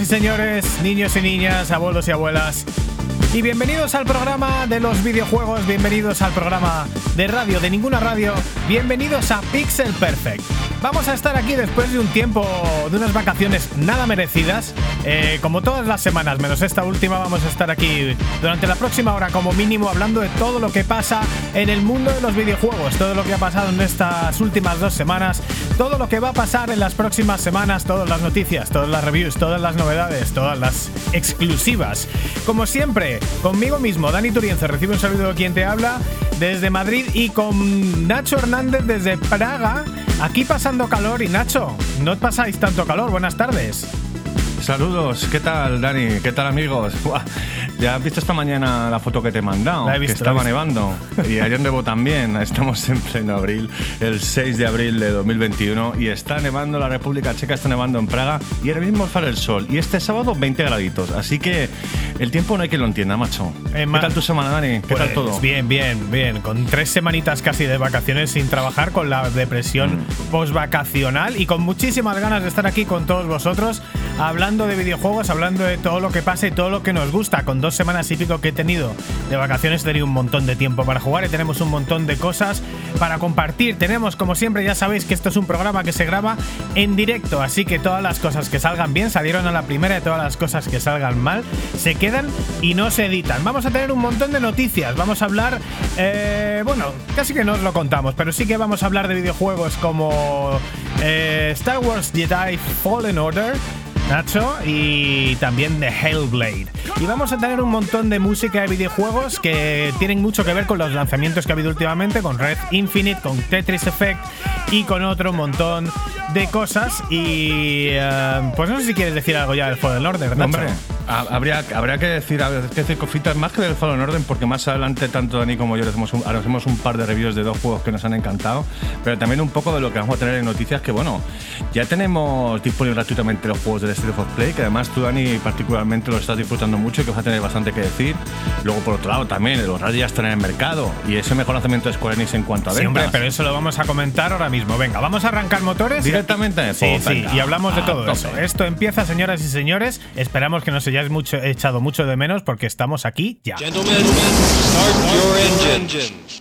y señores, niños y niñas, abuelos y abuelas. Y bienvenidos al programa de los videojuegos, bienvenidos al programa de radio de ninguna radio, bienvenidos a Pixel Perfect. Vamos a estar aquí después de un tiempo, de unas vacaciones nada merecidas. Eh, como todas las semanas, menos esta última, vamos a estar aquí durante la próxima hora como mínimo hablando de todo lo que pasa en el mundo de los videojuegos, todo lo que ha pasado en estas últimas dos semanas, todo lo que va a pasar en las próximas semanas, todas las noticias, todas las reviews, todas las novedades, todas las exclusivas. Como siempre, conmigo mismo, Dani Turienzo, recibe un saludo de quien te habla desde Madrid y con Nacho Hernández desde Praga. Aquí pasando calor y Nacho, no pasáis tanto calor, buenas tardes. Saludos, ¿qué tal Dani? ¿Qué tal amigos? ¿Ya has visto esta mañana la foto que te he mandado? La he visto, que estaba nevando. Y ayer nevó también. Estamos en pleno abril, el 6 de abril de 2021. Y está nevando la República Checa, está nevando en Praga. Y ahora mismo sale el sol. Y este sábado 20 graditos. Así que el tiempo no hay que lo entienda, macho. Eh, ¿Qué tal tu semana, Dani? ¿Qué tal Pues todo? Bien, bien, bien. Con tres semanitas casi de vacaciones sin trabajar, con la depresión Mm. post-vacacional y con muchísimas ganas de estar aquí con todos vosotros, hablando de videojuegos, hablando de todo lo que pasa y todo lo que nos gusta. Con dos semanas y pico que he tenido de vacaciones, he tenido un montón de tiempo para jugar y tenemos un montón de cosas para compartir. Tenemos, como siempre, ya sabéis que esto es un programa que se graba en directo, así que todas las cosas que salgan bien salieron a la primera y todas las cosas que salgan mal se quedan y no se editan. Vamos a tener un montón de noticias, vamos a hablar, eh, bueno, casi que no os lo contamos, pero sí que vamos a hablar de videojuegos como eh, Star Wars Jedi Fallen Order. Nacho y también de Hellblade. Y vamos a tener un montón de música de videojuegos que tienen mucho que ver con los lanzamientos que ha habido últimamente, con Red Infinite, con Tetris Effect y con otro montón de cosas. Y eh, pues no sé si quieres decir algo ya del Fallen Order, Nacho. Hombre, ha- habría, habría que decir, habría que decir cositas más que del Fallen Order, porque más adelante tanto Dani como yo hacemos un, hacemos un par de reviews de dos juegos que nos han encantado, pero también un poco de lo que vamos a tener en noticias, que bueno, ya tenemos disponibles gratuitamente los juegos del State of Play, que además tú Dani particularmente lo estás disfrutando mucho y que vas a tener bastante que decir. Luego por otro lado también, los radios ya están en el mercado y ese mejor lanzamiento de Square Enix en cuanto a Sí, ventas. hombre, pero eso lo vamos a comentar ahora mismo. Venga, vamos a arrancar motores. Directamente, Sí, pues sí, venga, y hablamos de a todo eso. Esto empieza, señoras y señores. Esperamos que nos hayáis mucho, echado mucho de menos porque estamos aquí ya. Gentlemen, start your engines.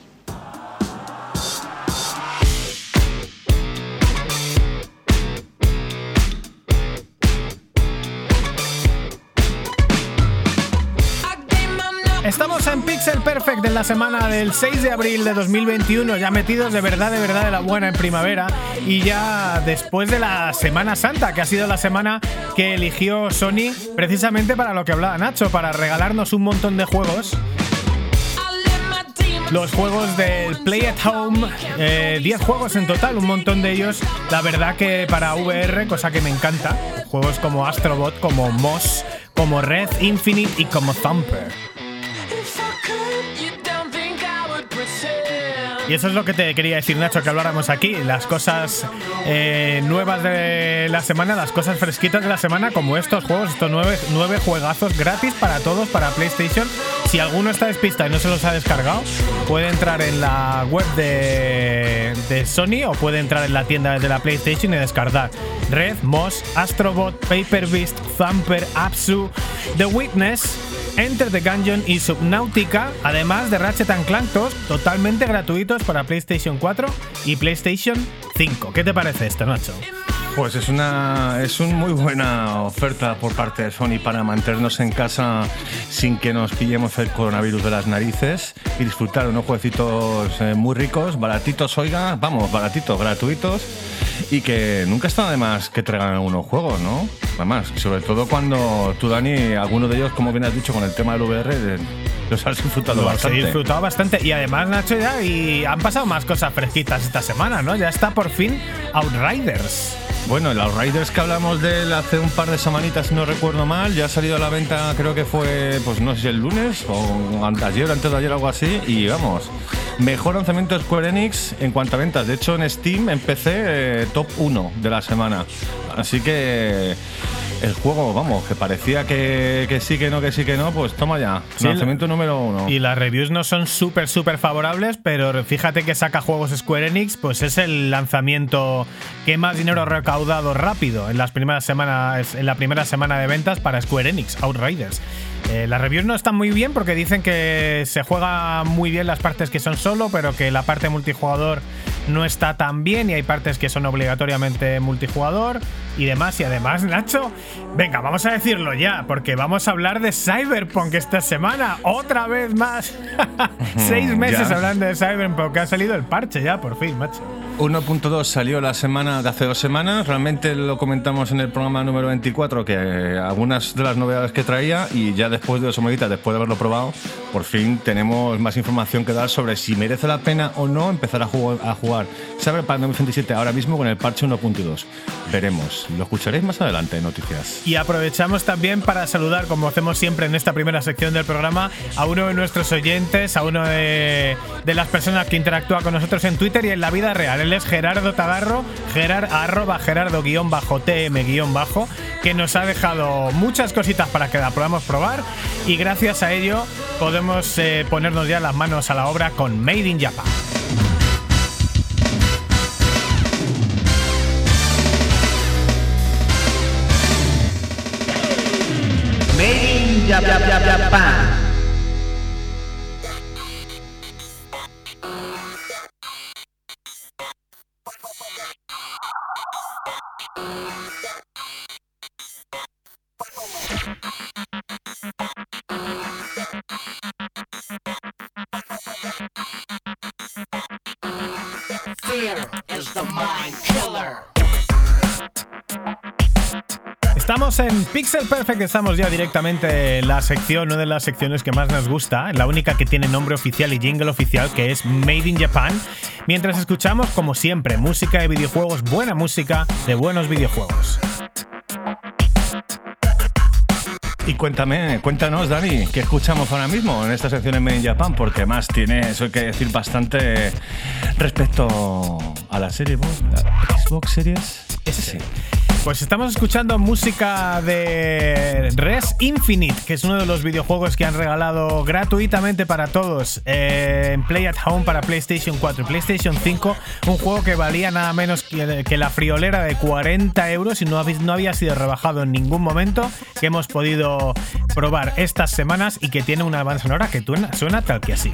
Pixel Perfect en la semana del 6 de abril de 2021, ya metidos de verdad, de verdad de la buena en primavera y ya después de la Semana Santa, que ha sido la semana que eligió Sony precisamente para lo que hablaba Nacho, para regalarnos un montón de juegos. Los juegos del Play at Home, eh, 10 juegos en total, un montón de ellos, la verdad que para VR, cosa que me encanta, juegos como Astrobot, como Moss, como Red Infinite y como Thumper. Y eso es lo que te quería decir, Nacho, que habláramos aquí. Las cosas eh, nuevas de la semana, las cosas fresquitas de la semana, como estos juegos, estos nueve, juegazos gratis para todos, para PlayStation. Si alguno está despistado y no se los ha descargado, puede entrar en la web de, de Sony o puede entrar en la tienda de la PlayStation y descargar Red, Moss, Astrobot, Paper Beast, Thumper, Apsu, The Witness. Enter the Gungeon y Subnautica, además de Ratchet and Clank 2, totalmente gratuitos para PlayStation 4 y PlayStation 5. ¿Qué te parece esto, Nacho? Pues es una es una muy buena oferta por parte de Sony para mantenernos en casa sin que nos pillemos el coronavirus de las narices y disfrutar unos jueguecitos eh, muy ricos, baratitos, oiga, vamos, baratitos, gratuitos y que nunca está de más que traigan algunos juegos, ¿no? Además, sobre todo cuando tú, Dani, alguno de ellos, como bien has dicho, con el tema del VR, los has disfrutado Los he bastante. disfrutado bastante. Y además, Nacho, ya y han pasado más cosas fresquitas esta semana, ¿no? Ya está por fin Outriders. Bueno, el Outriders que hablamos de él hace un par de semanitas, si no recuerdo mal, ya ha salido a la venta, creo que fue, pues no sé si el lunes o ayer, antes de ayer, algo así, y vamos, mejor lanzamiento de Square Enix en cuanto a ventas. De hecho, en Steam, en PC, eh, top 1 de la semana. Así que el juego, vamos, que parecía que, que sí, que no, que sí, que no, pues toma ya. Sí, lanzamiento número uno. Y las reviews no son súper, súper favorables, pero fíjate que saca juegos Square Enix, pues es el lanzamiento que más dinero ha recaudado rápido en las primeras semanas, en la primera semana de ventas para Square Enix, Outriders. Eh, las reviews no están muy bien porque dicen que se juega muy bien las partes que son solo, pero que la parte multijugador no está tan bien y hay partes que son obligatoriamente multijugador y demás. Y además, Nacho, venga, vamos a decirlo ya, porque vamos a hablar de Cyberpunk esta semana, otra vez más. Seis meses hablando de Cyberpunk, que ha salido el parche ya, por fin, macho. 1.2 salió la semana de hace dos semanas. Realmente lo comentamos en el programa número 24, que algunas de las novedades que traía, y ya después de dos semanitas, después de haberlo probado, por fin tenemos más información que dar sobre si merece la pena o no empezar a jugar, a jugar Cyberpunk 2077 ahora mismo con el parche 1.2. Veremos. Lo escucharéis más adelante en noticias. Y aprovechamos también para saludar, como hacemos siempre en esta primera sección del programa, a uno de nuestros oyentes, a uno de las personas que interactúa con nosotros en Twitter y en la vida real. Él es Gerardo Tagarro, gerar, arroba gerardo guion bajo tm guion bajo, que nos ha dejado muchas cositas para que la podamos probar y gracias a ello podemos eh, ponernos ya las manos a la obra con Made in Japan. Made in Japan. Estamos en Pixel Perfect, estamos ya directamente en la sección, una de las secciones que más nos gusta, la única que tiene nombre oficial y jingle oficial, que es Made in Japan, mientras escuchamos, como siempre, música de videojuegos, buena música de buenos videojuegos. Y cuéntame, cuéntanos, Dani, ¿qué escuchamos ahora mismo en esta sección en Made in Japan? Porque más tiene, eso hay que decir bastante respecto a la serie la Xbox Series S. Pues estamos escuchando música de Res Infinite, que es uno de los videojuegos que han regalado gratuitamente para todos eh, en Play at Home para PlayStation 4 y PlayStation 5. Un juego que valía nada menos que, la friolera de 40 euros y no, había sido rebajado en ningún momento, que hemos podido probar estas semanas y que tiene una banda sonora que suena tal que así.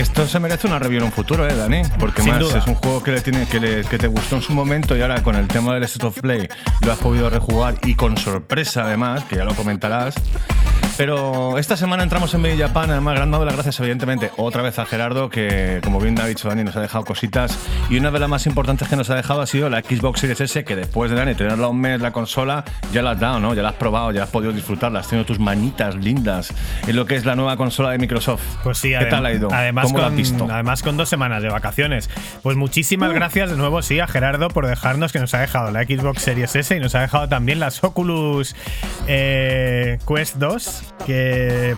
Esto se merece una review en un futuro, ¿eh, Dani? Porque Sin más duda. es un juego que, le tiene, que, le- que te gustó en su momento y ahora con el tema del State of Play lo has podido rejugar y con sorpresa además, que ya lo comentarás. Pero esta semana entramos en Made in Japan, además dando las gracias evidentemente otra vez a Gerardo, que como bien ha dicho Dani, nos ha dejado cositas. Y una de las más importantes que nos ha dejado ha sido la Xbox Series S, que después de Dani tenerla un mes la consola, ya la has dado, ¿no? Ya la has probado, ya has podido disfrutarla, has tenido tus manitas lindas en lo que es la nueva consola de Microsoft. Pues sí, ¿Qué tal ha ido? Además, ¿Cómo lo has con, visto? además con dos semanas de vacaciones. Pues muchísimas gracias de nuevo, sí, a Gerardo por dejarnos que nos ha dejado la Xbox Series S y nos ha dejado también las Oculus eh, Quest 2 que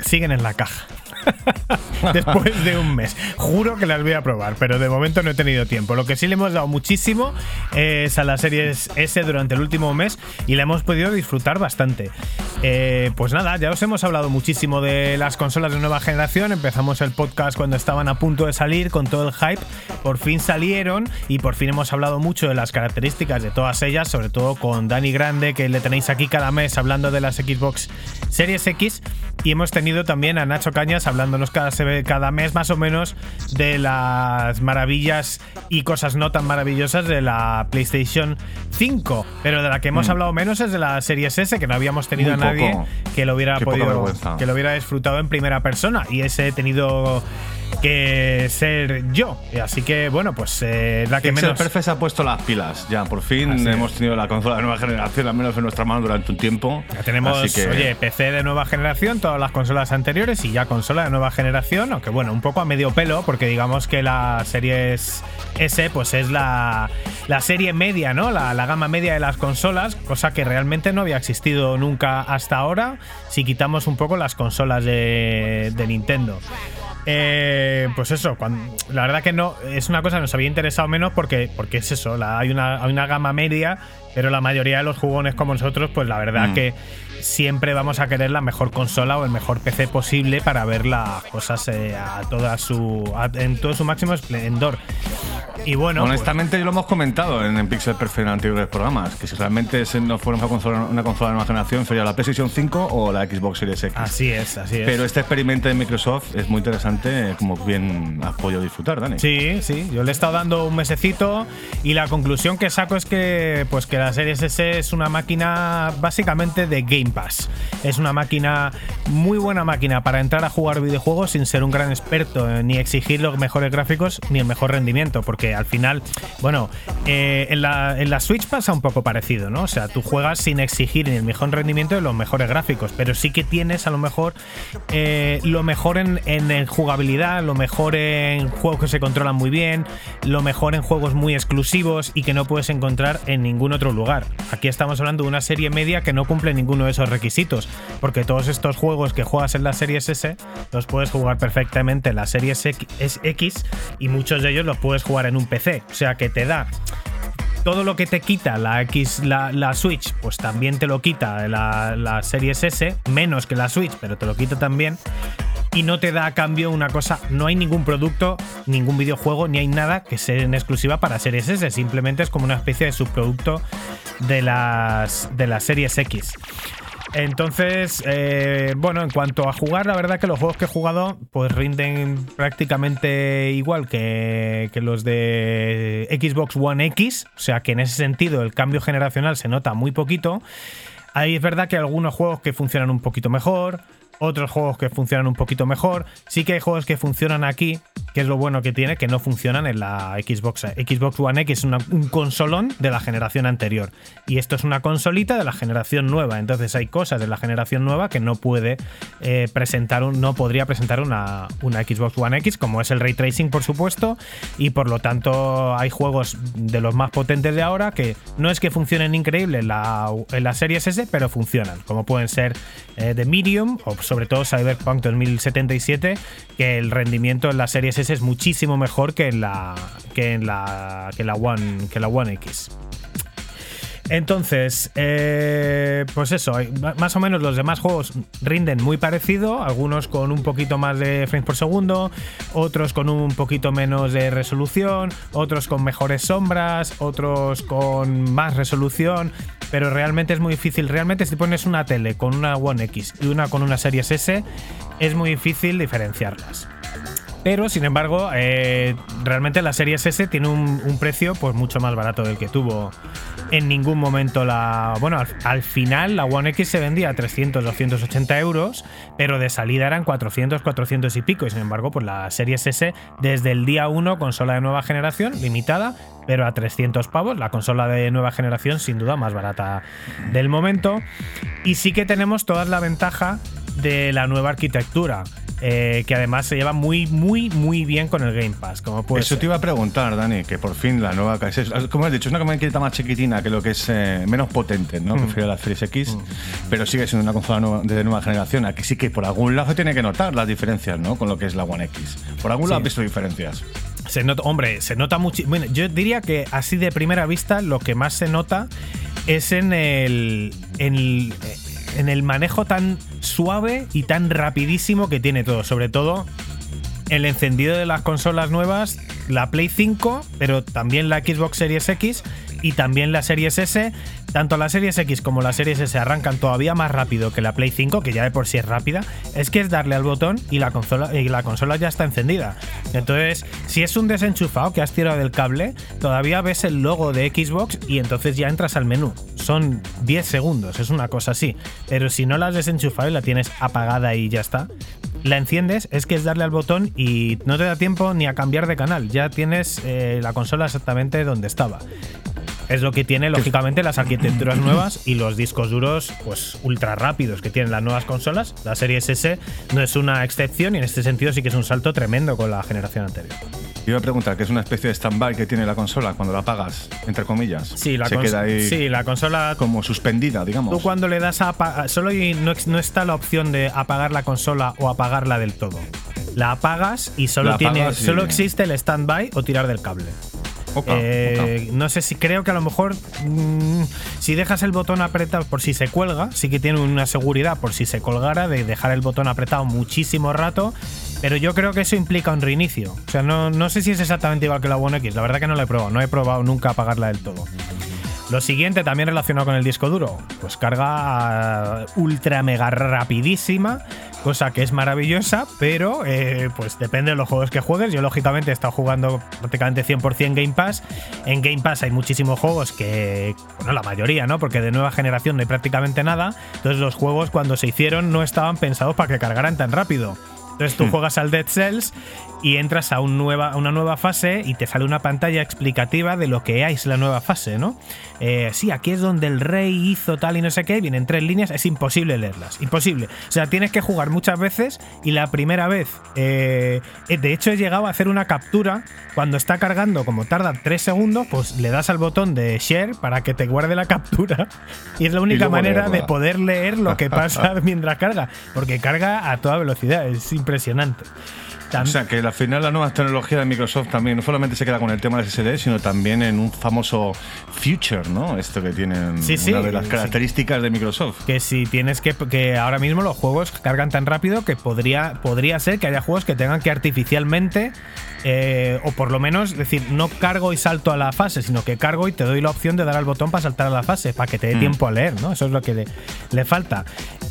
siguen en la caja. Después de un mes. Juro que las voy a probar, pero de momento no he tenido tiempo. Lo que sí le hemos dado muchísimo es a la series S durante el último mes y la hemos podido disfrutar bastante. Eh, pues nada, ya os hemos hablado muchísimo de las consolas de nueva generación. Empezamos el podcast cuando estaban a punto de salir con todo el hype. Por fin salieron y por fin hemos hablado mucho de las características de todas ellas, sobre todo con Dani Grande, que le tenéis aquí cada mes hablando de las Xbox Series X. Y hemos tenido también a Nacho Cañas hablándonos cada, cada mes más o menos de las maravillas y cosas no tan maravillosas de la PlayStation 5. Pero de la que hemos hablado menos es de la Series S, que no habíamos tenido Mm. Muy a nadie poco. que lo hubiera Qué podido que lo hubiera disfrutado en primera persona. Y ese he tenido que ser yo. Así que bueno, pues eh, la que Pixel menos. Perfect se ha puesto las pilas. Ya, por fin Así hemos tenido la consola de nueva generación, al menos en nuestra mano durante un tiempo. Ya tenemos, Así que, oye, PC de nueva generación, todas las consolas anteriores y ya consola de nueva generación, aunque bueno, un poco a medio pelo, porque digamos que la Series S pues es la, la serie media, ¿no? La, la gama media de las consolas, cosa que realmente no había existido nunca hasta ahora, si quitamos un poco las consolas de, de Nintendo. Eh, pues eso, cuando- la verdad que no, es una cosa que nos había interesado menos porque, porque es eso, la- hay, una, hay una gama media, pero la mayoría de los jugones como nosotros, pues la verdad Mm. que siempre vamos a querer la mejor consola o el mejor PC posible para ver las cosas eh, a toda su, a- en todo su máximo esplendor. Y bueno, pues- Honestamente, lo hemos comentado en, en Pixel Perfect en anteriores programas, que si realmente no fuera una consola, una consola de nueva generación, sería la PlayStation 5 o la Xbox Series X. así es, así es. Pero este experimento de Microsoft es muy interesante, como bien has podido disfrutar, Dani. Sí, sí, yo le he estado dando un mesecito y la conclusión que saco es que pues que la Series S es una máquina básicamente de Game Pass. Es una máquina muy buena máquina para entrar a jugar videojuegos sin ser un gran experto eh, ni exigir los mejores gráficos ni el mejor rendimiento, porque al final, bueno, eh, en, la, en la Switch pasa un poco parecido, ¿no? O sea, tú juegas sin exigir ni el mejor rendimiento ni los mejores gráficos, pero sí que tienes a lo mejor eh, lo mejor en, en, en jugabilidad, lo mejor en juegos que se controlan muy bien, lo mejor en juegos muy exclusivos y que no puedes encontrar en ningún otro lugar. Aquí estamos hablando de una serie media que no cumple ninguno de esos requisitos, porque todos estos juegos que juegas en la Series S los puedes jugar perfectamente en la Series X y muchos de ellos los puedes jugar en un PC, o sea que te da todo lo que te quita la X, la, la Switch, pues también te lo quita la, la Series S, menos que la Switch, pero te lo quita también. Y no te da a cambio una cosa, no hay ningún producto, ningún videojuego, ni hay nada que sea en exclusiva para Series S, simplemente es como una especie de subproducto de las, de las Series X. Entonces, eh, bueno, en cuanto a jugar, la verdad que los juegos que he jugado pues rinden prácticamente igual que, que los de Xbox One X, o sea que en ese sentido el cambio generacional se nota muy poquito. Ahí es verdad que algunos juegos que funcionan un poquito mejor, otros juegos que funcionan un poquito mejor. Sí que hay juegos que funcionan aquí, que es lo bueno que tiene, que no funcionan en la Xbox. Xbox One X es un consolón de la generación anterior. Y esto es una consolita de la generación nueva. Entonces hay cosas de la generación nueva que no puede eh, presentar, un, no podría presentar una, una Xbox One X, como es el ray tracing, por supuesto. Y por lo tanto hay juegos de los más potentes de ahora que no es que funcionen increíble en la, en la Series S, pero funcionan. Como pueden ser eh, The Medium o sobre todo Cyberpunk 2077, que el rendimiento en la Series S es muchísimo mejor que en la que en la que la One que la One X. Entonces, eh, pues eso, más o menos los demás juegos rinden muy parecido, algunos con un poquito más de frames por segundo, otros con un poquito menos de resolución, otros con mejores sombras, otros con más resolución, pero realmente es muy difícil. Realmente si pones una tele con una One X y una con una Series S, es muy difícil diferenciarlas. Pero, sin embargo, eh, realmente la Series S tiene un, un precio pues mucho más barato del que tuvo en ningún momento la... Bueno, al, al final la One X se vendía a 300, 280 euros, pero de salida eran 400, 400 y pico. Y sin embargo, pues la Series S desde el día 1, consola de nueva generación, limitada, pero a 300 pavos, la consola de nueva generación sin duda más barata del momento. Y sí que tenemos toda la ventaja de la nueva arquitectura. eh, que además se lleva muy, muy, muy bien con el Game Pass. Como puede Eso ser. te iba a preguntar, Dani, que por fin la nueva como has dicho, es una maquinita más chiquitina que lo que es eh, menos potente, ¿no? Prefiero la Series X, pero sigue siendo una consola nueva- de nueva generación. Aquí sí que por algún lado se tiene que notar las diferencias, ¿no? Con lo que es la One X. Por algún lado has visto diferencias. Se nota, hombre, se nota mucho. Bueno, yo diría que así de primera vista lo que más se nota es en el, en el, en el manejo tan suave y tan rapidísimo que tiene todo. Sobre todo el encendido de las consolas nuevas, la Play 5, pero también la Xbox Series X y también la Series S. Tanto la Series X como la Series S arrancan todavía más rápido que la Play 5, que ya de por sí es rápida. Es que es darle al botón y la consola, y la consola ya está encendida. Entonces, si es un desenchufado que has tirado del cable, todavía ves el logo de Xbox y entonces ya entras al menú. Son 10 segundos, es una cosa así. Pero si no la has desenchufado y la tienes apagada y ya está, la enciendes, es que es darle al botón y no te da tiempo ni a cambiar de canal. Ya tienes eh, la consola exactamente donde estaba. Es lo que tiene, lógicamente, las arquitecturas nuevas y los discos duros, pues ultra rápidos que tienen las nuevas consolas. La serie S no es una excepción y en este sentido sí que es un salto tremendo con la generación anterior. Te iba a preguntar, que es una especie de stand-by que tiene la consola cuando la apagas, entre comillas. Sí, la, se queda ahí sí, la consola como suspendida, digamos. Tú cuando le das a apagar, solo no, no está la opción de apagar la consola o apagarla del todo. la apagas y solo, tiene, y- solo existe el standby o tirar del cable. Eh, no sé si creo que a lo mejor mm, si dejas el botón apretado por si se cuelga, sí que tiene una seguridad por si se colgara de dejar el botón apretado muchísimo rato, pero yo creo que eso implica un reinicio. O sea, no, no sé si es exactamente igual que la One X, la verdad que no la he probado, no he probado nunca apagarla del todo. Lo siguiente, también relacionado con el disco duro, pues carga eh, ultra mega rapidísima, cosa que es maravillosa, pero eh, pues depende de los juegos que juegues. Yo lógicamente he estado jugando prácticamente 100% Game Pass. En Game Pass hay muchísimos juegos que, bueno, la mayoría, ¿no? Porque de nueva generación no hay prácticamente nada. Entonces los juegos cuando se hicieron no estaban pensados para que cargaran tan rápido. Entonces tú juegas al Dead Cells y entras a, un nueva, a una nueva fase y te sale una pantalla explicativa de lo que es la nueva fase, ¿no? Eh, sí, aquí es donde el rey hizo tal y no sé qué, vienen tres líneas, es imposible leerlas, imposible. O sea, tienes que jugar muchas veces y la primera vez, eh, eh, de hecho he llegado a hacer una captura cuando está cargando, como tarda tres segundos, pues le das al botón de share para que te guarde la captura y es la única manera de poder leer lo que pasa mientras carga, porque carga a toda velocidad, es impresionante. O sea, que al final la nueva tecnología de Microsoft también no solamente se queda con el tema del SSD, sino también en un famoso Future, ¿no? Esto que tienen Sí, sí, una de las sí. características de Microsoft. que si tienes que que ahora mismo los juegos cargan tan rápido que podría podría ser que haya juegos que tengan que artificialmente eh, o por lo menos decir no cargo y salto a la fase sino que cargo y te doy la opción de dar al botón para saltar a la fase para que te dé Mm. tiempo a leer no eso es lo que le, le falta.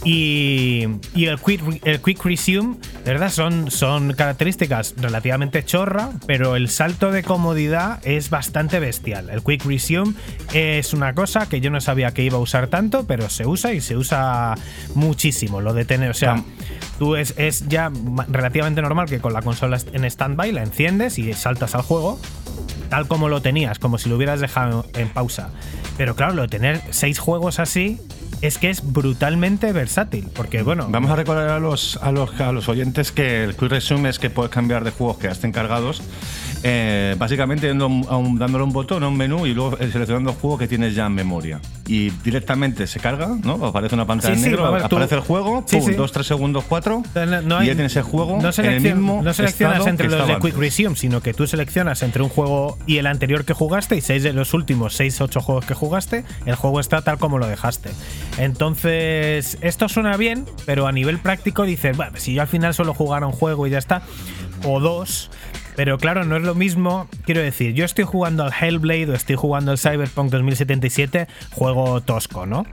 Y, y el quick el quick resume verdad son son características relativamente chorra pero el salto de comodidad es bastante bestial. El quick resume es una cosa que yo no sabía que iba a usar tanto pero se usa y se usa muchísimo lo de tener o sea tú es, es ya relativamente normal que con la consola en standby la enciendes y saltas al juego tal como lo tenías, como si lo hubieras dejado en pausa. Pero claro, lo de tener seis juegos así es que es brutalmente versátil. Porque bueno, Vamos a recordar a los, a los, a los oyentes que el Quick Resume es que puedes cambiar de juegos que estén cargados, eh, básicamente dando un- dándole un botón a un menú y luego eh, seleccionando el juego que tienes ya en memoria. Y directamente se carga, ¿no? Aparece una pantalla Sí, en sí, negro, a ver, tú- aparece el juego, Sí, pum, sí. dos, tres segundos, cuatro, No, no y hay- ya tienes el juego no, en el seleccion- mismo no seleccionas entre los de Quick. Resume, sino que tú seleccionas entre un juego y el anterior que jugaste y seis de los últimos 6 8 juegos que jugaste, el juego está tal como lo dejaste. Entonces, esto suena bien, pero a nivel práctico dices, bueno, si yo al final solo jugara un juego y ya está, o dos. Pero claro, no es lo mismo. Quiero decir, yo estoy jugando al Hellblade o estoy jugando al Cyberpunk 2077, juego tosco, ¿no?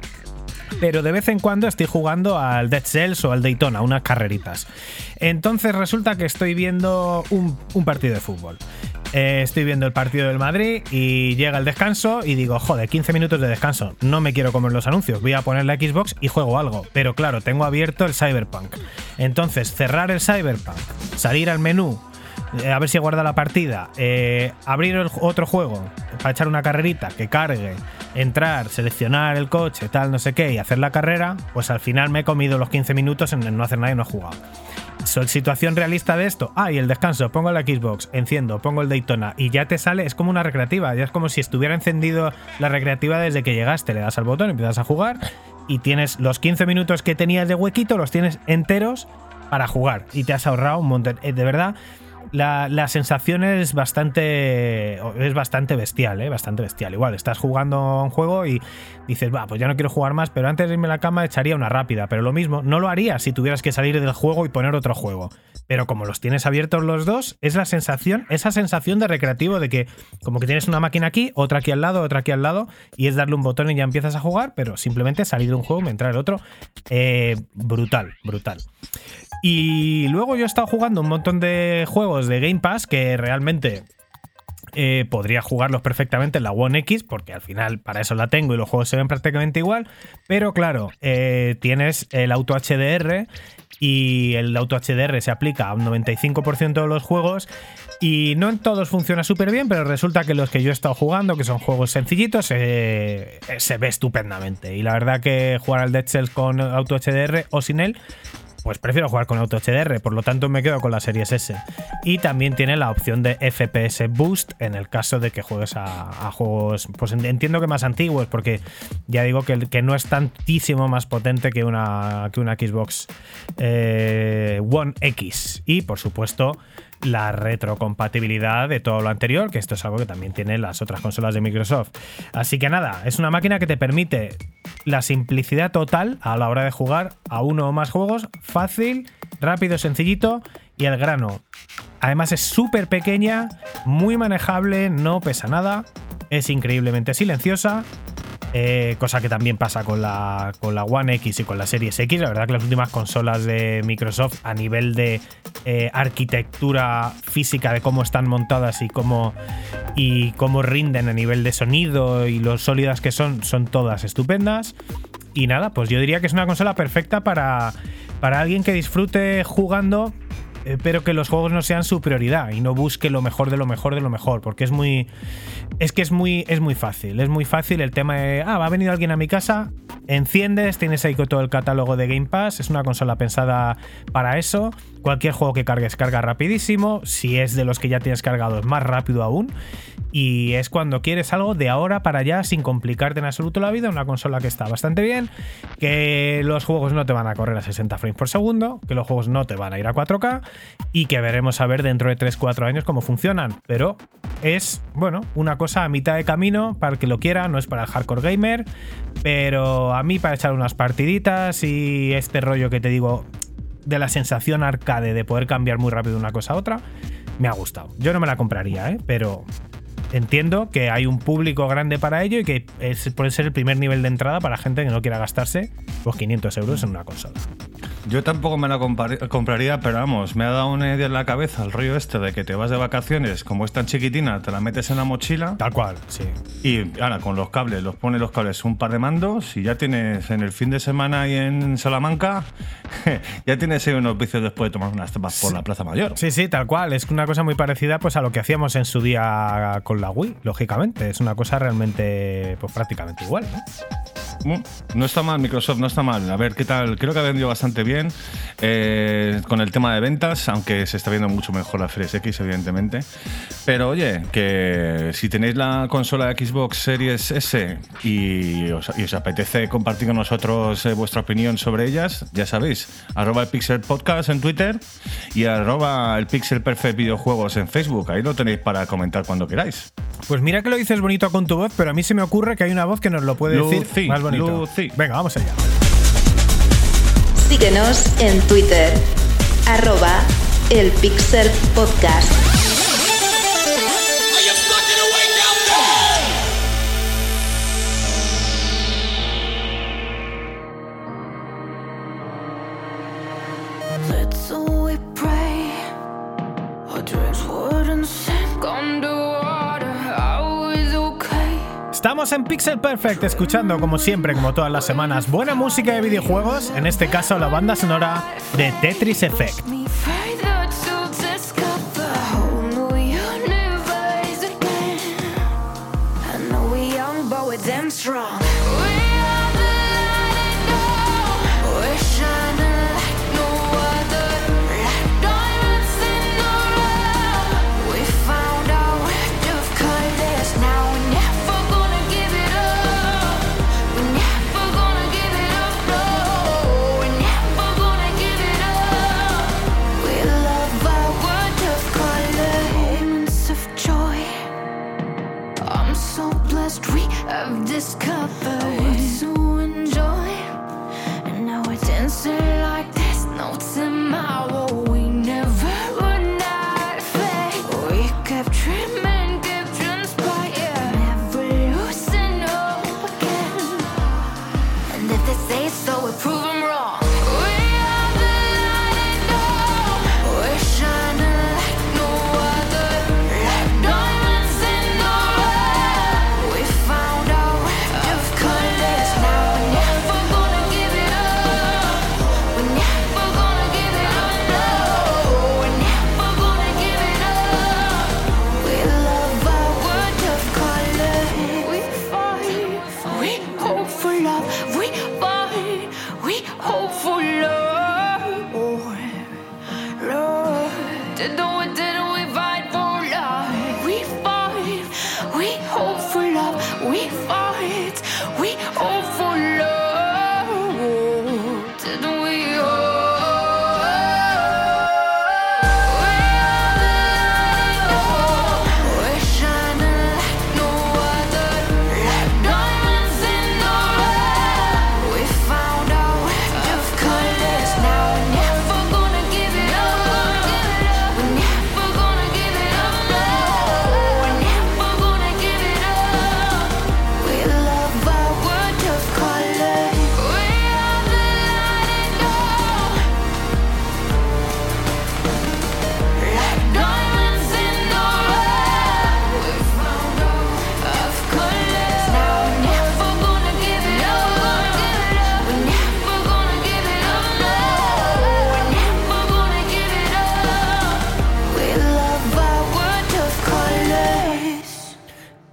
pero de vez en cuando estoy jugando al Dead Cells o al Daytona, unas carreritas. Entonces resulta que estoy viendo un, partido de fútbol. Eh, estoy viendo el partido del Madrid y llega el descanso y digo, joder, 15 minutos de descanso, no me quiero comer los anuncios, voy a poner la Xbox y juego algo. Pero claro, tengo abierto el Cyberpunk. Entonces, cerrar el Cyberpunk, salir al menú, a ver si guarda la partida, eh, abrir otro juego para echar una carrerita que cargue, entrar, seleccionar el coche, tal, no sé qué, y hacer la carrera, pues al final me he comido los 15 minutos en no hacer nada y no he jugado. Situación realista de esto. Ah, y el descanso, pongo la Xbox, enciendo, pongo el Daytona y ya te sale, es como una recreativa, ya es como si estuviera encendido la recreativa desde que llegaste, le das al botón, empiezas a jugar y tienes los 15 minutos que tenías de huequito, los tienes enteros para jugar y te has ahorrado un montón. Eh, de verdad, la, sensación es bastante es bastante bestial, ¿eh? bastante bestial. Igual, estás jugando a un juego y dices, va, pues ya no quiero jugar más, pero antes de irme a la cama echaría una rápida. Pero lo mismo, no lo haría si tuvieras que salir del juego y poner otro juego. Pero como los tienes abiertos los dos, es la sensación, esa sensación de recreativo de que como que tienes una máquina aquí, otra aquí al lado, otra aquí al lado, y es darle un botón y ya empiezas a jugar, pero simplemente salir de un juego y entrar al otro. Eh, brutal, brutal. Y luego yo he estado jugando un montón de juegos de Game Pass que realmente eh, podría jugarlos perfectamente en la One X, porque al final para eso la tengo y los juegos se ven prácticamente igual. Pero claro, eh, tienes el auto HDR y el auto HDR se aplica a un 95% de los juegos. Y no en todos funciona súper bien, pero resulta que los que yo he estado jugando, que son juegos sencillitos, eh, se ve estupendamente. Y la verdad que jugar al Dead Cells con auto HDR o sin él pues prefiero jugar con Auto HDR, por lo tanto me quedo con la Series S. Y también tiene la opción de FPS Boost en el caso de que juegues a, juegos, pues entiendo que más antiguos, porque ya digo que, que no es tantísimo más potente que una, que una Xbox eh, One X. Y por supuesto, la retrocompatibilidad de todo lo anterior, que esto es algo que también tienen las otras consolas de Microsoft. Así que nada, es una máquina que te permite la simplicidad total a la hora de jugar a uno o más juegos, fácil, rápido, sencillito y el grano. Además es súper pequeña, muy manejable, no pesa nada, es increíblemente silenciosa eh, cosa que también pasa con la, con la One X y con la Series X. La verdad que las últimas consolas de Microsoft a nivel de eh, arquitectura física, de cómo están montadas y cómo, y cómo rinden a nivel de sonido y lo sólidas que son, son todas estupendas. Y nada, pues yo diría que es una consola perfecta para, para alguien que disfrute jugando eh, pero que los juegos no sean su prioridad y no busque lo mejor de lo mejor de lo mejor, porque es muy es que es muy es muy fácil, es muy fácil el tema de ah, va a venir alguien a mi casa, enciendes, tienes ahí todo el catálogo de Game Pass, es una consola pensada para eso, cualquier juego que cargues carga rapidísimo, si es de los que ya tienes cargados más rápido aún y es cuando quieres algo de ahora para allá sin complicarte en absoluto la vida, una consola que está bastante bien, que los juegos no te van a correr a 60 frames por segundo, que los juegos no te van a ir a 4K y que veremos a ver dentro de 3-4 años cómo funcionan, pero es, bueno, una cosa a mitad de camino para el que lo quiera, no es para el hardcore gamer, pero a mí para echar unas partiditas y este rollo que te digo de la sensación arcade de poder cambiar muy rápido una cosa a otra, me ha gustado. Yo no me la compraría, ¿eh? pero entiendo que hay un público grande para ello y que puede ser el primer nivel de entrada para gente que no quiera gastarse los 500 euros en una consola. Yo tampoco me la compraría, pero vamos, me ha dado una idea en la cabeza el rollo este de que te vas de vacaciones, como es tan chiquitina, te la metes en la mochila. Tal cual, sí. Y ahora con los cables, los pones los cables, un par de mandos y ya tienes en el fin de semana y en Salamanca, ya tienes ahí unos vicios después de tomar unas tapas por la Plaza Mayor. Sí, sí, tal cual. Es una cosa muy parecida pues, a lo que hacíamos en su día con la Wii, lógicamente. Es una cosa realmente, pues prácticamente igual, ¿no? No está mal, Microsoft, no está mal. A ver, ¿qué tal? Creo que ha vendido bastante bien eh, con el tema de ventas, aunque se está viendo mucho mejor la Series X, evidentemente. Pero oye, que si tenéis la consola de Xbox Series S y os, apetece compartir con nosotros eh, vuestra opinión sobre ellas, ya sabéis, arroba el Pixel Podcast en Twitter y arroba el Pixel Perfect Videojuegos en Facebook. Ahí lo tenéis para comentar cuando queráis. Pues mira que lo dices bonito con tu voz, pero a mí se me ocurre que hay una voz que nos lo puede decir más bonito. Venga, vamos allá. Síguenos en Twitter, arroba el Pixel Podcast. Estamos en Pixel Perfect escuchando como siempre, como todas las semanas, buena música de videojuegos, en este caso la banda sonora de Tetris Effect. discover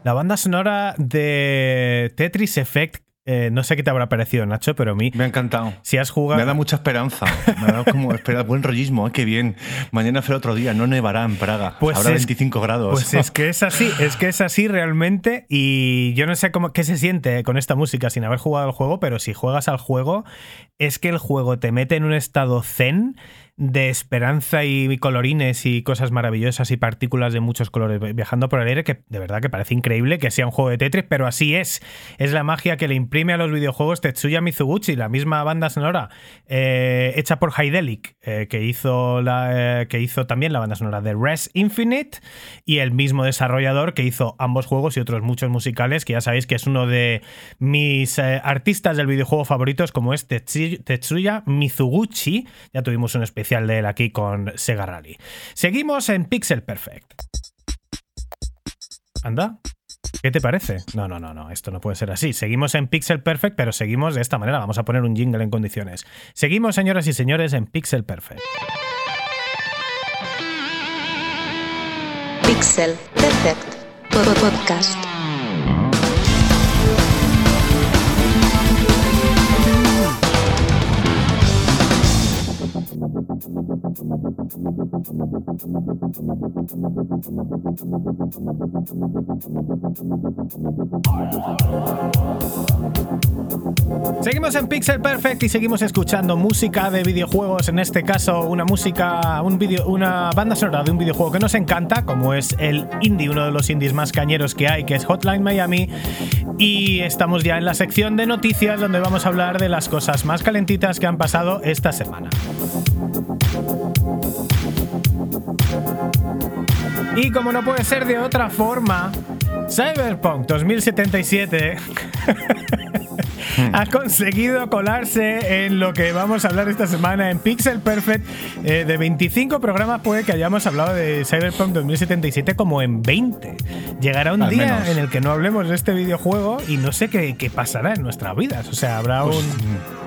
La banda sonora de Tetris Effect, eh, no sé qué te habrá parecido, Nacho, pero a mí, Me ha encantado. si has jugado. Me da mucha esperanza. Me ha dado como espera, buen rollismo. ¿eh? Qué bien. Mañana será otro día. No nevará en Praga. Pues Habrá es- 25 grados. Pues es que es así, es que es así realmente. Y yo no sé cómo, qué se siente con esta música sin haber jugado al juego, pero si juegas al juego, es que el juego te mete en un estado zen de esperanza y colorines y cosas maravillosas y partículas de muchos colores viajando por el aire que de verdad que parece increíble que sea un juego de Tetris, pero así es. Es la magia que le imprime a los videojuegos Tetsuya Mizuguchi, la misma banda sonora eh, hecha por Hydaelic, eh, que, hizo la, eh, que hizo también la banda sonora de Res Infinite y el mismo desarrollador que hizo ambos juegos y otros muchos musicales, que ya sabéis que es uno de mis artistas del videojuego favoritos, como es Tetsu- Tetsuya Mizuguchi. Ya tuvimos un especial de él aquí con Sega Rally. Seguimos en Pixel Perfect. Anda. ¿Qué te parece? No, no, no, no, esto no puede ser así. Seguimos en Pixel Perfect, pero seguimos de esta manera. Vamos a poner un jingle en condiciones. Seguimos, señoras y señores, en Pixel Perfect. Pixel Perfect Pod- Podcast. Seguimos en Pixel Perfect y seguimos escuchando música de videojuegos, en este caso una música, un video, una banda sonora de un videojuego que nos encanta, como es el indie, uno de los indies más cañeros que hay, que es Hotline Miami. Y estamos ya en la sección de noticias donde vamos a hablar de las cosas más calentitas que han pasado esta semana. Y como no puede ser de otra forma, Cyberpunk 2077 ha conseguido colarse en lo que vamos a hablar esta semana en Pixel Perfect. Eh, de 25 programas puede que hayamos hablado de Cyberpunk 2077 como en 20. Llegará un Al día menos. en el que no hablemos de este videojuego y no sé qué, qué pasará en nuestras vidas. O sea, habrá Pues, un-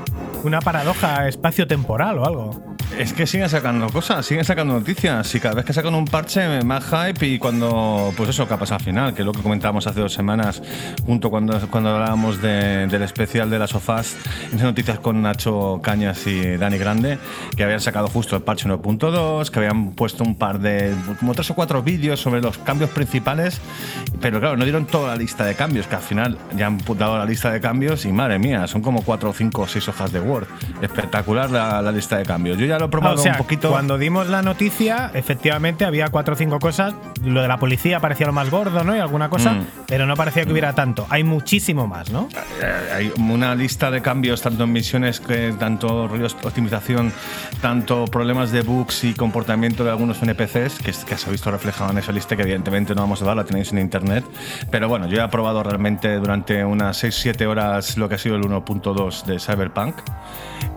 una paradoja espacio-temporal o algo. Es que siguen sacando cosas, siguen sacando noticias y cada vez que sacan un parche más hype y cuando, pues eso, que ha pasado al final, que es lo que comentábamos hace dos semanas, junto cuando, cuando hablábamos de- del especial de las sofás, esas noticias con Nacho Cañas y Dani Grande, que habían sacado justo el parche 1.2, que habían puesto un par de, como tres o cuatro vídeos sobre los cambios principales, pero claro, no dieron toda la lista de cambios, que al final ya han dado la lista de cambios y madre mía, son como cuatro, cinco o seis hojas de Word. Espectacular la, la lista de cambios. Yo ya lo he Ah, probado o sea, un poquito. cuando dimos la noticia, efectivamente había cuatro o cinco cosas. Lo de la policía parecía lo más gordo, ¿no? Y alguna cosa, Mm. pero no parecía que hubiera tanto. Hay muchísimo más, ¿no? Eh, hay una lista de cambios tanto en misiones que tanto rollos de optimización, tanto problemas de bugs y comportamiento de algunos NPCs que, que se ha visto reflejado en esa lista que evidentemente no vamos a dar, la tenéis en internet. Pero bueno, yo he probado realmente durante unas 6-7 horas lo que ha sido el 1.2 de Cyberpunk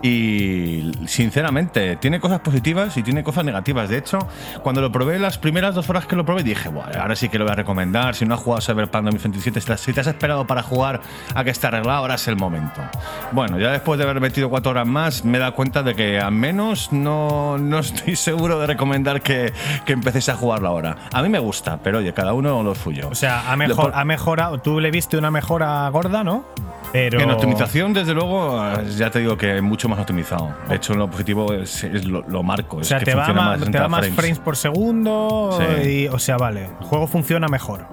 y sinceramente tiene cosas positivas y tiene cosas negativas. De hecho, cuando lo probé las primeras dos horas que lo probé dije, bueno, ahora sí que lo voy a recomendar. Si no has jugado Cyberpunk 2077, si te has- esperado para jugar a que esté arreglado, ahora es el momento. Bueno, ya después de haber metido cuatro horas más, me he dado cuenta de que al menos no, no estoy seguro de recomendar que, que empecéis a jugarlo ahora. A mí me gusta, pero oye, cada uno lo suyo. O sea, ha, mejor, ha mejorado. Tú le viste una mejora gorda, ¿no? Pero. En optimización, desde luego, ya te digo que mucho más optimizado. De hecho, en lo positivo es, es lo, lo marco. O es sea, que te, va más, te da 60 más frames. por segundo. Sí. y- o sea, vale. El juego funciona mejor.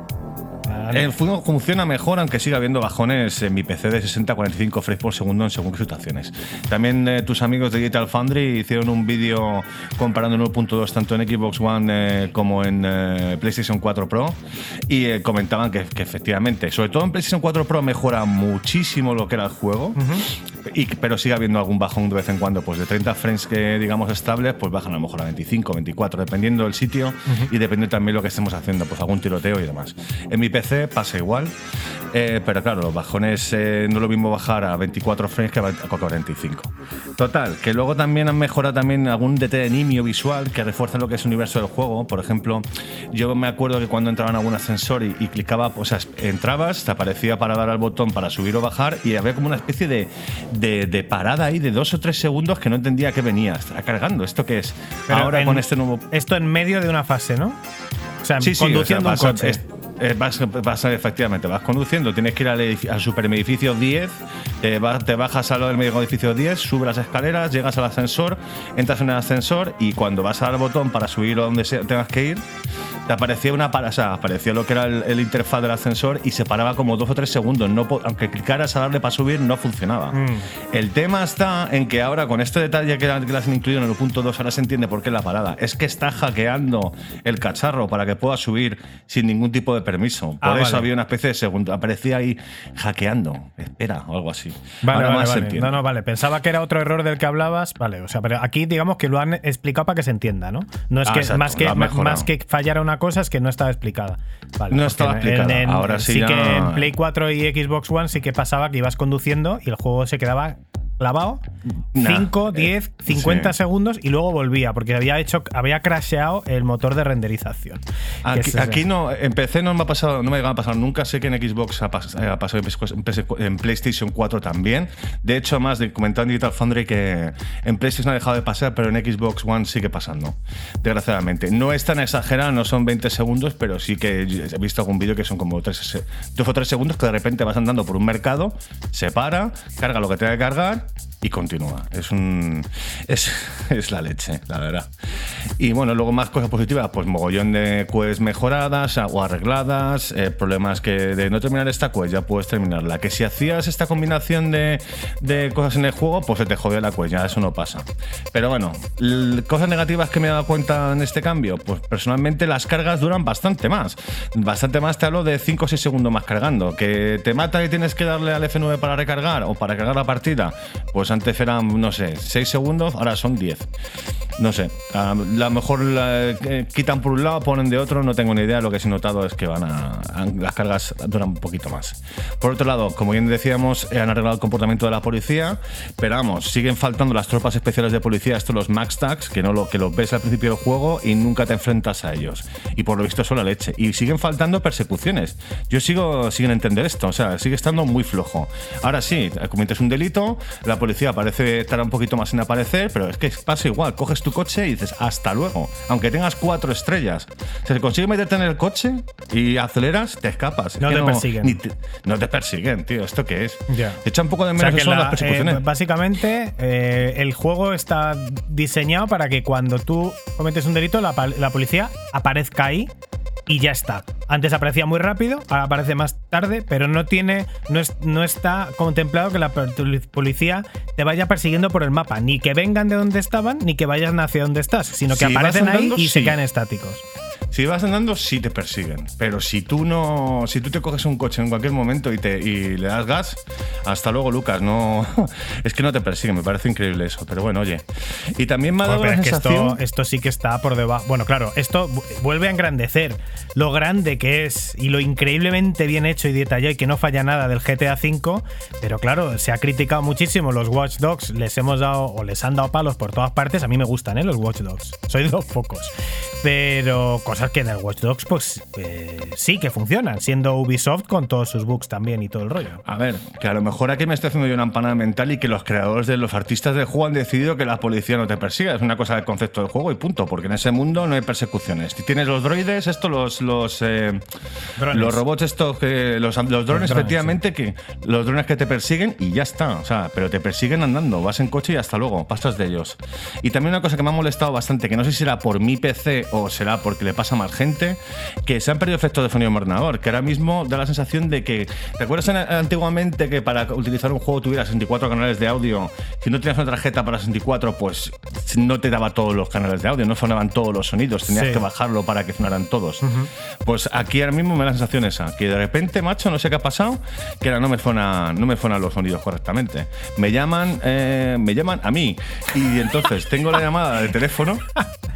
El juego funciona mejor, aunque siga habiendo bajones en mi PC de 60-45 frames por segundo en según qué situaciones. También eh, tus amigos de Digital Foundry hicieron un vídeo comparando el 1.2 tanto en Xbox One eh, como en eh, PlayStation 4 Pro y eh, comentaban que, que efectivamente, sobre todo en PlayStation 4 Pro mejora muchísimo lo que era el juego, y, pero sigue habiendo algún bajón de vez en cuando, pues de 30 frames que digamos estables, pues bajan a lo mejor a 25, 24, dependiendo del sitio y dependiendo también lo que estemos haciendo, pues algún tiroteo y demás. En mi PC pasa igual, eh, pero claro, los bajones eh, no es lo mismo bajar a 24 frames que a 45. Total, que luego también han mejorado también algún detalle nimio visual que refuerza lo que es el universo del juego. Por ejemplo, yo me acuerdo que cuando entraba en algún ascensor y, y clicaba, o sea, entrabas, te aparecía para dar al botón para subir o bajar y había como una especie de, de, de parada ahí de dos o tres segundos que no entendía que venía. Estará cargando, ¿esto qué es? Pero Ahora en- con este nuevo Esto en medio de una fase, ¿no? O sea, Sí, sí, conduciendo o sea, un coche. es- Eh, vas, vas, efectivamente, vas conduciendo, tienes que ir al, al superedificio 10, te, ba- te bajas al del medio edificio 10, subes las escaleras, llegas al ascensor, entras en el ascensor y cuando vas al botón para subir a donde tengas que ir, te aparecía una para, o sea, aparecía lo que era el, el interfaz del ascensor y se paraba como dos o tres segundos. No, aunque clicaras a darle para subir, no funcionaba. Mm. El tema está en que ahora, con este detalle que, que le han incluido en el punto 2, ahora se entiende por qué la parada. Es que está hackeando el cacharro para que pueda subir sin ningún tipo de permiso. Por Ah, eso vale. había una especie de segundo. Aparecía ahí hackeando. Espera, o algo así. Vale, ahora vale, más se vale. entiende. No, no, vale. Pensaba que era otro error del que hablabas. Vale, o sea, pero aquí digamos que lo han explicado para que se entienda, ¿no? No es Ah, que exacto, más que más que fallara una cosa es que no estaba explicada. Vale, No estaba explicada. en- Ahora sí ya- que en Play 4 y Xbox One sí que pasaba que ibas conduciendo y el juego se quedaba clavado Nah, 5, eh, 10, 50 sí. segundos y luego volvía porque había hecho había crasheado el motor de renderización. Aquí, es ese. aquí no, en PC no me ha pasado, no me ha pasar nunca. Sé que en Xbox ha, pas- eh, ha pasado en PlayStation 4 también. De hecho, más de comentar en Digital Foundry que en PlayStation ha dejado de pasar, pero en Xbox One sigue pasando. Desgraciadamente. No es tan exagerado, no son 20 segundos, pero sí que he visto algún vídeo que son como 3, dos o 3 segundos que de repente vas andando por un mercado, se para, carga lo que tenga que cargar y continúa. Es un. Es, es la leche, la verdad. Y bueno, luego más cosas positivas, pues mogollón de quests mejoradas o arregladas, eh, problemas que de no terminar esta quest ya puedes terminarla. Que si hacías esta combinación de, de cosas en el juego, pues se te jodió la quest, ya eso no pasa. Pero bueno, cosas negativas que me he dado cuenta en este cambio, pues personalmente las cargas duran bastante más. Bastante más, te hablo de 5 o 6 segundos más cargando. Que te mata y tienes que darle al F9 para recargar o para cargar la partida, pues antes eran, no sé, 6 segundos, ahora son 10. No sé, a lo mejor eh, quitan por un lado, ponen de otro, no tengo ni idea. Lo que sí he notado es que van a, las cargas duran un poquito más. Por otro lado, como bien decíamos, eh, han arreglado el comportamiento de la policía, pero vamos, siguen faltando las tropas especiales de policía, estos los Max Tags, que no lo que los ves al principio del juego y nunca te enfrentas a ellos. Y por lo visto son la leche. Y siguen faltando persecuciones. Yo sigo sin entender esto, o sea, sigue estando muy flojo. Ahora sí, cometes un delito, la policía parece estar un poquito más en aparecer, pero es que pasa igual, coges tu coche y dices hasta luego, aunque tengas cuatro estrellas. Si consigues meterte en el coche y aceleras, te escapas. Es No que te persiguen. te- no te persiguen, tío. ¿Esto qué es? Ya. Echa un poco de O sea menos que la- las persecuciones. eh, básicamente, eh, el juego está diseñado para que cuando tú cometes un delito, la, la policía aparezca ahí y ya está. Antes aparecía muy rápido, ahora aparece más tarde, pero no tiene, no, es- no está contemplado que la policía te vaya persiguiendo por el mapa, ni que vengan de donde estaban, ni que vayan hacia donde estás, sino que Si aparecen ahí y se quedan estáticos. Si vas andando, sí te persiguen. Pero si tú no. Si tú te coges un coche en cualquier momento y, te, y le das gas, hasta luego, Lucas. No. Es que no te persiguen, me parece increíble eso. Pero bueno, oye. Y también me ha dado Joder, la pero es que sensación. esto, esto sí que está por debajo. Bueno, claro, esto vu- vuelve a engrandecer lo grande que es y lo increíblemente bien hecho y detallado y que no falla nada del GTA V. Pero claro, se ha criticado muchísimo los Watch Dogs. Les hemos dado o les han dado palos por todas partes. A mí me gustan, ¿eh? Los Watch Dogs. Soy de los pocos. Pero cosas que en el Watch Dogs, pues eh, sí que funcionan, siendo Ubisoft con todos sus bugs también y todo el rollo. A ver, que a lo mejor aquí me estoy haciendo yo una empanada mental y que los creadores de los artistas del juego han decidido que la policía no te persiga. Es una cosa del concepto del juego y punto, porque en ese mundo no hay persecuciones. Si tienes los droides, esto, los, los, eh, los robots, estos, que, los, los drones, drones, efectivamente, que los drones que te persiguen y ya está. O sea, pero te persiguen andando, vas en coche y hasta luego, pasas de ellos. Y también una cosa que me ha molestado bastante, que no sé si será por mi PC o será porque le pasa a más gente, que se han perdido efectos de sonido en ordenador, que ahora mismo da la sensación de que, ¿te acuerdas en- antiguamente que para utilizar un juego tuviera 64 canales de audio? Si no tenías una tarjeta para 64, pues no te daba todos los canales de audio, no sonaban todos los sonidos, tenías Sí. que bajarlo para que sonaran todos. Pues aquí ahora mismo me da la sensación esa, que de repente, macho, no sé qué ha pasado, que ahora no me suena, no me suenan los sonidos correctamente. Me llaman, eh, me llaman a mí y entonces tengo la llamada de teléfono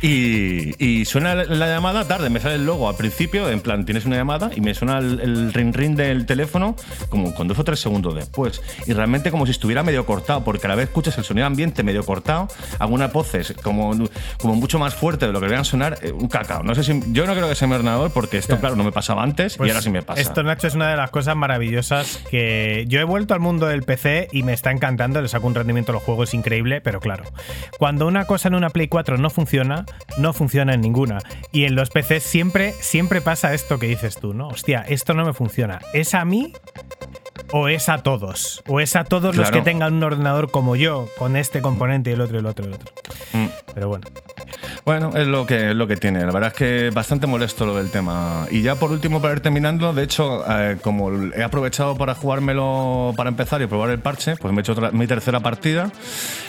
y, y suena la llamada tarde, me sale el logo al principio, en plan tienes una llamada y me suena el, el ring ring del teléfono como con dos o tres segundos después y realmente como si estuviera medio cortado porque a la vez escuchas el sonido ambiente medio cortado, algunas voces como, como mucho más fuerte de lo que deberían sonar, eh, un cacao. No sé si yo no creo que sea mi ordenador porque esto claro no me pasaba antes Pues y ahora sí me pasa. Esto, Nacho, es una de las cosas maravillosas que yo he vuelto al mundo del PC y me está encantando. Le saco un rendimiento a los juegos increíble, pero claro, cuando una cosa en una Play 4 no funciona, no funciona en ninguna. Y en los PCs siempre, siempre pasa esto que dices tú, ¿no? Hostia, esto no me funciona. ¿Es a mí o es a todos? ¿O es a todos los que tengan un ordenador como yo, con este componente y el otro, y el otro, y el otro? Mm. Pero bueno. Bueno, es lo que es lo que tiene. La verdad es que bastante molesto lo del tema. Y ya por último, para ir terminando, de hecho, eh, como he aprovechado para jugármelo para empezar y probar el parche, pues me he hecho otra- mi tercera partida.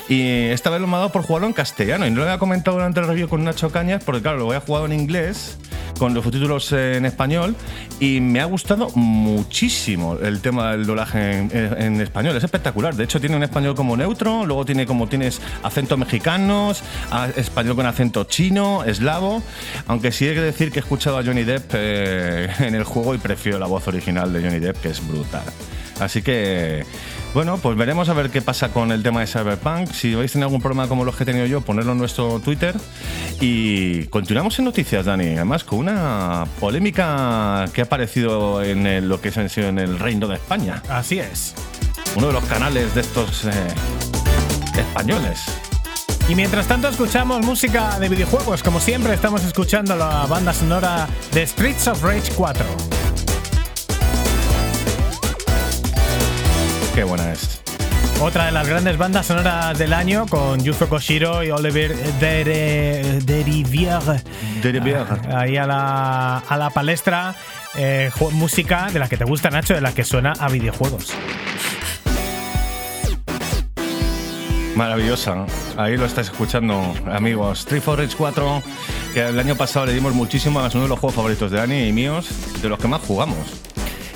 Y esta vez lo me ha dado por jugarlo en castellano. Y no lo había comentado durante el review con Nacho Cañas, porque claro, lo voy a jugado en inglés, con los subtítulos en español. Y me ha gustado muchísimo el tema del doblaje en, en español. Es espectacular. De hecho, tiene un español como neutro, luego tiene como tienes acentos mexicanos, español con acento chino, eslavo. Aunque sí hay que decir que he escuchado a Johnny Depp eh, en el juego y prefiero la voz original de Johnny Depp, que es brutal. Así que, bueno, pues veremos a ver qué pasa con el tema de Cyberpunk. Si vais a tener algún problema como los que he tenido yo, ponerlo en nuestro Twitter. Y continuamos en noticias, Dani. Además, con una polémica que ha aparecido en el- lo que es en el Reino de España. Así es. Uno de los canales de estos eh, españoles. Y mientras tanto escuchamos música de videojuegos, como siempre estamos escuchando la banda sonora de Streets of Rage 4. Qué buena es. Otra de las grandes bandas sonoras del año con Yuzo Koshiro y Oliver Dere- Derivière Derivière. ahí a la, a la palestra. eh, música de la que te gusta, Nacho, de la que suena a videojuegos. Maravillosa. Ahí lo estáis escuchando, amigos. Street for Rage 4, que el año pasado le dimos muchísimo, es uno de los juegos favoritos de Dani y míos, de los que más jugamos.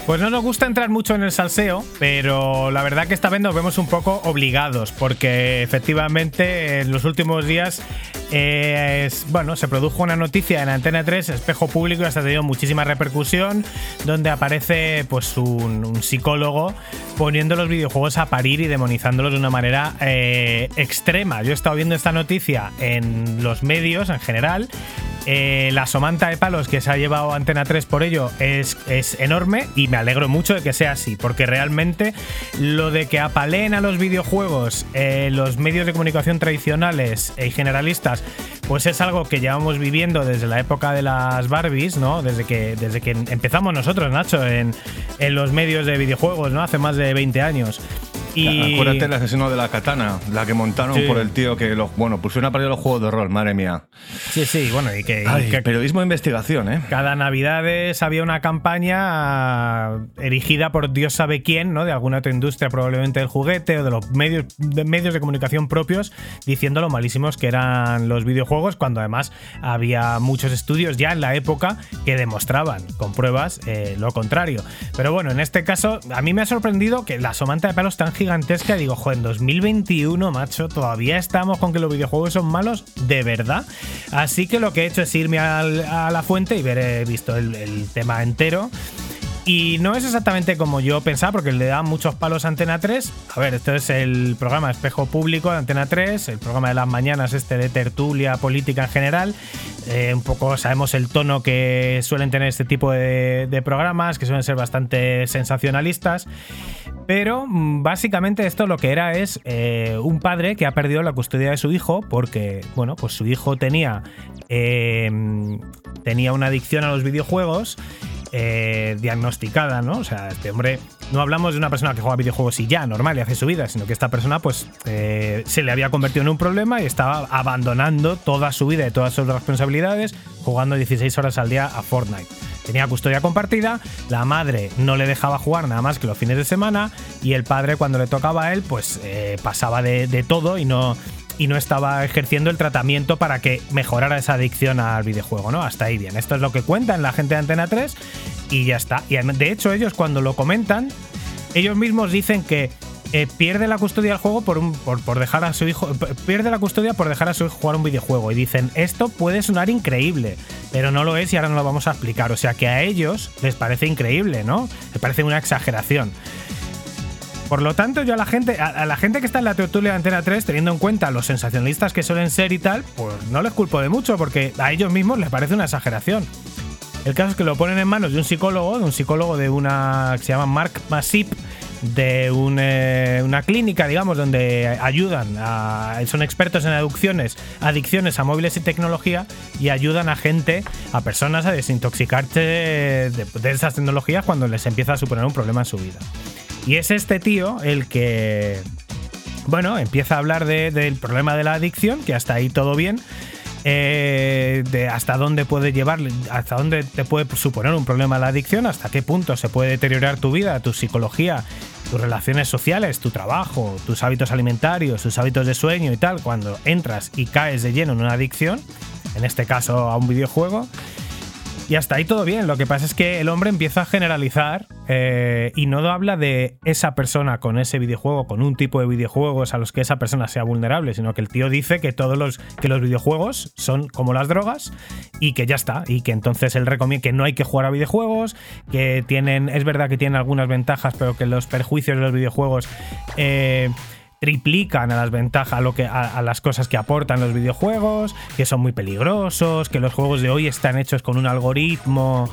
Pues no nos gusta entrar mucho en el salseo, pero la verdad que esta vez nos vemos un poco obligados, porque efectivamente en los últimos días eh, es- bueno, se produjo una noticia en Antena 3, espejo público, y hasta ha tenido muchísima repercusión, donde aparece pues un, psicólogo poniendo los videojuegos a parir y demonizándolos de una manera eh, extrema. Yo he estado viendo esta noticia en los medios en general. Eh, la somanta de palos que se ha llevado Antena 3 por ello es, es enorme y me alegro mucho de que sea así, porque realmente lo de que apaleen a los videojuegos eh, los medios de comunicación tradicionales y generalistas, pues es algo que llevamos viviendo desde la época de las Barbies, ¿no? Desde que, desde que empezamos nosotros, Nacho, en, en los medios de videojuegos, ¿no? Hace más de 20 años. Y Acuérdate el asesino de la katana, la que montaron Sí. por el tío que los, bueno, pusieron a parir los juegos de rol, madre mía. sí, sí, bueno, y que, y Ay, que periodismo de investigación, ¿eh? Cada Navidades había una campaña erigida por Dios sabe quién, ¿no? De alguna otra industria, probablemente del juguete o de los medios de, medios de comunicación propios, diciendo lo malísimos que eran los videojuegos, cuando además había muchos estudios ya en la época que demostraban con pruebas eh, lo contrario. Pero bueno, en este caso, a mí me ha sorprendido que la somanta de palos tan gigantesca, digo, joder, en 2021, macho, todavía estamos con que los videojuegos son malos, de verdad. Así que lo que he hecho es irme a la fuente y ver, he visto el tema entero. Y no es exactamente como yo pensaba, porque le dan muchos palos a Antena 3. A ver, este es el programa Espejo Público de Antena 3, el programa de las mañanas este de tertulia política en general. Eh, un poco sabemos el tono que suelen tener este tipo de, de programas, que suelen ser bastante sensacionalistas. Pero mm, básicamente esto lo que era es eh, un padre que ha perdido la custodia de su hijo porque, bueno, pues su hijo tenía, eh, tenía una adicción a los videojuegos eh, diagnosticada, ¿no? O sea, este hombre, no hablamos de una persona que juega videojuegos y ya, normal, y hace su vida, sino que esta persona, pues, eh, se le había convertido en un problema y estaba abandonando toda su vida y todas sus responsabilidades jugando 16 horas al día a Fortnite. Tenía custodia compartida, la madre no le dejaba jugar nada más que los fines de semana y el padre cuando le tocaba a él pues eh, pasaba de, de todo y no, y no estaba ejerciendo el tratamiento para que mejorara esa adicción al videojuego, ¿no? Hasta ahí bien. Esto es lo que cuentan la gente de Antena 3 y ya está. Y de hecho ellos cuando lo comentan, ellos mismos dicen que eh, pierde la custodia del juego por, un- por, por dejar a su hijo. Pierde la custodia por dejar a su hijo jugar un videojuego. Y dicen, esto puede sonar increíble, pero no lo es y ahora no lo vamos a explicar. O sea que a ellos les parece increíble, ¿no? Les parece una exageración. Por lo tanto, yo a la gente, a, la gente que está en la tertulia de Antena 3, teniendo en cuenta los sensacionalistas que suelen ser y tal, pues no les culpo de mucho, porque a ellos mismos les parece una exageración. El caso es que lo ponen en manos de un psicólogo, de un psicólogo de una que se llama Mark Masip, de eh, una clínica, digamos, donde ayudan a. son expertos en adicciones, adicciones a móviles y tecnología y ayudan a gente, a personas a desintoxicarse de, de esas tecnologías cuando les empieza a suponer un problema en su vida. Y es este tío el que. Bueno, empieza a hablar de- del problema de la adicción, que hasta ahí todo bien. eh, de hasta dónde puede llevar, hasta dónde te puede suponer un problema la adicción, hasta qué punto se puede deteriorar tu vida, tu psicología, tus relaciones sociales, tu trabajo, tus hábitos alimentarios, tus hábitos de sueño y tal, cuando entras y caes de lleno en una adicción, en este caso a un videojuego. Y hasta ahí todo bien. Lo que pasa es que el hombre empieza a generalizar eh, y no habla de esa persona con ese videojuego, con un tipo de videojuegos a los que esa persona sea vulnerable, sino que el tío dice que todos los, que los videojuegos son como las drogas y que ya está. Y que entonces él recomienda que no hay que jugar a videojuegos, que tienen, es verdad que tienen algunas ventajas, pero que los perjuicios de los videojuegos. eh, triplican a las ventajas, a, lo que, a, a las cosas que aportan los videojuegos, que son muy peligrosos, que los juegos de hoy están hechos con un algoritmo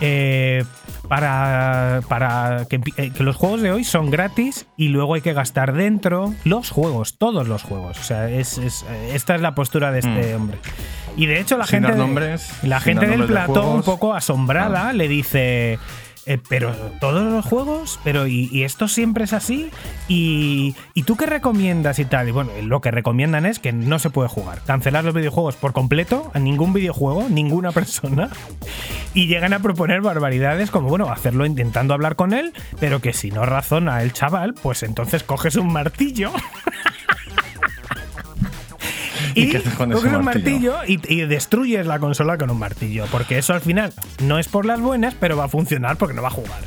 eh, para, para que, eh, que los juegos de hoy son gratis y luego hay que gastar dentro los juegos, todos los juegos. O sea, es, es- esta es la postura de este hombre. Y de hecho la Sin gente, nombres, la gente del nombres de plató un poco asombrada le dice... "Eh, pero todos los juegos, pero y, y esto siempre es así, y, y tú qué recomiendas y tal. Y bueno, lo que recomiendan es que no se puede jugar, cancelar los videojuegos por completo, a ningún videojuego, ninguna persona, y llegan a proponer barbaridades como, bueno, hacerlo intentando hablar con él, pero que si no razona el chaval, pues entonces coges un martillo. ¿Y coges un martillo? martillo y, y destruyes la consola con un martillo. Porque eso al final no es por las buenas, pero va a funcionar porque no va a jugar.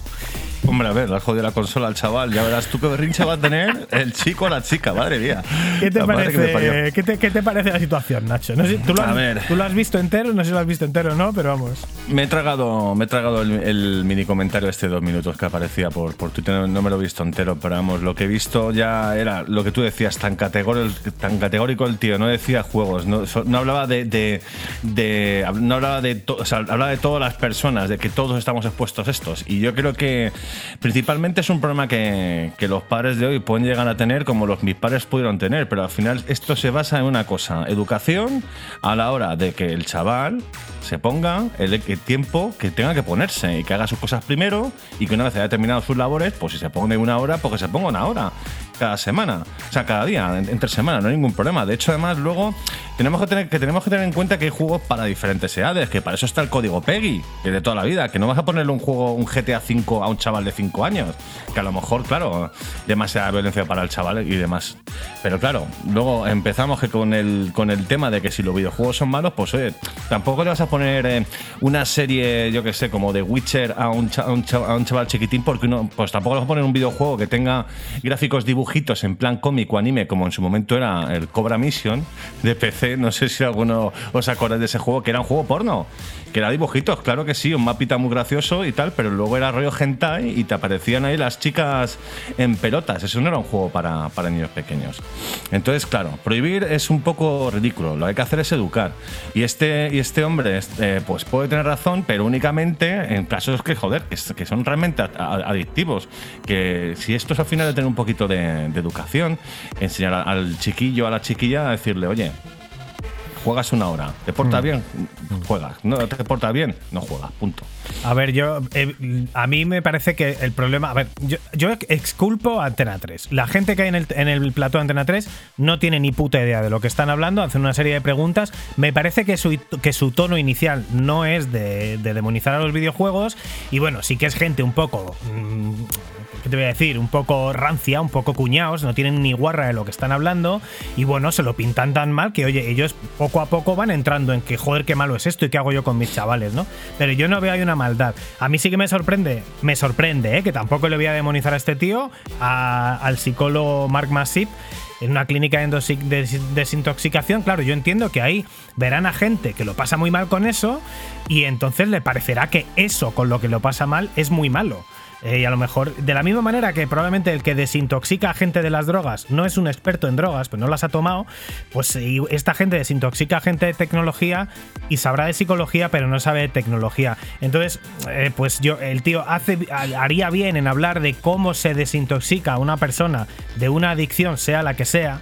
Hombre, a ver, le has jodido la consola al chaval. Ya verás tú qué berrinche va a tener el chico o la chica, madre mía. ¿Qué te, La parece, ¿qué, te, qué te parece la situación, Nacho? No sé, ¿tú, lo A has, ver. tú lo has visto entero, no sé si lo has visto entero no, pero vamos. Me he tragado, me he tragado el, el mini comentario este dos minutos que aparecía por, por Twitter. No, no me lo he visto entero, pero vamos, lo que he visto ya era lo que tú decías, tan categórico, tan categórico el tío. No decía juegos, no, hablaba de, de- de- no hablaba de, to- o sea, hablaba de todas las personas, de que todos estamos expuestos a estos. Y yo creo que principalmente es un problema que, los padres de hoy pueden llegar a tener, como los mis padres pudieron tener. Pero al final esto se basa en una cosa: educación a la hora de que el chaval se ponga el, tiempo que tenga que ponerse y que haga sus cosas primero y que una vez haya terminado sus labores, pues si se pone una hora, pues que se ponga una hora cada semana, o sea, cada día, en- entre semana, no hay ningún problema. De hecho, además, luego tenemos que tener, que tenemos que tener en cuenta que hay juegos para diferentes edades, que para eso está el código PEGI, que de toda la vida, que no vas a ponerle un juego, un GTA V a un chaval de 5 años, que a lo mejor, claro, demasiada violencia para el chaval y demás. Pero claro, luego empezamos que con el, con el tema de que si los videojuegos son malos, pues oye, tampoco le vas a poner eh, una serie, yo que sé, como de Witcher a un, a un chaval chiquitín, porque uno, pues tampoco le vas a poner un videojuego que tenga gráficos en plan cómic o anime, como en su momento era el Cobra Mission de PC. No sé si alguno os acordáis de ese juego, que era un juego porno, que era dibujitos, claro que sí, un mapita muy gracioso y tal, pero luego era rollo hentai y te aparecían ahí las chicas en pelotas. Eso no era un juego para, para niños pequeños. Entonces, claro, prohibir es un poco ridículo. Lo que hay que hacer es educar. Y este, y este hombre, este, pues puede tener razón, pero únicamente en casos que, joder, que, son realmente adictivos. Que si esto es al final de tener un poquito de, de educación, enseñar al chiquillo, a la chiquilla, a decirle, oye, juegas una hora, ¿te portas bien? Juegas. ¿No te portas bien? No juegas, punto. A ver, yo. eh, a mí me parece que el problema. A ver, yo, yo exculpo a Antena 3. La gente que hay en el, en el plató de Antena 3 no tiene ni puta idea de lo que están hablando, hacen una serie de preguntas. Me parece que su, que su tono inicial no es de, de demonizar a los videojuegos. Y bueno, sí que es gente un poco. mm, ¿Qué te voy a decir? Un poco rancia, un poco cuñados, no tienen ni guarra de lo que están hablando. Y bueno, se lo pintan tan mal que, oye, ellos poco a poco van entrando en que, joder, qué malo es esto y qué hago yo con mis chavales, ¿no? Pero yo no veo ahí una maldad. A mí sí que me sorprende, me sorprende, ¿eh? Que tampoco le voy a demonizar a este tío, al psicólogo Mark Masip. En una clínica de desintoxicación, claro, yo entiendo que ahí verán a gente que lo pasa muy mal con eso y entonces le parecerá que eso con lo que lo pasa mal es muy malo. Eh, y a lo mejor, de la misma manera que probablemente el que desintoxica a gente de las drogas no es un experto en drogas, pues no las ha tomado, pues esta gente desintoxica a gente de tecnología y sabrá de psicología, pero no sabe de tecnología. Entonces, eh, pues yo, el tío haría bien en hablar de cómo se desintoxica a una persona de una adicción, sea la que sea.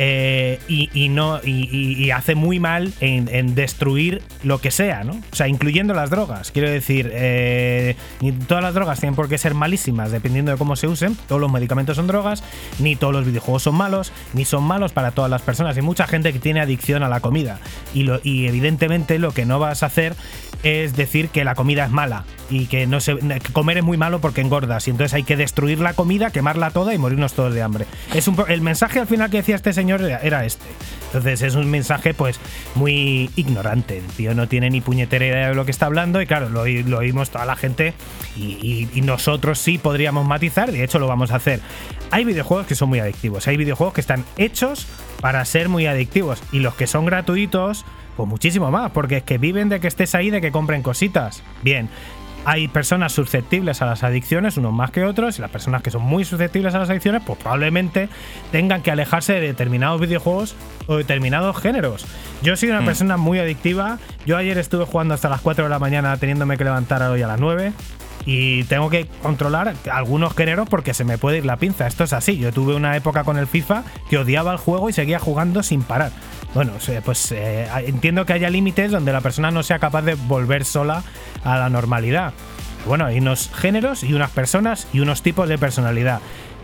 Eh, y, no y, hace muy mal en, destruir lo que sea, ¿no? O sea, incluyendo las drogas. Quiero decir, eh, ni todas las drogas tienen por qué ser malísimas dependiendo de cómo se usen. Todos los medicamentos son drogas, ni todos los videojuegos son malos, ni son malos para todas las personas. Hay mucha gente que tiene adicción a la comida y, evidentemente lo que no vas a hacer es decir que la comida es mala y que no se comer es muy malo porque engordas y entonces hay que destruir la comida, quemarla toda y morirnos todos de hambre. Es un, el mensaje al final que decía este señor era, este. Entonces es un mensaje pues muy ignorante. El tío no tiene ni puñetera idea de lo que está hablando y claro, lo, lo oímos toda la gente y, y- y nosotros sí podríamos matizar, de hecho lo vamos a hacer. Hay videojuegos que son muy adictivos, hay videojuegos que están hechos para ser muy adictivos y los que son gratuitos pues muchísimo más, porque es que viven de que estés ahí, de que compren cositas. Bien, hay personas susceptibles a las adicciones, unos más que otros, y las personas que son muy susceptibles a las adicciones, pues probablemente tengan que alejarse de determinados videojuegos o determinados géneros. Yo soy una persona muy adictiva. Yo ayer estuve jugando hasta las 4 de la mañana teniéndome que levantar hoy a las 9. Y tengo que controlar algunos géneros porque se me puede ir la pinza. Esto es así. Yo tuve una época con el FIFA que odiaba el juego y seguía jugando sin parar. Bueno, pues eh, entiendo que haya límites donde la persona no sea capaz de volver sola a la normalidad. Bueno, hay unos géneros y unas personas y unos tipos de personalidad.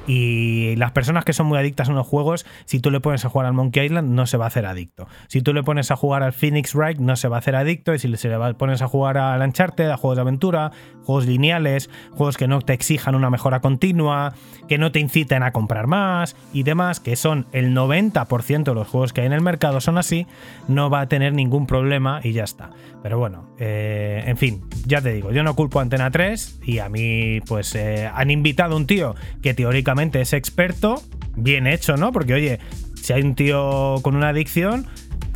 Y las personas que son muy adictas a unos juegos, si tú le pones a jugar al Monkey Island, no se va a hacer adicto. Si tú le pones a jugar al Phoenix Wright, no se va a hacer adicto. Y si le pones a jugar al Uncharted, a juegos de aventura, juegos lineales, juegos que no te exijan una mejora continua, que no te inciten a comprar más y demás, que son el 90% de los juegos que hay en el mercado son así, no va a tener ningún problema y ya está. Pero bueno, eh, en fin, ya te digo, yo no culpo a Antena 3 y a mí pues eh, han invitado a un tío que teóricamente es experto, bien hecho, ¿no? Porque oye, si hay un tío con una adicción,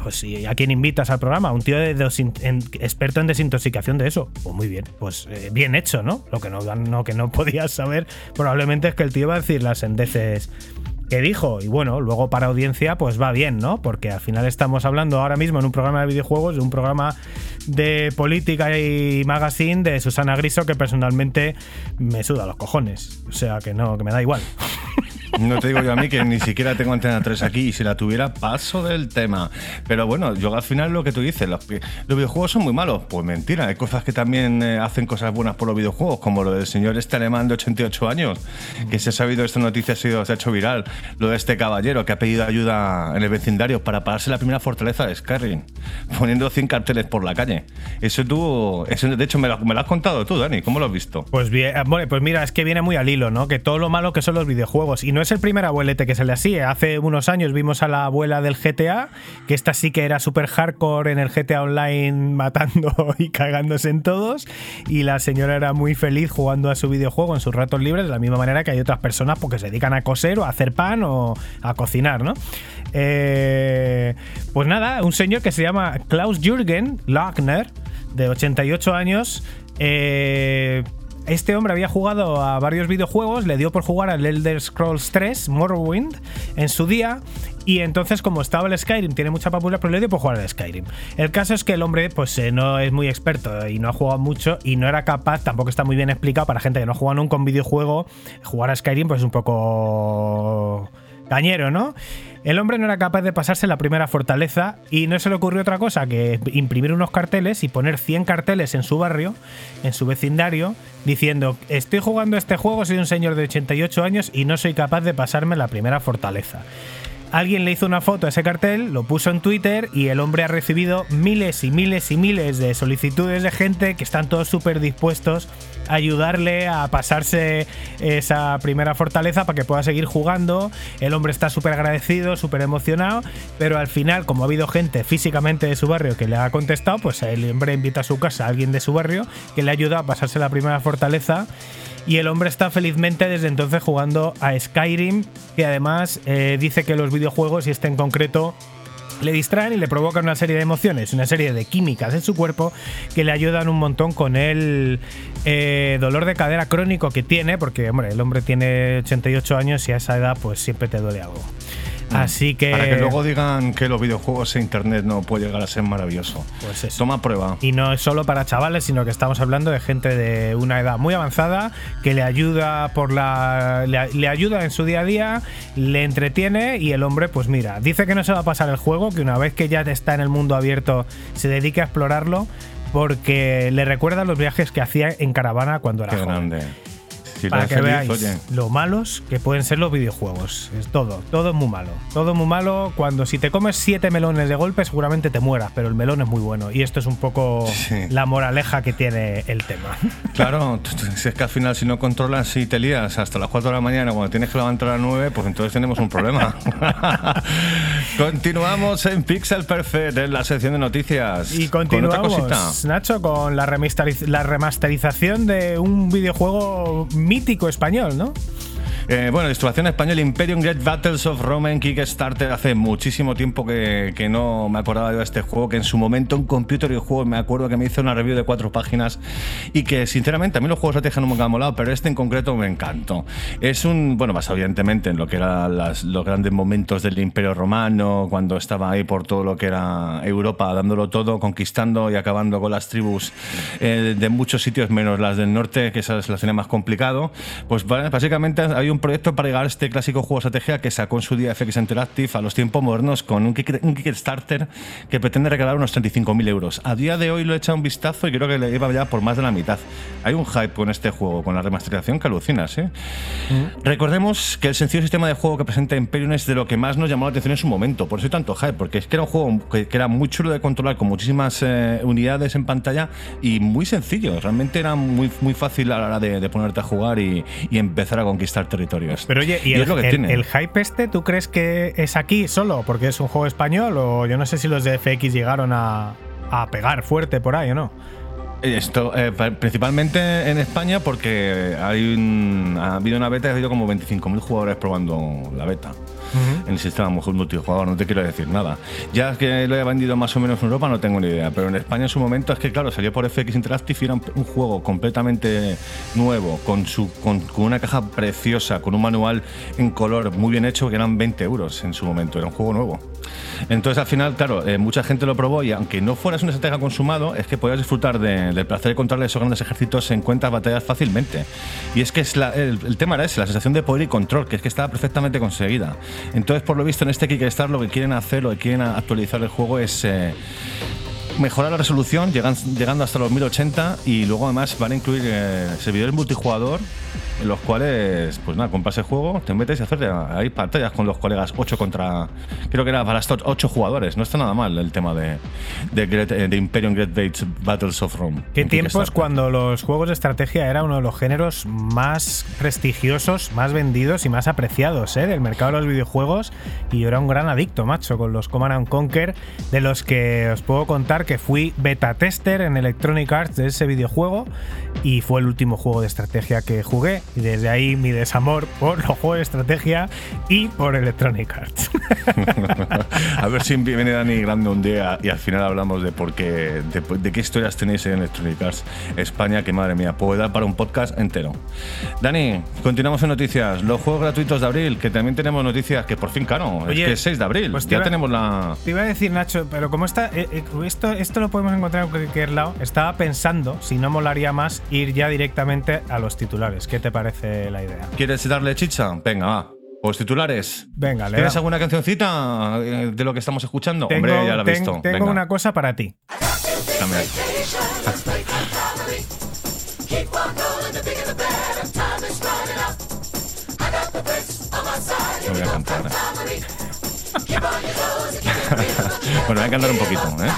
pues ¿a quién invitas al programa? Un tío de experto en desintoxicación de eso. Pues muy bien, pues eh, bien hecho, ¿no? Lo que no, no, que no podías saber probablemente es que el tío va a decir las endeces que dijo. Y bueno, luego para audiencia, pues va bien, ¿no? Porque al final estamos hablando ahora mismo en un programa de videojuegos, de un programa de política y magazine de Susana Griso, que personalmente me suda los cojones. O sea que no, que me da igual. No te digo yo a mí que ni siquiera tengo antena 3 aquí y si la tuviera paso del tema. Pero bueno, yo al final lo que tú dices, los, los videojuegos son muy malos. Pues mentira, hay cosas que también eh, hacen cosas buenas por los videojuegos, como lo del señor este alemán de 88 años, que se ha sabido esta noticia, ha sido, se ha hecho viral, lo de este caballero que ha pedido ayuda en el vecindario para pararse la primera fortaleza de Skyrim, poniendo 100 carteles por la calle. Eso tú, eso de hecho me lo, me lo has contado tú, Dani, ¿cómo lo has visto? Pues bien, eh, pues mira, es que viene muy al hilo, ¿no? Que todo lo malo que son los videojuegos. Y no es el primer abuelete que se le así. Hace unos años vimos a la abuela del GTA, que esta sí que era súper hardcore en el GTA Online, matando y cagándose en todos. Y la señora era muy feliz jugando a su videojuego en sus ratos libres, de la misma manera que hay otras personas porque se dedican a coser o a hacer pan o a cocinar, ¿no? Eh, pues nada, un señor que se llama Klaus Jürgen Lackner, de 88 años. Eh, este hombre había jugado a varios videojuegos, le dio por jugar al Elder Scrolls 3, Morrowind, en su día. Y entonces, como estaba el Skyrim, tiene mucha popularidad, pues le dio por jugar al Skyrim. El caso es que el hombre, pues eh, no es muy experto y no ha jugado mucho y no era capaz, tampoco está muy bien explicado para gente que no juega nunca un videojuego, jugar a Skyrim, pues es un poco cañero, ¿no? El hombre no era capaz de pasarse la primera fortaleza y no se le ocurrió otra cosa que imprimir unos carteles y poner 100 carteles en su barrio, en su vecindario, diciendo, estoy jugando este juego, soy un señor de 88 años y no soy capaz de pasarme la primera fortaleza. Alguien le hizo una foto a ese cartel, lo puso en Twitter y el hombre ha recibido miles y miles y miles de solicitudes de gente que están todos súper dispuestos a ayudarle a pasarse esa primera fortaleza para que pueda seguir jugando. El hombre está súper agradecido, súper emocionado, pero al final, como ha habido gente físicamente de su barrio que le ha contestado, pues el hombre invita a su casa a alguien de su barrio que le ayuda a pasarse la primera fortaleza. Y el hombre está felizmente desde entonces jugando a Skyrim, que además eh, dice que los videojuegos, y este en concreto, le distraen y le provocan una serie de emociones, una serie de químicas en su cuerpo que le ayudan un montón con el eh, dolor de cadera crónico que tiene, porque hombre, el hombre tiene 88 años y a esa edad pues siempre te duele algo. Así que... Mm. Para que luego digan que los videojuegos e internet no puede llegar a ser maravilloso. Pues eso. Toma prueba. Y no es solo para chavales, sino que estamos hablando de gente de una edad muy avanzada que le ayuda por la. le, le ayuda en su día a día, le entretiene y el hombre, pues mira, dice que no se va a pasar el juego, que una vez que ya está en el mundo abierto, se dedique a explorarlo. Porque le recuerda los viajes que hacía en caravana cuando era Qué joven. grande. Si Para que veáis oye. lo malos que pueden ser los videojuegos. Es todo, todo es muy malo. Todo muy malo. Cuando si te comes siete melones de golpe, seguramente te mueras, pero el melón es muy bueno. Y esto es un poco Sí. la moraleja que tiene el tema. Claro, si es que al final si no controlas y te lías hasta las 4 de la mañana cuando tienes que levantar a las 9, pues entonces tenemos un problema. Continuamos en Pixel Perfect, en la sección de noticias. Y continuamos. Nacho, con la, remasteriz- la remasterización de un videojuego mítico español, ¿no? Eh, bueno, distribución española Imperium Great Battles of Rome en Kickstarter. Hace muchísimo tiempo que, que no me acordaba de este juego, que en su momento en Computer y Juegos me acuerdo que me hizo una review de cuatro páginas y que sinceramente a mí los juegos de estrategia no me han molado, pero este en concreto me encantó. Es un, bueno, basado evidentemente en lo que eran las- los grandes momentos del Imperio Romano, cuando estaba ahí por todo lo que era Europa, dándolo todo, conquistando y acabando con las tribus eh, de muchos sitios, menos las del norte, que esa es la escena más complicado. Pues básicamente había un proyecto para llegar a este clásico juego de estrategia que sacó en su día FX Interactive a los tiempos modernos con un, Kick- un Kickstarter que pretende recaudar unos 35.000 euros. A día de hoy lo he echado un vistazo y creo que le iba ya por más de la mitad. Hay un hype con este juego, con la remasterización que alucinas. ¿eh? Recordemos que el sencillo sistema de juego que presenta Imperium es de lo que más nos llamó la atención en su momento. Por eso hay tanto hype, porque es que era un juego que, que era muy chulo de controlar, con muchísimas eh, unidades en pantalla y muy sencillo. Realmente era muy, muy fácil a la hora de, de ponerte a jugar y, y empezar a conquistar territorios. Pero oye, ¿y, el, es lo que el- tiene. el hype este, tú crees que es aquí solo porque es un juego español? O yo no sé si los de FX llegaron a, a pegar fuerte por ahí o no. Esto, eh, pa- principalmente en España, porque hay un- ha habido una beta y ha habido como 25.000 jugadores probando la beta. En el sistema mejor multijugador, no te quiero decir nada. Ya que lo he vendido más o menos en Europa, no tengo ni idea. Pero en España en su momento es que, claro, salió por FX Interactive y era un, un juego completamente nuevo, con, su, con, con una caja preciosa, con un manual en color muy bien hecho, que eran 20 euros en su momento. Era un juego nuevo. Entonces, al final, claro, eh, mucha gente lo probó y aunque no fueras una estratega consumado, es que podías disfrutar de- del placer de controlar esos grandes ejércitos en cuentas batallas fácilmente. Y es que es el tema era ese, la sensación de poder y control, que es que estaba perfectamente conseguida. Entonces, por lo visto, en este Kickstarter lo que quieren hacer, lo que quieren actualizar el juego es... eh, mejorar la resolución llegan- llegando hasta los 1080 y luego además van a incluir eh, servidores multijugador en los cuales, pues nada, compras el juego, te metes y hacer ahí pantallas con los colegas 8 contra, creo que era para estos 8 jugadores, no está nada mal el tema de, de, Great- eh, de Imperium Great Bates Battles of Rome. ¿Qué tiempos cuando los juegos de estrategia era uno de los géneros más prestigiosos, más vendidos y más apreciados ¿eh? del mercado de los videojuegos? Y yo era un gran adicto, macho, con los Command and Conquer, de los que os puedo contar que fui beta tester en Electronic Arts de ese videojuego y fue el último juego de estrategia que jugué. Y desde ahí mi desamor por los juegos de estrategia y por Electronic Arts. A ver si viene Dani Grande un día y al final hablamos de por qué, de, de qué historias tenéis en Electronic Arts España, que madre mía, puedo dar para un podcast entero. Dani, continuamos en noticias. Los juegos gratuitos de abril, que también tenemos noticias que por fin, claro, Oye, es que es 6 de abril. pues ya iba- tenemos la. Te iba a decir, Nacho, pero como está, eh, eh, esto, esto lo podemos encontrar en cualquier lado, estaba pensando si no molaría más ir ya directamente a los titulares. ¿Qué te parece la idea? ¿Quieres darle chicha? Venga, va. Pues titulares. Venga, le ¿Tienes da- alguna cancioncita eh, de lo que estamos escuchando? tengo, Hombre, ya la he ten- visto. tengo Venga, una cosa para ti. dame. No voy a cantar. eh. bueno, voy a cantar un poquito, ¿eh?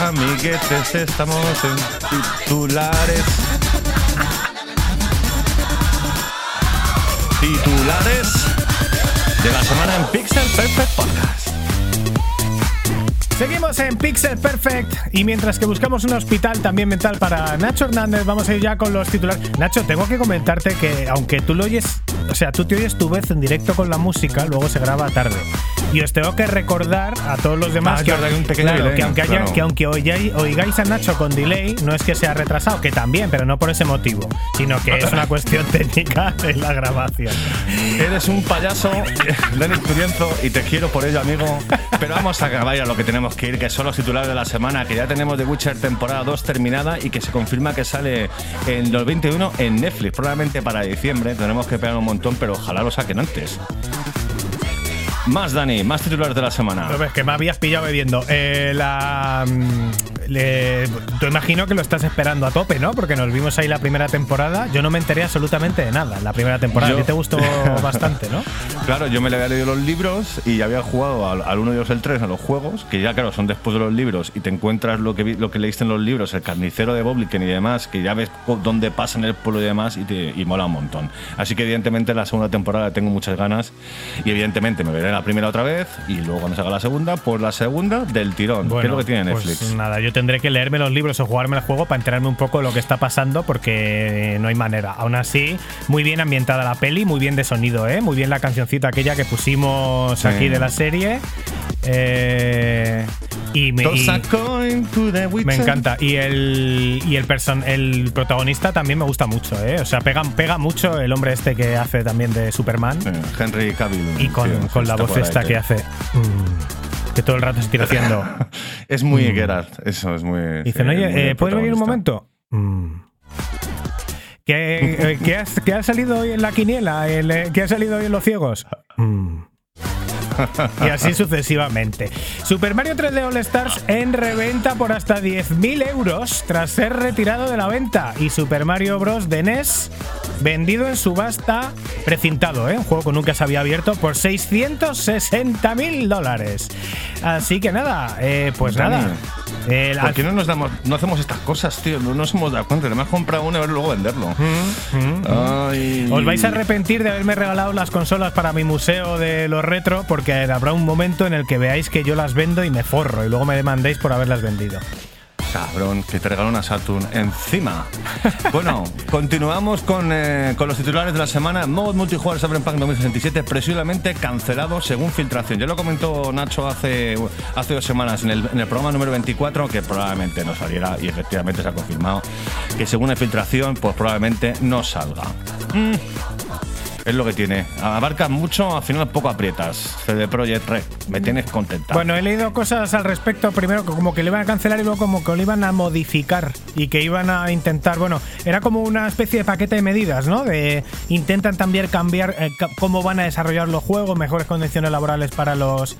Amiguetes, estamos en titulares. Titulares de la semana en Pixel Perfect Podcast. Seguimos en Pixel Perfect y mientras que buscamos un hospital también mental para Nacho Hernández, vamos a ir ya con los titulares. Nacho, tengo que comentarte que aunque tú lo oyes, o sea, tú te oyes tu vez en directo con la música, luego se graba tarde. Y os tengo que recordar a todos los demás Ah, que, un pequeño claro, delay, que aunque, haya- claro. que aunque oigáis, oigáis a Nacho con delay, no es que sea retrasado, que también, pero no por ese motivo, sino que es una cuestión técnica de la grabación. Eres un payaso, Denis Turienzo, y te quiero por ello, amigo. Pero vamos a acabar a lo que tenemos que ir, que son los titulares de la semana, que ya tenemos The Witcher temporada 2 terminada y que se confirma que sale en 2021 en Netflix, probablemente para diciembre. Tenemos que pegar un montón, pero ojalá lo saquen antes. Más, Dani, más titulares de la semana. Pero ves que me habías pillado bebiendo. Eh, la. Le- tú imagino que lo estás esperando a tope, ¿no? Porque nos vimos ahí la primera temporada. Yo no me enteré absolutamente de nada la primera temporada. Yo- A ti te gustó bastante, ¿no? Claro, yo me le había leído los libros y había jugado al, al 1 y 2 el 3 a los juegos, que ya claro, son después de los libros y te encuentras lo que, vi- lo que leíste en los libros, el carnicero de Bobliken y demás, que ya ves dónde pasa en el pueblo y demás y, te, y mola un montón. Así que evidentemente la segunda temporada tengo muchas ganas y evidentemente me veré la primera otra vez y luego cuando salga la segunda, pues la segunda del tirón, que es lo que tiene pues Netflix. nada, yo tendré que leerme los libros o jugarme el juego para enterarme un poco de lo que está pasando porque no hay manera. Aún así, muy bien ambientada la peli, muy bien de sonido, ¿eh? Muy bien la cancioncita aquella que pusimos Sí. aquí de la serie. Eh, y me, y- me encanta. Y el, y el, person, el protagonista también me gusta mucho, ¿eh? O sea, pega, pega mucho el hombre este que hace también de Superman. Henry Cavill. Y con, con la voz ahí, esta que hace. mm, que todo el rato se tira haciendo. Es muy Geralt, eso es muy. Mm. Dicen, muy oye, el eh, ¿puedes venir un momento? Mm. ¿Qué, eh, qué has, qué ha salido hoy en la quiniela? El, eh, ¿Qué ha salido hoy en Los Ciegos? Mm. Y así sucesivamente. Super Mario 3D All Stars en reventa por hasta 10.000 euros tras ser retirado de la venta. Y Super Mario Bros. de NES vendido en subasta precintado, ¿eh? un juego que nunca se había abierto por 660.000 dólares. Así que nada, eh, pues Dani, nada. El- ¿Por qué no nos damos, no hacemos estas cosas, tío? No nos hemos dado cuenta. Además, comprar uno y luego venderlo. Ay. Os vais a arrepentir de haberme regalado las consolas para mi museo de los retro porque habrá un momento en el que veáis que yo las vendo y me forro y luego me demandéis por haberlas vendido. Cabrón, que te regaló una Saturn encima. bueno, continuamos con, eh, con los titulares de la semana. Modo multijugador Cyberpunk 2067 presumiblemente cancelado según filtración. Ya lo comentó Nacho hace, hace dos semanas en el, programa número 24 que probablemente no saliera y efectivamente se ha confirmado que según la filtración pues probablemente no salga. Es lo que tiene. Abarcas mucho, al final poco aprietas. CD Projekt Red, me tienes contenta. Bueno, he leído cosas al respecto. Primero, que como que le iban a cancelar y luego como que lo iban a modificar y que iban a intentar. Bueno, era como una especie de paquete de medidas, ¿no? De intentan también cambiar eh, cómo van a desarrollar los juegos, mejores condiciones laborales para los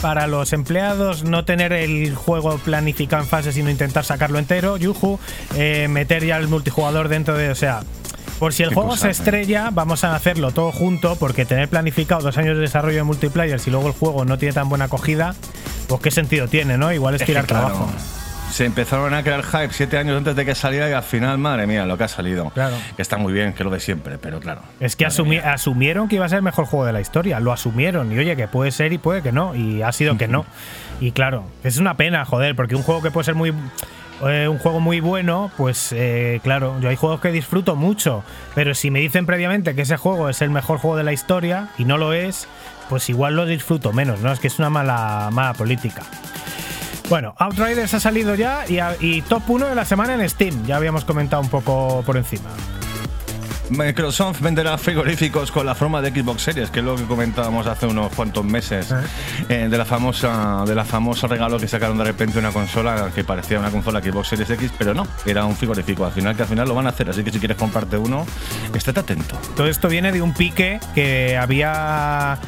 para los empleados, no tener el juego planificado en fases, sino intentar sacarlo entero. Yuju, eh, meter ya el multijugador dentro de, o sea. Por si el Qué juego se ¿eh? estrella, vamos a hacerlo todo junto, porque tener planificado dos años de desarrollo de multiplayer si luego el juego no tiene tan buena acogida, pues qué sentido tiene, ¿no? Igual es, tirar claro, trabajo. Se empezaron a crear hype siete años antes de que saliera y al final, madre mía, lo que ha salido. Claro. Que está muy bien, que lo de siempre, pero claro. Es que Madre asumi- mía. asumieron que iba a ser el mejor juego de la historia, lo asumieron, y oye, que puede ser y puede que no, y ha sido que no. Y claro, es una pena, joder, porque un juego que puede ser muy. Eh, un juego muy bueno, pues eh, claro, yo hay juegos que disfruto mucho, pero si me dicen previamente que ese juego es el mejor juego de la historia y no lo es, pues igual lo disfruto menos, ¿no? Es que es una mala, mala política. Bueno, Outriders ha salido ya y, top 1 de la semana en Steam, ya habíamos comentado un poco por encima. Microsoft venderá frigoríficos con la forma de Xbox Series, que es lo que comentábamos hace unos cuantos meses, eh, de la famosa de la famosa regalo que sacaron de repente una consola que parecía una consola Xbox Series X, pero no, era un frigorífico. Al final, que al final lo van a hacer, así que si quieres comprarte uno, estate atento. Todo esto viene de un pique que había.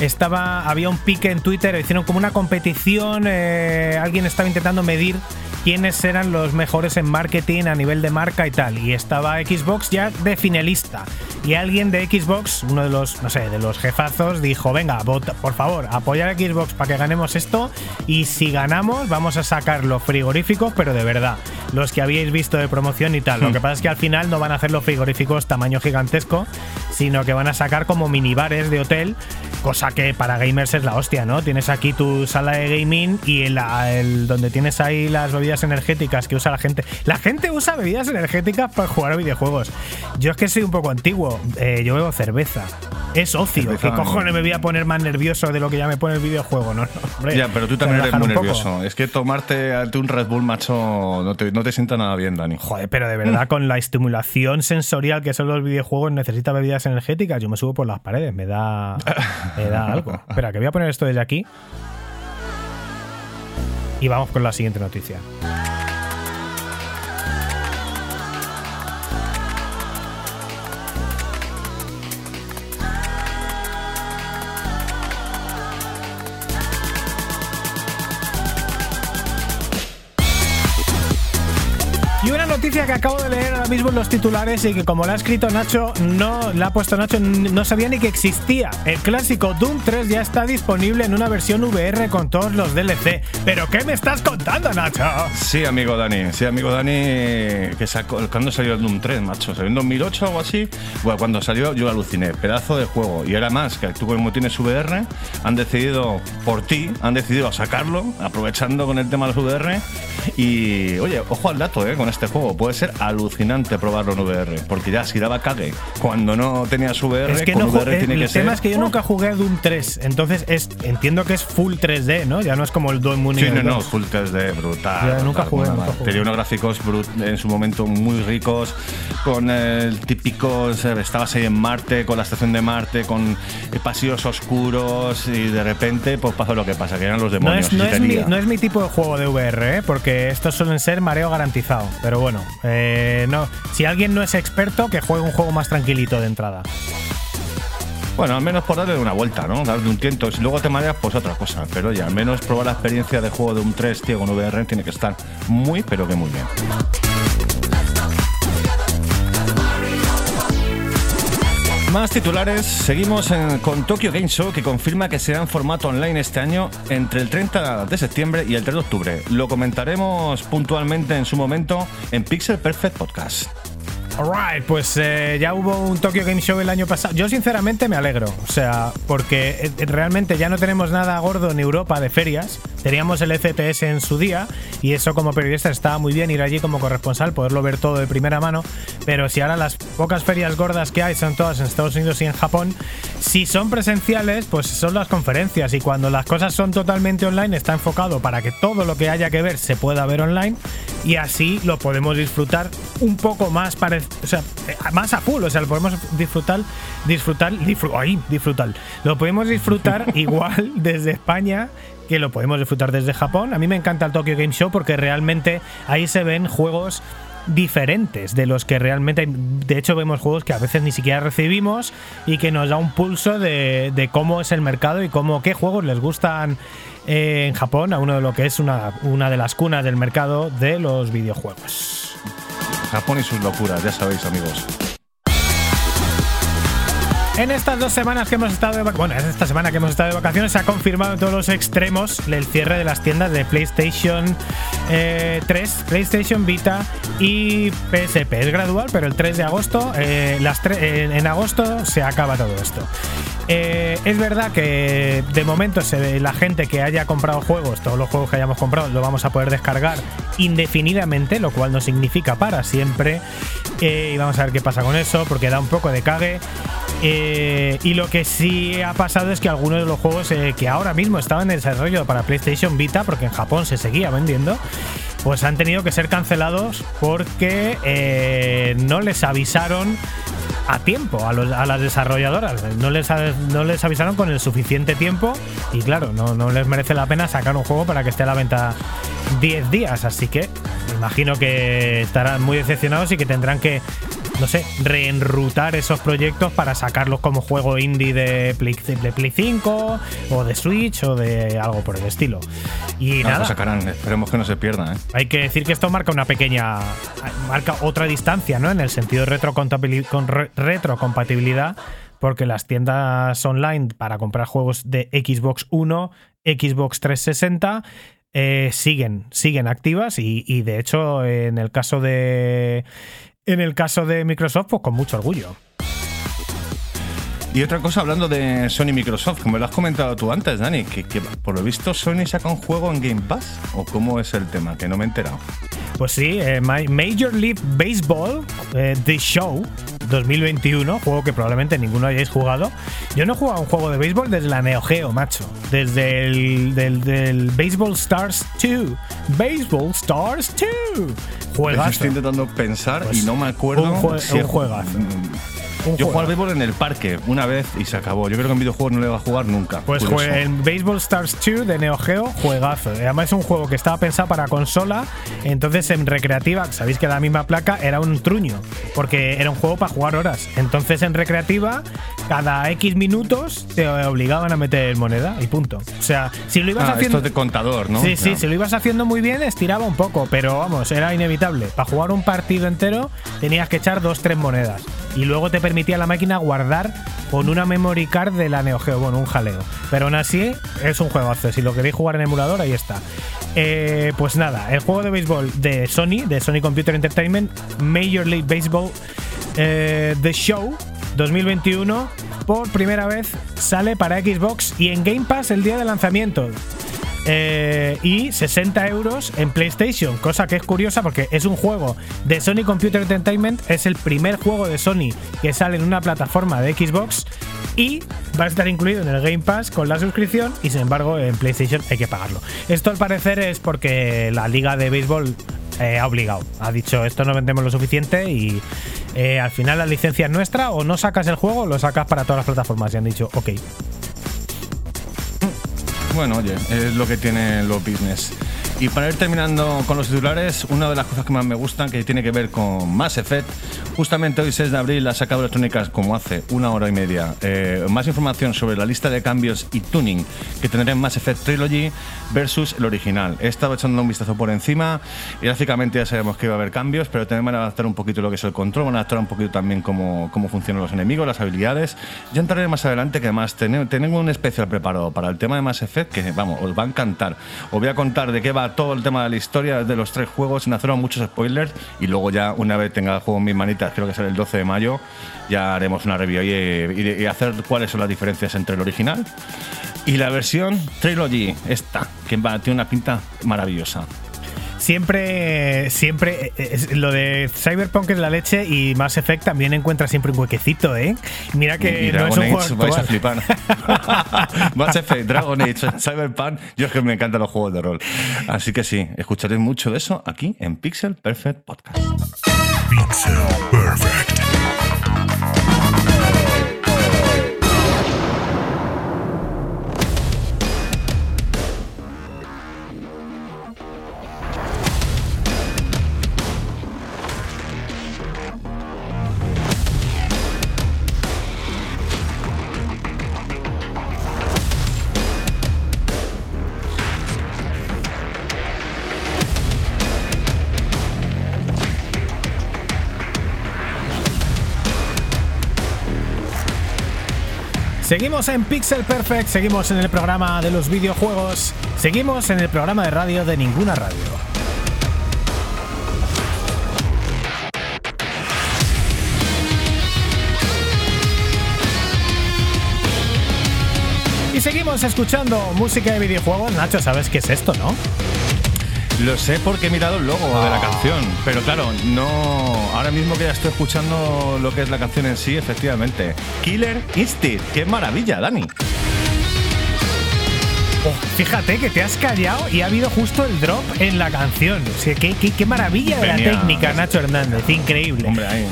Estaba. Había un pique en Twitter, hicieron como una competición. eh, alguien estaba intentando medir quiénes eran los mejores en marketing a nivel de marca y tal. Y estaba Xbox ya de finalista. Y alguien de Xbox, uno de los, no sé, de los jefazos, dijo: Venga, vota, por favor, apoyar a Xbox para que ganemos esto. Y si ganamos, vamos a sacar los frigoríficos, pero de verdad. Los que habíais visto de promoción y tal. Lo que pasa es que al final no van a hacer los frigoríficos tamaño gigantesco, sino que van a sacar como minibares de hotel Cosa que para gamers es la hostia, ¿no? Tienes aquí tu sala de gaming y el, el- donde tienes ahí las bebidas energéticas que usa la gente. La gente usa bebidas energéticas para jugar a videojuegos. Yo es que soy un poco antiguo. eh, yo bebo cerveza. Es ocio. Cerveza- ¿Qué cojones me voy a poner más nervioso de lo que ya me pone el videojuego? No, no, hombre. Ya, pero tú también eres muy nervioso. Es que tomarte un Red Bull, macho, no te, no te sienta nada bien, Dani. Joder, pero de verdad, con la estimulación sensorial que son los videojuegos, necesita bebidas energéticas. Yo me subo por las paredes, me da, me da algo. Espera, que voy a poner esto desde aquí. Y vamos con la siguiente noticia. Noticia que acabo de leer ahora mismo en los titulares y que como la ha escrito Nacho, no la ha puesto Nacho, no sabía ni que existía. El clásico Doom 3 ya está disponible en una versión VR con todos los DLC. ¿Pero qué me estás contando, Nacho? Sí, amigo Dani. Sí, amigo Dani, que sacó, ¿cuándo salió el Doom 3, macho? ¿Salió en 2008 o algo así? Bueno, cuando salió yo aluciné. Pedazo de juego. Y era más, que tú como tienes VR, han decidido, por ti, han decidido sacarlo, aprovechando con el tema de los VR. Y, oye, ojo al dato, ¿eh? Con este juego. Puede ser alucinante probarlo en VR. Porque ya, si daba cague cuando no tenías VR, Es que con no VR el, tiene que el ser... tema es que yo nunca jugué a Doom 3, entonces es, entiendo que es full 3D, ¿no? Ya no es como el Doom Sí, no, no, 2. full 3D, brutal. Ya, nunca jugué, nunca jugué. Tenía unos gráficos brut- en su momento muy ricos, con el típico, estabas ahí en Marte, con la estación de Marte, con pasillos oscuros y de repente pues pasó lo que pasa, que eran los No demonios. es, no, es mi, no es mi tipo de juego de VR, ¿eh? porque estos suelen ser mareo garantizado. Pero bueno, eh, no. si alguien no es experto, que juegue un juego más tranquilito de entrada. Bueno, al menos por darle una vuelta, ¿no? Darle un tiento. Si luego te mareas, pues otra cosa. Pero oye, al menos probar la experiencia de juego de un 3, tío, con VR tiene que estar muy, pero que muy bien. Más titulares, seguimos con Tokyo Game Show que confirma que será en formato online este año entre el 30 de septiembre y el 3 de octubre. Lo comentaremos puntualmente en su momento en Pixel Perfect Podcast. Alright, pues eh, ya hubo un Tokyo Game Show el año pasado. Yo sinceramente me alegro, o sea, porque eh, realmente ya no tenemos nada gordo en Europa de ferias. Teníamos el FTS en su día y eso como periodista estaba muy bien ir allí como corresponsal, poderlo ver todo de primera mano. Pero si ahora las pocas ferias gordas que hay son todas en Estados Unidos y en Japón, si son presenciales, pues son las conferencias y cuando las cosas son totalmente online está enfocado para que todo lo que haya que ver se pueda ver online y así lo podemos disfrutar un poco más pare- o sea, más a full, o sea, lo podemos disfrutar disfrutar disfr- ay, disfrutar. Lo podemos disfrutar igual desde España que lo podemos disfrutar desde Japón. A mí me encanta el Tokyo Game Show porque realmente ahí se ven juegos diferentes de los que realmente de hecho vemos juegos que a veces ni siquiera recibimos y que nos da un pulso de, de cómo es el mercado y cómo qué juegos les gustan eh, en Japón a uno de lo que es una, una de las cunas del mercado de los videojuegos. Japón y sus locuras, ya sabéis, amigos. En estas dos semanas que hemos estado de bueno, en esta semana que hemos estado de vacaciones se ha confirmado en todos los extremos el cierre de las tiendas de PlayStation eh, 3, PlayStation Vita y PSP. Es gradual, pero el 3 de agosto, eh, en agosto se acaba todo esto. Eh, es verdad que de momento la gente que haya comprado juegos, todos los juegos que hayamos comprado, lo vamos a poder descargar indefinidamente, lo cual no significa para siempre. Eh, y vamos a ver qué pasa con eso, porque da un poco de cague. Eh, y lo que sí ha pasado es que algunos de los juegos que ahora mismo estaban en desarrollo para PlayStation Vita, porque en Japón se seguía vendiendo, pues han tenido que ser cancelados porque eh, no les avisaron a tiempo a, los- a las desarrolladoras. No les, no les avisaron con el suficiente tiempo y claro, no, no les merece la pena sacar un juego para que esté a la venta 10 días. Así que imagino que estarán muy decepcionados y que tendrán que, no sé, reenrutar esos proyectos para sacarlos como juego indie de Play, de Play 5 o de Switch o de algo por el estilo. Y No, nada. lo sacarán, esperemos que no se pierda, ¿eh? Hay que decir que esto marca una pequeña. marca otra distancia, ¿no? En el sentido de retrocompatibilidad, porque las tiendas online para comprar juegos de Xbox One, Xbox 360. eh, siguen, siguen activas y, y de hecho en el caso de en el caso de Microsoft pues con mucho orgullo Y otra cosa, hablando de Sony y Microsoft, como lo has comentado tú antes, Dani, que, que por lo visto Sony saca un juego en Game Pass. ¿O cómo es el tema? Que no me he enterado. Pues sí, eh, Ma- Major League Baseball, eh, The Show 2021, juego que probablemente ninguno hayáis jugado. Yo no he jugado a un juego de béisbol desde la Neo Geo, macho. Desde el del, del Baseball Stars 2. Baseball Stars 2. Estoy Juegazo. intentando pensar Pues y no me acuerdo. un jue- si un juegazo. Yo jugué al béisbol en el parque una vez y se acabó. Yo creo que en videojuegos no le va a jugar nunca. Pues jue- el Baseball Stars 2 de Neo Geo, juegazo. Además es un juego que estaba pensado para consola, entonces en recreativa, sabéis que la misma placa era un truño, porque era un juego para jugar horas. Entonces en recreativa, cada X minutos te obligaban a meter moneda y punto. O sea, si lo ibas Ah, haciendo... esto es de contador, ¿no? Sí, sí, si lo ibas haciendo muy bien, estiraba un poco, pero vamos, era inevitable. Para jugar un partido entero tenías que echar dos, tres monedas. Y luego te permitía la máquina guardar con una memory card de la Neo Geo, bueno, un jaleo. Pero aún así es un juegazo. Si lo queréis jugar en emulador, ahí está. Eh, pues nada, el juego de béisbol de Sony, de Sony Computer Entertainment, Major League Baseball, eh, The Show 2021, por primera vez sale para Xbox y en Game Pass el día de lanzamiento. Eh, y 60 euros en PlayStation, cosa que es curiosa porque es un juego de Sony Computer Entertainment, es el primer juego de Sony que sale en una plataforma de Xbox y va a estar incluido en el Game Pass con la suscripción y sin embargo en PlayStation hay que pagarlo. Esto al parecer es porque la liga de béisbol eh, ha obligado, ha dicho esto no vendemos lo suficiente y eh, al final la licencia es nuestra o no sacas el juego lo sacas para todas las plataformas y han dicho ok. Bueno, oye, es lo que tienen los business. Y para ir terminando con los titulares, una de las cosas que más me gustan, que tiene que ver con Mass Effect, justamente hoy 6 de abril ha sacado Electrónicas como hace una hora y media eh, más información sobre la lista de cambios y tuning que tendrá en Mass Effect Trilogy versus el original. He estado echando un vistazo por encima gráficamente ya sabemos que va a haber cambios, pero también van a adaptar un poquito lo que es el control, van a adaptar un poquito también cómo, cómo funcionan los enemigos, las habilidades. Ya entraré más adelante que además tenemos un especial preparado para el tema de Mass Effect que, vamos, os va a encantar. Os voy a contar de qué va todo el tema de la historia de los tres juegos sin muchos spoilers y luego ya una vez tenga el juego en mis manitas, creo que será el 12 de mayo, ya haremos una review y, y- hacer cuáles son las diferencias entre el original y la versión Trilogy, esta, que tiene una pinta maravillosa. Siempre, siempre, eh, es- lo de Cyberpunk es la leche y Mass Effect también encuentra siempre un huequecito, ¿eh? Mira que y no es Dragon un Age juego vais a flipar. Mass Effect, Dragon Age, Cyberpunk. Yo es que me encantan los juegos de rol. Así que sí, escucharéis mucho de eso aquí en Pixel Perfect Podcast. Pixel Perfect. Seguimos en Pixel Perfect, seguimos en el programa de los videojuegos, seguimos en el programa de radio de ninguna radio. Y seguimos escuchando música de videojuegos. Nacho, ¿sabes qué es esto, no? Lo sé porque he mirado el logo de la Ah. canción, pero claro, no. Ahora mismo que ya estoy escuchando lo que es la canción en sí, efectivamente. Killer Instinct, qué maravilla, Dani. Oh, fíjate que te has callado y ha habido justo el drop en la canción. O sea, qué, qué- qué maravilla de la técnica, Nacho Hernández. Increíble. Hombre, ahí.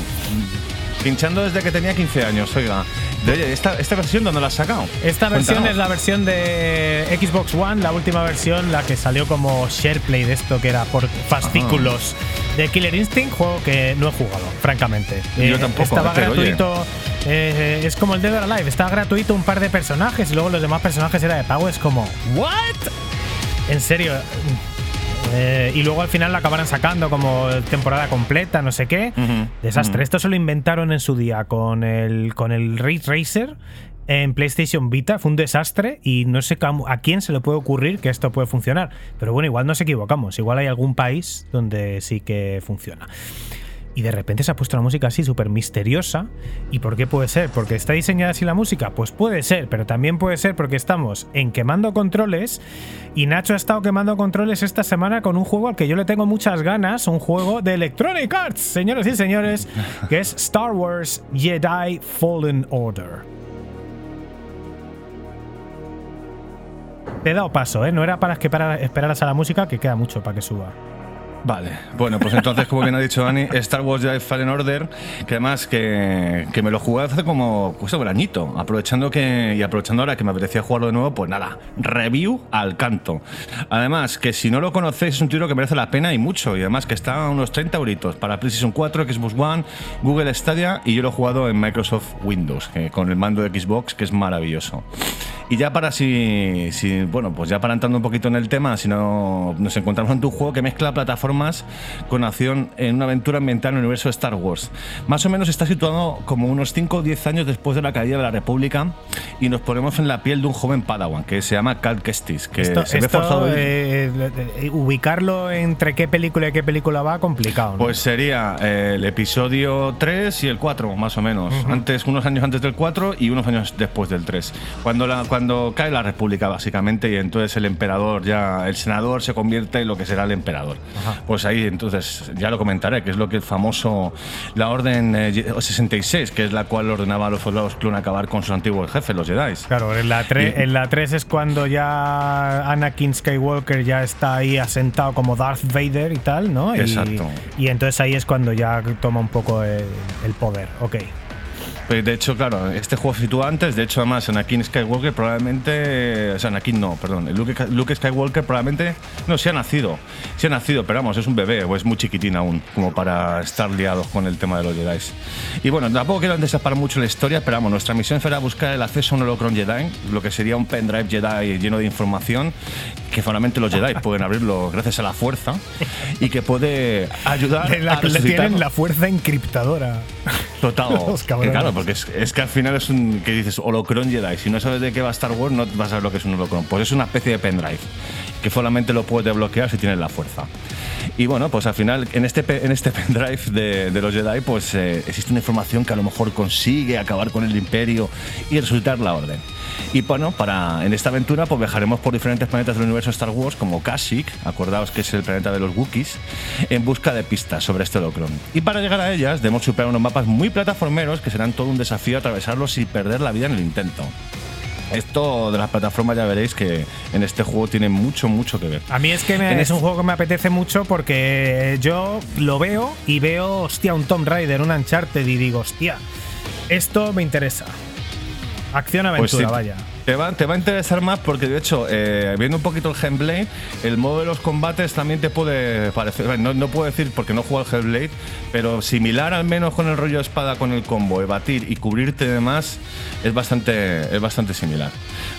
Pinchando desde que tenía 15 años, oiga. Oye, ¿esta, ¿esta versión dónde la has sacado? Esta versión Cuéntanos. es la versión de Xbox One, la última versión, la que salió como SharePlay de esto, que era por fascículos de Killer Instinct, juego que no he jugado, francamente. Eh, Yo tampoco, Estaba pero, oye. gratuito, eh, es como el Dead or Alive, estaba gratuito un par de personajes y luego los demás personajes era de pago, es como, ¿what? En serio. Eh, y luego al final la acabaron sacando como temporada completa, no sé qué. Desastre. Esto se lo inventaron en su día con el, con el Ray Tracer en PlayStation Vita. Fue un desastre y no sé a quién se le puede ocurrir que esto puede funcionar. Pero bueno, igual nos equivocamos. Igual hay algún país donde sí que funciona. Y de repente se ha puesto la música así súper misteriosa. ¿Y por qué puede ser? ¿Porque está diseñada así la música? Pues puede ser, pero también puede ser porque estamos en quemando controles y Nacho ha estado quemando controles esta semana con un juego al que yo le tengo muchas ganas, un juego de Electronic Arts, señoras y señores, que es Star Wars Jedi Fallen Order. Te he dado paso, ¿eh? No era para que esperaras a la música, que queda mucho para que suba. Vale, bueno, pues entonces, como bien ha dicho Dani, Star Wars Jedi Fallen Order, que además que, que me lo jugué hace como pues, un añito, aprovechando que y aprovechando ahora que me apetecía jugarlo de nuevo, pues nada, review al canto. Además, que si no lo conocéis, es un título que merece la pena y mucho, y además que está a unos 30 euritos para PlayStation 4, Xbox One, Google Stadia, y yo lo he jugado en Microsoft Windows, con el mando de Xbox, que es maravilloso. Y ya para si, si- bueno, pues ya para un poquito en el tema, si no nos encontramos ante un juego que mezcla plataformas con acción en una aventura ambientada en el universo de Star Wars. Más o menos está situado como unos 5 o 10 años después de la caída de la República y nos ponemos en la piel de un joven Padawan que se llama Cal Kestis, que Esto, se ve esto, forzado. eh, eh, ubicarlo entre qué película y qué película va, complicado. ¿no? Pues sería eh, el episodio 3 y el 4, más o menos. antes, unos años antes del 4 y unos años después del 3. Cuando, la, cuando cae la República, básicamente, y entonces el emperador ya, el senador se convierte en lo que será el emperador. Pues ahí, entonces, ya lo comentaré, que es lo que el famoso, la Orden eh, 66, que es la cual ordenaba a los soldados clon acabar con sus antiguos jefes, los Jedi. Claro, en la, tre- Y- en la 3 es cuando ya Anakin Skywalker ya está ahí asentado como Darth Vader y tal, ¿no? Y- Exacto. Y, entonces ahí es cuando ya toma un poco el, el poder. Ok. Pues de hecho, claro, este juego se sitúa antes. De hecho, además, Anakin Skywalker probablemente. O sea, Anakin no, perdón. Luke, Luke Skywalker probablemente. No, sí ha nacido. Sí ha nacido, pero vamos, es un bebé o es muy chiquitín aún, como para estar liados con el tema de los Jedi. Y bueno, tampoco quiero desapar mucho la historia, pero vamos, nuestra misión será buscar el acceso a un holocron Jedi, lo que sería un pendrive Jedi lleno de información que solamente los Jedi pueden abrirlo gracias a la fuerza y que puede ayudar la a resucitar- tienen la fuerza encriptadora. Total. Los Que cabrones. Porque es, es que al final es un. que dices holocron Jedi. Si no sabes de qué va Star Wars, no vas a saber lo que es un holocron. Pues es una especie de pendrive que solamente lo puedes desbloquear si tienes la fuerza. Y bueno, pues al final en este, en este pendrive de, de los Jedi, pues eh, existe una información que a lo mejor consigue acabar con el Imperio y resucitar la Orden. Y bueno, para, en esta aventura pues viajaremos por diferentes planetas del universo Star Wars, como Kashyyyk, acordaos que es el planeta de los Wookiees, en busca de pistas sobre este holocron. Y para llegar a ellas debemos superar unos mapas muy plataformeros que serán todo un desafío atravesarlos y perder la vida en el intento. Esto de las plataformas ya veréis que en este juego tiene mucho, mucho que ver. A mí es que me- es este- un juego que me apetece mucho porque yo lo veo y veo, hostia, un Tomb Raider, un Uncharted y digo, hostia, esto me interesa. Acción-aventura, Pues sí, vaya. Te va, te va a interesar más porque, de hecho, eh, viendo un poquito el Hellblade, el modo de los combates también te puede parecer. No, no puedo decir porque no juego al Hellblade, pero similar al menos con el rollo de espada con el combo, evadir y cubrirte de más, es bastante, es bastante similar.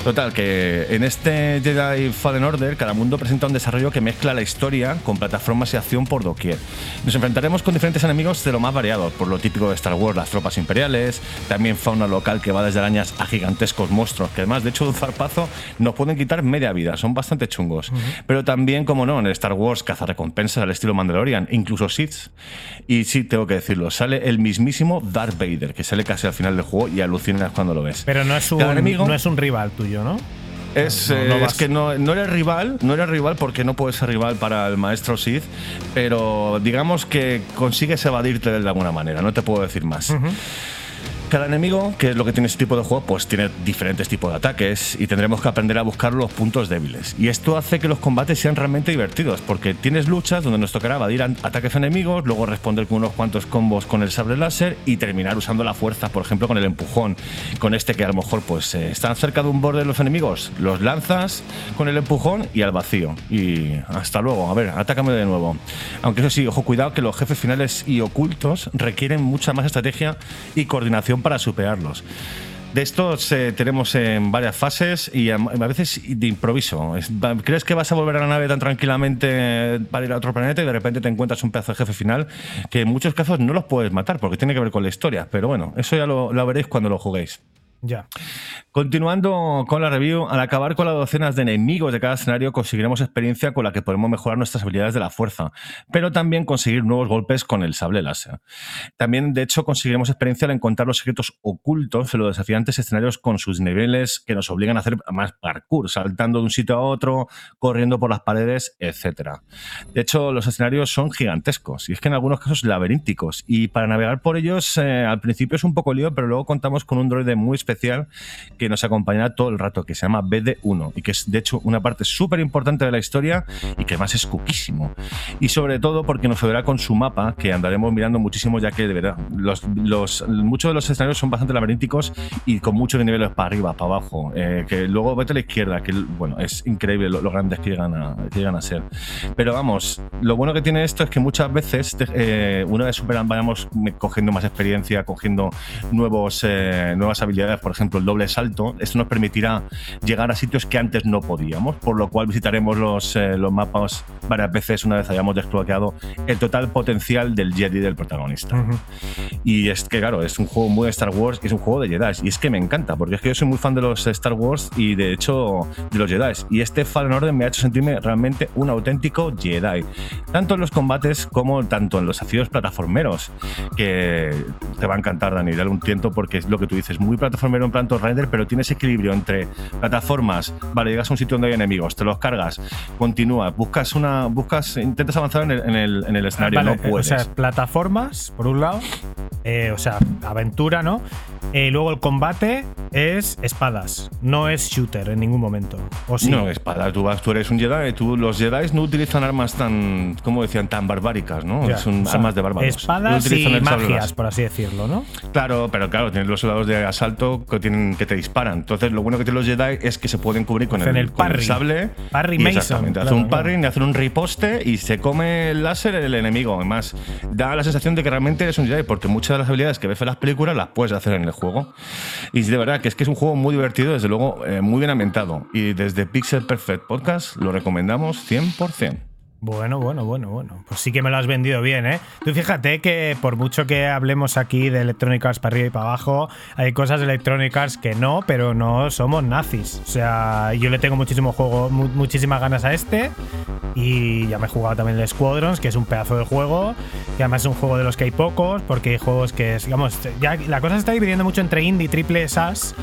Total, que en este Jedi Fallen Order, cada mundo presenta un desarrollo que mezcla la historia con plataformas y acción por doquier. Nos enfrentaremos con diferentes enemigos de lo más variados, por lo típico de Star Wars, las tropas imperiales, también fauna local que va desde arañas a gigantescos monstruos, que además, de hecho, un zarpazo nos pueden quitar media vida, son bastante chungos. Pero también, como no, en el Star Wars cazarrecompensas al estilo Mandalorian, incluso Sith. Y sí, tengo que decirlo, sale el mismísimo Darth Vader, que sale casi al final del juego y alucinas cuando lo ves. Pero no es un, enemigo- no es un rival tuyo, ¿no? Es, No, no eh, es que no, no eres rival, no eres rival porque no puedes ser rival para el maestro Sith, pero digamos que consigues evadirte de alguna manera, no te puedo decir más. Cada enemigo, que es lo que tiene este tipo de juego, pues tiene diferentes tipos de ataques y tendremos que aprender a buscar los puntos débiles. Y esto hace que los combates sean realmente divertidos, porque tienes luchas donde nos tocará evadir ataques enemigos, luego responder con unos cuantos combos con el sable láser y terminar usando la fuerza, por ejemplo, con el empujón. Con este que a lo mejor pues eh, están cerca de un borde de los enemigos, los lanzas con el empujón y al vacío. Y hasta luego, a ver, atácame de nuevo. Aunque eso sí, ojo, cuidado que los jefes finales y ocultos requieren mucha más estrategia y coordinación para superarlos. De estos eh, tenemos en varias fases y a, veces de improviso. Crees que vas a volver a la nave tan tranquilamente para ir a otro planeta y de repente te encuentras un pedazo de jefe final que en muchos casos no los puedes matar porque tiene que ver con la historia. Pero bueno, eso ya lo, lo veréis cuando lo juguéis. Ya. Continuando con la review, al acabar con las docenas de enemigos de cada escenario conseguiremos experiencia con la que podemos mejorar nuestras habilidades de la fuerza, pero también conseguir nuevos golpes con el sable láser. También, de hecho, conseguiremos experiencia al encontrar los secretos ocultos en los desafiantes escenarios con sus niveles que nos obligan a hacer más parkour, saltando de un sitio a otro, corriendo por las paredes, etc. De hecho, los escenarios son gigantescos y es que en algunos casos laberínticos y para navegar por ellos eh, al principio es un poco lío, pero luego contamos con un droide muy especial que nos acompañará todo el rato, que se llama BD1 y que es de hecho una parte súper importante de la historia y que además es cuquísimo. Y sobre todo porque nos ayudará con su mapa, que andaremos mirando muchísimo, ya que de verdad, los, los- muchos de los escenarios son bastante laberínticos y con muchos niveles para arriba, para abajo. eh, que luego vete a la izquierda, que bueno, es increíble lo, grandes que llegan, a, que llegan a ser. Pero vamos, lo bueno que tiene esto es que muchas veces, eh, una vez superan, vayamos cogiendo más experiencia, cogiendo nuevos, eh, nuevas habilidades, por ejemplo, el doble salto, esto nos permitirá llegar a sitios que antes no podíamos, por lo cual visitaremos los, eh, los mapas varias veces una vez hayamos desbloqueado el total potencial del Jedi del protagonista. Ujú. Y es que, claro, es un juego muy de Star Wars y es un juego de Jedi. Y es que me encanta, porque es que yo soy muy fan de los Star Wars y de hecho de los Jedi. Y este Fallen Order me ha hecho sentirme realmente un auténtico Jedi. Tanto en los combates como tanto en los desafíos plataformeros, que te va a encantar, Dani, dale un tiento porque es lo que tú dices, muy plataformero en plan Raider, pero tiene ese equilibrio entre plataformas, vale, llegas a un sitio donde hay enemigos, te los cargas, continúas, buscas una, buscas, intentas avanzar en el, en el, en el escenario, Vale, no eh, o puedes. sea, plataformas, por un lado. eh, o sea, aventura, ¿no? Eh, luego el combate es espadas. No es shooter en ningún momento. O sí. No, espada, tú, vas, tú eres un Jedi, tú, los Jedi no utilizan armas tan, ¿cómo decían? Tan barbáricas, ¿no? Ya, Son o sea, armas de bárbaros. Espadas y magias, por así decirlo, ¿no? Claro, pero claro, tienes los soldados de asalto que, tienen, que te disparan. Entonces, lo bueno que tienen los Jedi es que se pueden cubrir con, el, el con el parry. sable. Parry Mason, Exactamente. claro, hacen un claro. parry, hacen un riposte y se come el láser el enemigo. Además, da la sensación de que realmente eres un Jedi, porque muchas de las habilidades que ves en las películas las puedes hacer en el juego. Y de verdad que es que es un juego muy divertido, desde luego, eh, muy bien ambientado. Y desde Pixel Perfect Podcast lo recomendamos 100%. Bueno, bueno, bueno, bueno. Pues sí que me lo has vendido bien, ¿eh? Tú fíjate que por mucho que hablemos aquí de Electronic Arts para arriba y para abajo, hay cosas de Electronic Arts que no, pero no somos nazis. O sea, yo le tengo muchísimo juego, mu- muchísimas ganas a este. Y ya me he jugado también el Squadrons, que es un pedazo de juego. Que además es un juego de los que hay pocos, porque hay juegos que, digamos, ya la cosa se está dividiendo mucho entre indie, triple SAS.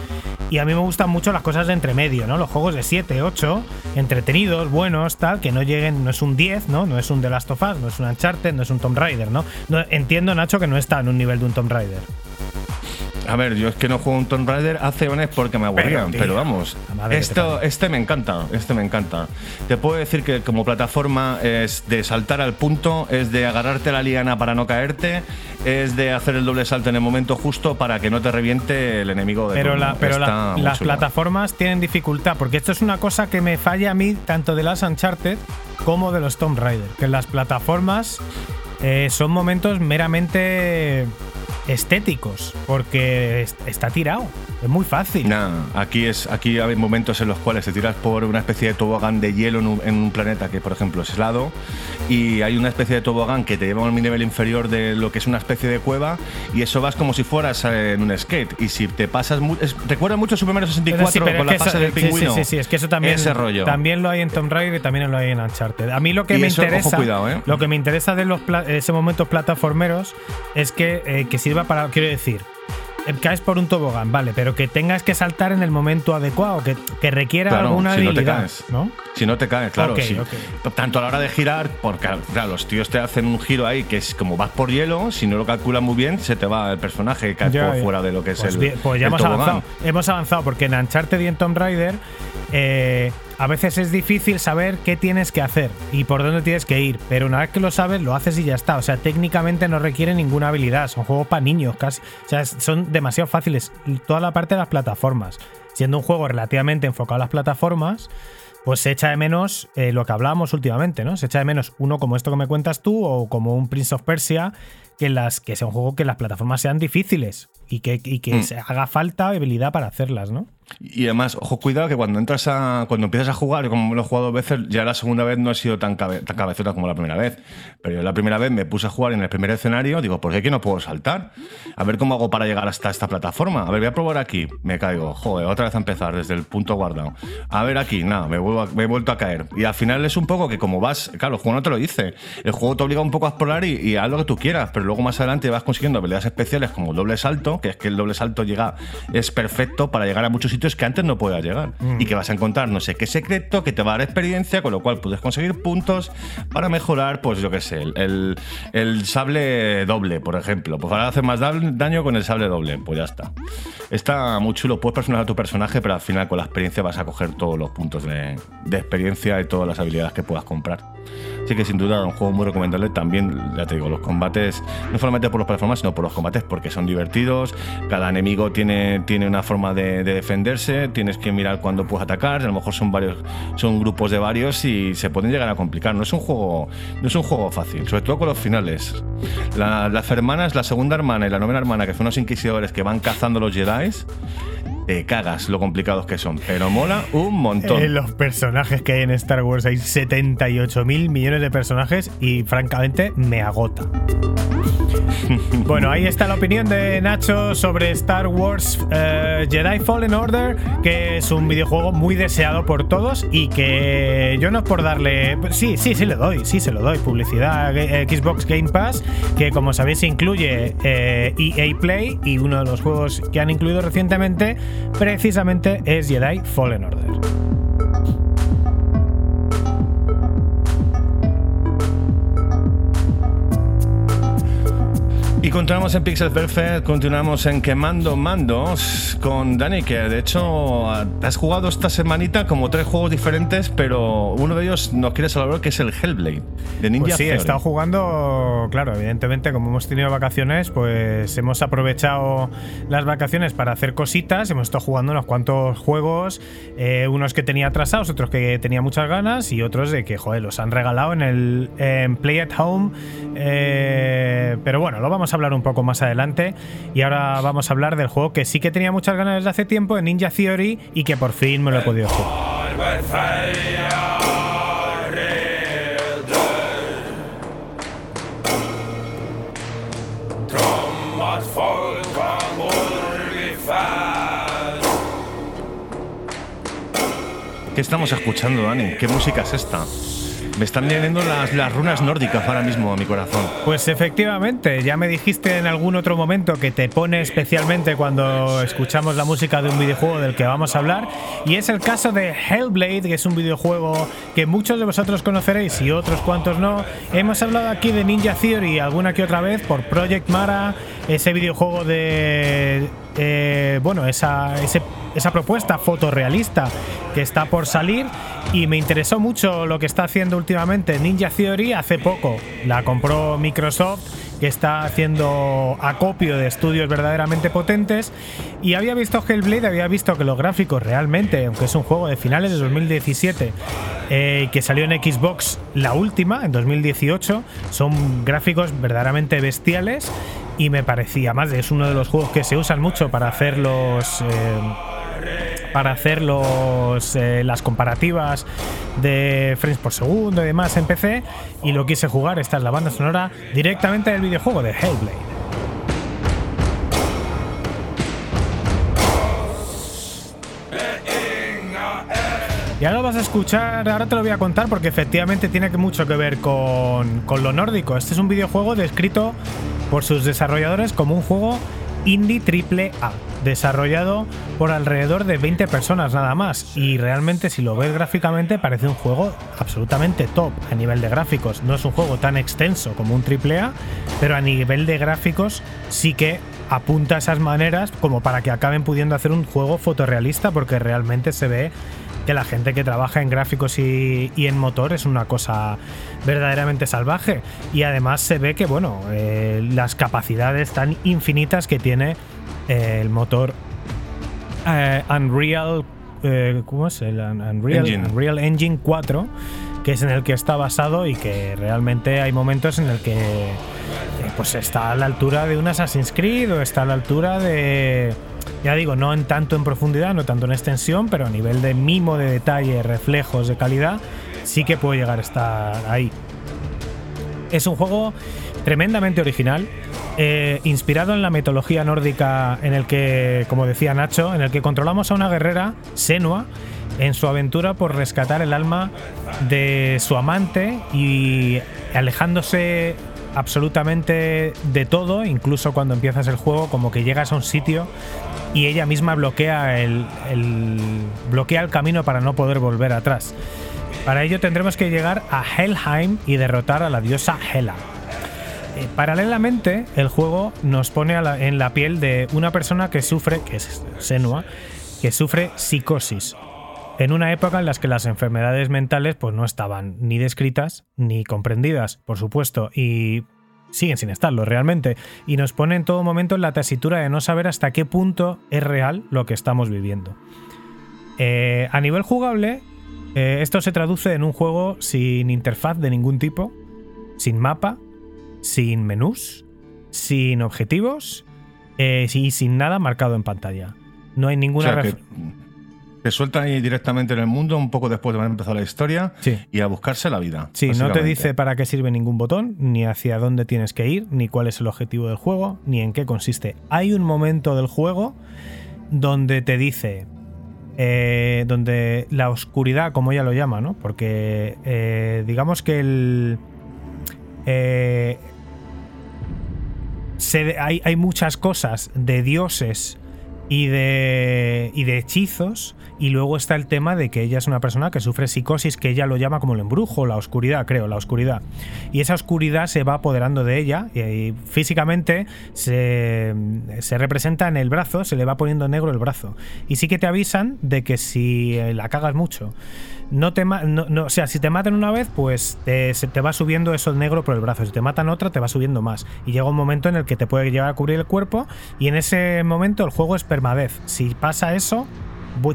Y a mí me gustan mucho las cosas de entre medio, ¿no? Los juegos de 7, 8, entretenidos, buenos, tal, que no lleguen, no es un 10, ¿no? No es un The Last of Us, no es un Uncharted, no es un Tomb Raider, ¿no? No- entiendo, Nacho, que no está en un nivel de un Tomb Raider. A ver, yo es que no juego un Tomb Raider hace años porque me aburrían, pero, vamos, esto, este me encanta, este me encanta. Te puedo decir que como plataforma es de saltar al punto, es de agarrarte la liana para no caerte, es de hacer el doble salto en el momento justo para que no te reviente el enemigo de Pero, la, pero la- las plataformas tienen dificultad, porque esto es una cosa que me falla a mí tanto de las Uncharted como de los Tomb Raider, que las plataformas eh, son momentos meramente estéticos, porque es- está tirado, es muy fácil. Nah, aquí, es, aquí hay momentos en los cuales te tiras por una especie de tobogán de hielo en un, en un planeta que, por ejemplo, es helado, y hay una especie de tobogán que te lleva a un nivel inferior de lo que es una especie de cueva, y eso vas como si fueras eh, en un skate. Y si te pasas. mu- es- recuerda mucho Super Mario 64 Pero sí, con la fase eso- del sí, pingüino. Sí, sí, sí, es que eso también, Ese rollo. también lo hay en Tomb Raider y también lo hay en Uncharted. A mí lo que Y me eso, ojo, interesa, cuidado, ¿eh? lo que me interesa de los ese momentos plataformeros es que, eh, que sirva para, quiero decir, eh, caes por un tobogán, vale, pero que tengas que saltar en el momento adecuado, que, que requiera Claro, alguna si no te caes. ¿no? Si no te caes, claro. Ok, sí. ok. Tanto a la hora de girar, porque claro, los tíos te hacen un giro ahí que es como vas por hielo, si no lo calculas muy bien, se te va el personaje y caes Ya, por ya. fuera de lo que es Pues el. bien, pues ya el hemos tobogán. avanzado. Hemos avanzado porque en Uncharted y en Tomb Raider eh, a veces es difícil saber qué tienes que hacer y por dónde tienes que ir, pero una vez que lo sabes lo haces y ya está. O sea, técnicamente no requiere ninguna habilidad, son juegos para niños casi. O sea, son demasiado fáciles. Toda la parte de las plataformas. Siendo un juego relativamente enfocado a las plataformas, pues se echa de menos eh, lo que hablábamos últimamente, ¿no? Se echa de menos uno como esto que me cuentas tú o como un Prince of Persia, que, las, que sea un juego que las plataformas sean difíciles y que, y que Mm. se haga falta habilidad para hacerlas, ¿no? Y además, ojo, cuidado que cuando entras a. Cuando empiezas a jugar, como lo he jugado dos veces, ya la segunda vez no he sido tan, cabe- cabezota como la primera vez. Pero yo la primera vez me puse a jugar en el primer escenario, digo, ¿por qué aquí no puedo saltar? A ver cómo hago para llegar hasta esta plataforma. A ver, voy a probar aquí. Me caigo. Joder, otra vez a empezar desde el punto guardado. A ver aquí, nada, me he vuelto a caer. Y al final es un poco que como vas. Claro, el juego no te lo dice. El juego te obliga un poco a explorar y, y haz lo que tú quieras, pero luego más adelante vas consiguiendo habilidades especiales como el doble salto, que es que el doble salto llega, es perfecto para llegar a muchos sitios que antes no podías llegar. Y que vas a encontrar no sé qué secreto que te va a dar experiencia, con lo cual puedes conseguir puntos para mejorar, pues yo qué sé, el, el- el sable doble, por ejemplo. Pues ahora haces más da- daño con el sable doble, pues ya está. Está muy chulo, puedes personalizar tu personaje, pero al final con la experiencia vas a coger todos los puntos de, de experiencia y todas las habilidades que puedas comprar. Así que sin duda un juego muy recomendable. También, ya te digo, los combates, no solamente por los plataformas, sino por los combates, porque son divertidos. Cada enemigo tiene, tiene una forma de, de defenderse. Tienes que mirar cuándo puedes atacar. A lo mejor son varios, son grupos de varios y se pueden llegar a complicar. No es un juego, no es un juego fácil, sobre todo con los finales. La- las hermanas, la segunda hermana y la novena hermana, que son los inquisidores que van cazando los Jedi, te cagas lo complicados que son. Pero mola un montón. Eh, los personajes que hay en Star Wars hay 78 mil millones de personajes y francamente me agota. Bueno, ahí está la opinión de Nacho sobre Star Wars eh, Jedi Fallen Order, que es un videojuego muy deseado por todos y que yo no es por darle... Sí, sí, sí le doy, sí se lo doy. Publicidad eh, Xbox Game Pass, que como sabéis incluye eh, EA Play y uno de los juegos que han incluido recientemente precisamente es Jedi Fallen Order. Y continuamos en Pixel Perfect, continuamos en Quemando Mandos con Dani, que de hecho has jugado esta semanita como tres juegos diferentes, pero uno de ellos nos quieres hablar que es el Hellblade de Ninja Pues sí, he estado jugando, claro, evidentemente, como hemos tenido vacaciones, pues hemos aprovechado las vacaciones para hacer cositas. Hemos estado jugando unos cuantos juegos, eh, unos que tenía atrasados, otros que tenía muchas ganas y otros de que, joder, los han regalado en el en Play at Home. eh, pero bueno, lo vamos hablar un poco más adelante. Y ahora vamos a hablar del juego que sí que tenía muchas ganas desde hace tiempo, en Ninja Theory, y que por fin me lo he podido jugar. ¿Qué estamos escuchando, Dani? ¿Qué música es esta? Me están viniendo las, las runas nórdicas ahora mismo a mi corazón. Pues efectivamente, ya me dijiste en algún otro momento que te pone especialmente cuando escuchamos la música de un videojuego del que vamos a hablar. Y es el caso de Hellblade, que es un videojuego que muchos de vosotros conoceréis y otros cuantos no. Hemos hablado aquí de Ninja Theory alguna que otra vez por Project Mara, ese videojuego de. eh, bueno, esa, ese- esa propuesta fotorrealista que está por salir y me interesó mucho lo que está haciendo últimamente Ninja Theory hace poco. La compró Microsoft que está haciendo acopio de estudios verdaderamente potentes y había visto Hellblade, había visto que los gráficos realmente, aunque es un juego de finales de 2017 eh, que salió en Xbox la última, en 2018, son gráficos verdaderamente bestiales y me parecía más, es uno de los juegos que se usan mucho para hacer los... eh, para hacer los, eh, las comparativas de frames por segundo y demás en PC y lo quise jugar, esta es la banda sonora directamente del videojuego de Hellblade. Y ahora vas a escuchar, ahora te lo voy a contar porque efectivamente tiene mucho que ver con, con lo nórdico. Este es un videojuego descrito por sus desarrolladores como un juego indie triple A, desarrollado por alrededor de 20 personas nada más. Y realmente si lo ves gráficamente parece un juego absolutamente top a nivel de gráficos. No es un juego tan extenso como un triple A, pero a nivel de gráficos sí que apunta esas maneras como para que acaben pudiendo hacer un juego fotorrealista porque realmente se ve que la gente que trabaja en gráficos y, y en motor es una cosa verdaderamente salvaje. Y además se ve que, bueno, eh, las capacidades tan infinitas que tiene eh, el motor eh, Unreal. eh, ¿Cómo es? El Un- Unreal Engine. Unreal Engine 4, que es en el que está basado y que realmente hay momentos en el que eh, pues está a la altura de un Assassin's Creed o está a la altura de Ya digo, no en tanto en profundidad, no tanto en extensión, pero a nivel de mimo de detalle, reflejos de calidad, sí que puede llegar a estar ahí. Es un juego tremendamente original, eh, inspirado en la mitología nórdica en el que, como decía Nacho, en el que controlamos a una guerrera, Senua, en su aventura por rescatar el alma de su amante y alejándose absolutamente de todo, incluso cuando empiezas el juego, como que llegas a un sitio y ella misma bloquea el, bloquea el camino para no poder volver atrás. Para ello tendremos que llegar a Helheim y derrotar a la diosa Hela. Eh, paralelamente, el juego nos pone en la piel de una persona que sufre, que es Senua, que sufre psicosis. En una época en la que las enfermedades mentales pues, no estaban ni descritas ni comprendidas, por supuesto, y siguen sin estarlo realmente. Y nos pone en todo momento en la tesitura de no saber hasta qué punto es real lo que estamos viviendo. Eh, a nivel jugable, eh, esto se traduce en un juego sin interfaz de ningún tipo, sin mapa, sin menús, sin objetivos eh, y sin nada marcado en pantalla. No hay O ninguna sea, que te sueltan ahí directamente en el mundo un poco después de haber empezado la historia Sí. y a buscarse la vida. Sí, no te dice para qué sirve ningún botón, ni hacia dónde tienes que ir, ni cuál es el objetivo del juego, ni en qué consiste. Hay un momento del juego donde te dice, eh, donde la oscuridad, como ella lo llama, ¿no? Porque eh, digamos que el... eh, se- hay, hay muchas cosas de dioses y de, y de hechizos. Y luego está el tema de que ella es una persona que sufre psicosis, que ella lo llama como el embrujo, la oscuridad, creo, la oscuridad. Y esa oscuridad se va apoderando de ella y, y físicamente se, se representa en el brazo, se le va poniendo negro el brazo. Y sí que te avisan de que si eh, la cagas mucho, no te ma- no, no- o sea, si te matan una vez, pues te, se te va subiendo eso negro por el brazo. Si te matan otra, te va subiendo más. Y llega un momento en el que te puede llegar a cubrir el cuerpo. Y en ese momento el juego es permadez. Si pasa eso,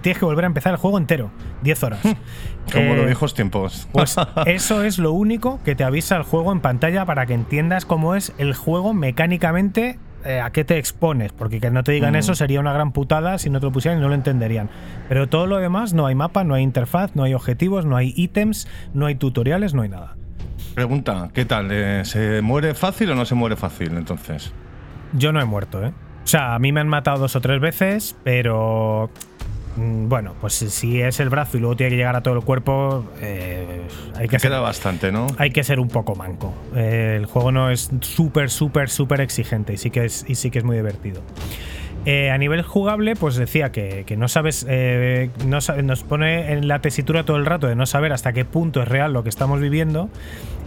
tienes que volver a empezar el juego entero. 10 horas. Como Eh, los viejos tiempos. pues eso es lo único que te avisa el juego en pantalla para que entiendas cómo es el juego mecánicamente, eh, a qué te expones. Porque que no te digan Mm. eso sería una gran putada si no te lo pusieran y no lo entenderían. Pero todo lo demás, no hay mapa, no hay interfaz, no hay objetivos, no hay ítems, no hay tutoriales, no hay nada. Pregunta, ¿qué tal? Eh, ¿Se muere fácil o no se muere fácil entonces? Yo no he muerto, ¿eh? O sea, a mí me han matado dos o tres veces, pero. Mm, Bueno, pues si- es el brazo y luego tiene que llegar a todo el cuerpo, eh, hay que queda ser- bastante, ¿no? hay que ser un poco manco. Eh, el juego no es súper, súper, súper exigente y sí que es, y sí que es muy divertido. Eh, a nivel jugable, pues decía que, no sabes, eh, nos pone en la tesitura todo el rato de no saber hasta qué punto es real lo que estamos viviendo.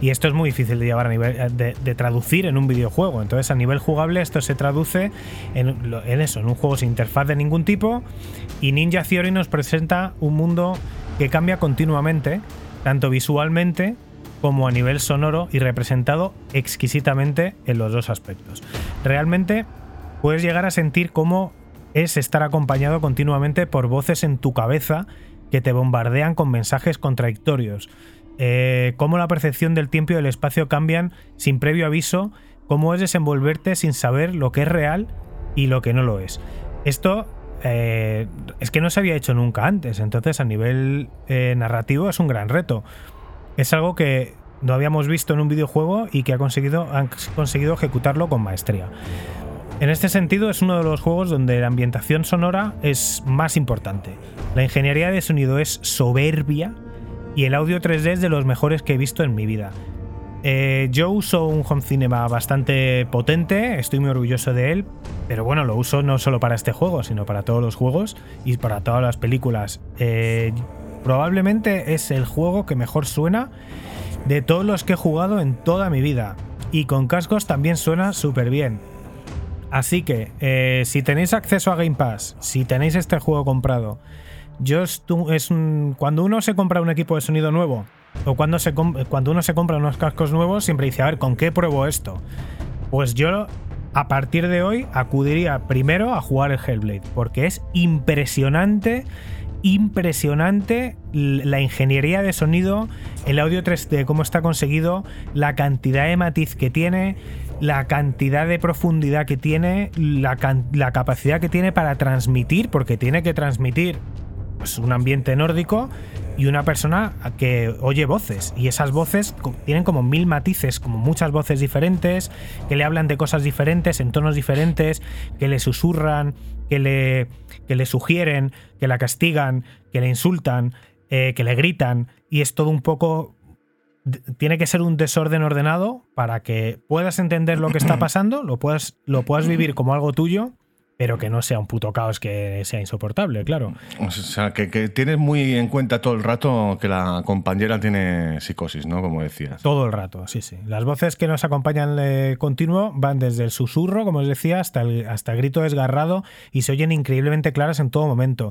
Y esto es muy difícil de llevar a nivel eh, de, traducir en un videojuego. Entonces, a nivel jugable, esto se traduce en eso, en un juego sin interfaz de ningún tipo. Y Ninja Theory nos presenta un mundo que cambia continuamente, tanto visualmente como a nivel sonoro y representado exquisitamente en los dos aspectos. Realmente puedes llegar a sentir cómo es estar acompañado continuamente por voces en tu cabeza que te bombardean con mensajes contradictorios. Eh, cómo la percepción del tiempo y del espacio cambian sin previo aviso, cómo es desenvolverte sin saber lo que es real y lo que no lo es. Esto eh, es que no se había hecho nunca antes, entonces a nivel eh, narrativo es un gran reto. Es algo que no habíamos visto en un videojuego y que ha conseguido, han conseguido ejecutarlo con maestría. En este sentido, es uno de los juegos donde la ambientación sonora es más importante. La ingeniería de sonido es soberbia y el audio 3D es de los mejores que he visto en mi vida. Eh, yo uso un home cinema bastante potente, estoy muy orgulloso de él, pero bueno, lo uso no solo para este juego, sino para todos los juegos y para todas las películas. Eh, probablemente es el juego que mejor suena de todos los que he jugado en toda mi vida. Y con cascos también suena súper bien. Así que, eh, si tenéis acceso a Game Pass, si tenéis este juego comprado, yo es cuando uno se compra un equipo de sonido nuevo, o cuando, se cuando uno se compra unos cascos nuevos, siempre dice, a ver, ¿con qué pruebo esto? Pues yo, a partir de hoy, acudiría primero a jugar el Hellblade, porque es impresionante, impresionante la ingeniería de sonido, el audio 3D, cómo está conseguido, la cantidad de matiz que tiene, la cantidad de profundidad que tiene, la, la capacidad que tiene para transmitir, porque tiene que transmitir pues, un ambiente nórdico y una persona que oye voces. Y esas voces tienen como mil matices, como muchas voces diferentes, que le hablan de cosas diferentes, en tonos diferentes, que le susurran, que le, que le sugieren, que la castigan, que le insultan, eh, que le gritan. Y es todo un poco tiene que ser un desorden ordenado para que puedas entender lo que está pasando, lo puedas, lo puedas vivir como algo tuyo, pero que no sea un puto caos que sea insoportable, claro. O sea, que, que tienes muy en cuenta todo el rato que la compañera tiene psicosis, ¿no? Como decías. Todo el rato, sí, sí. Las voces que nos acompañan de continuo van desde el susurro, como os decía, hasta el, hasta el grito desgarrado y se oyen increíblemente claras en todo momento.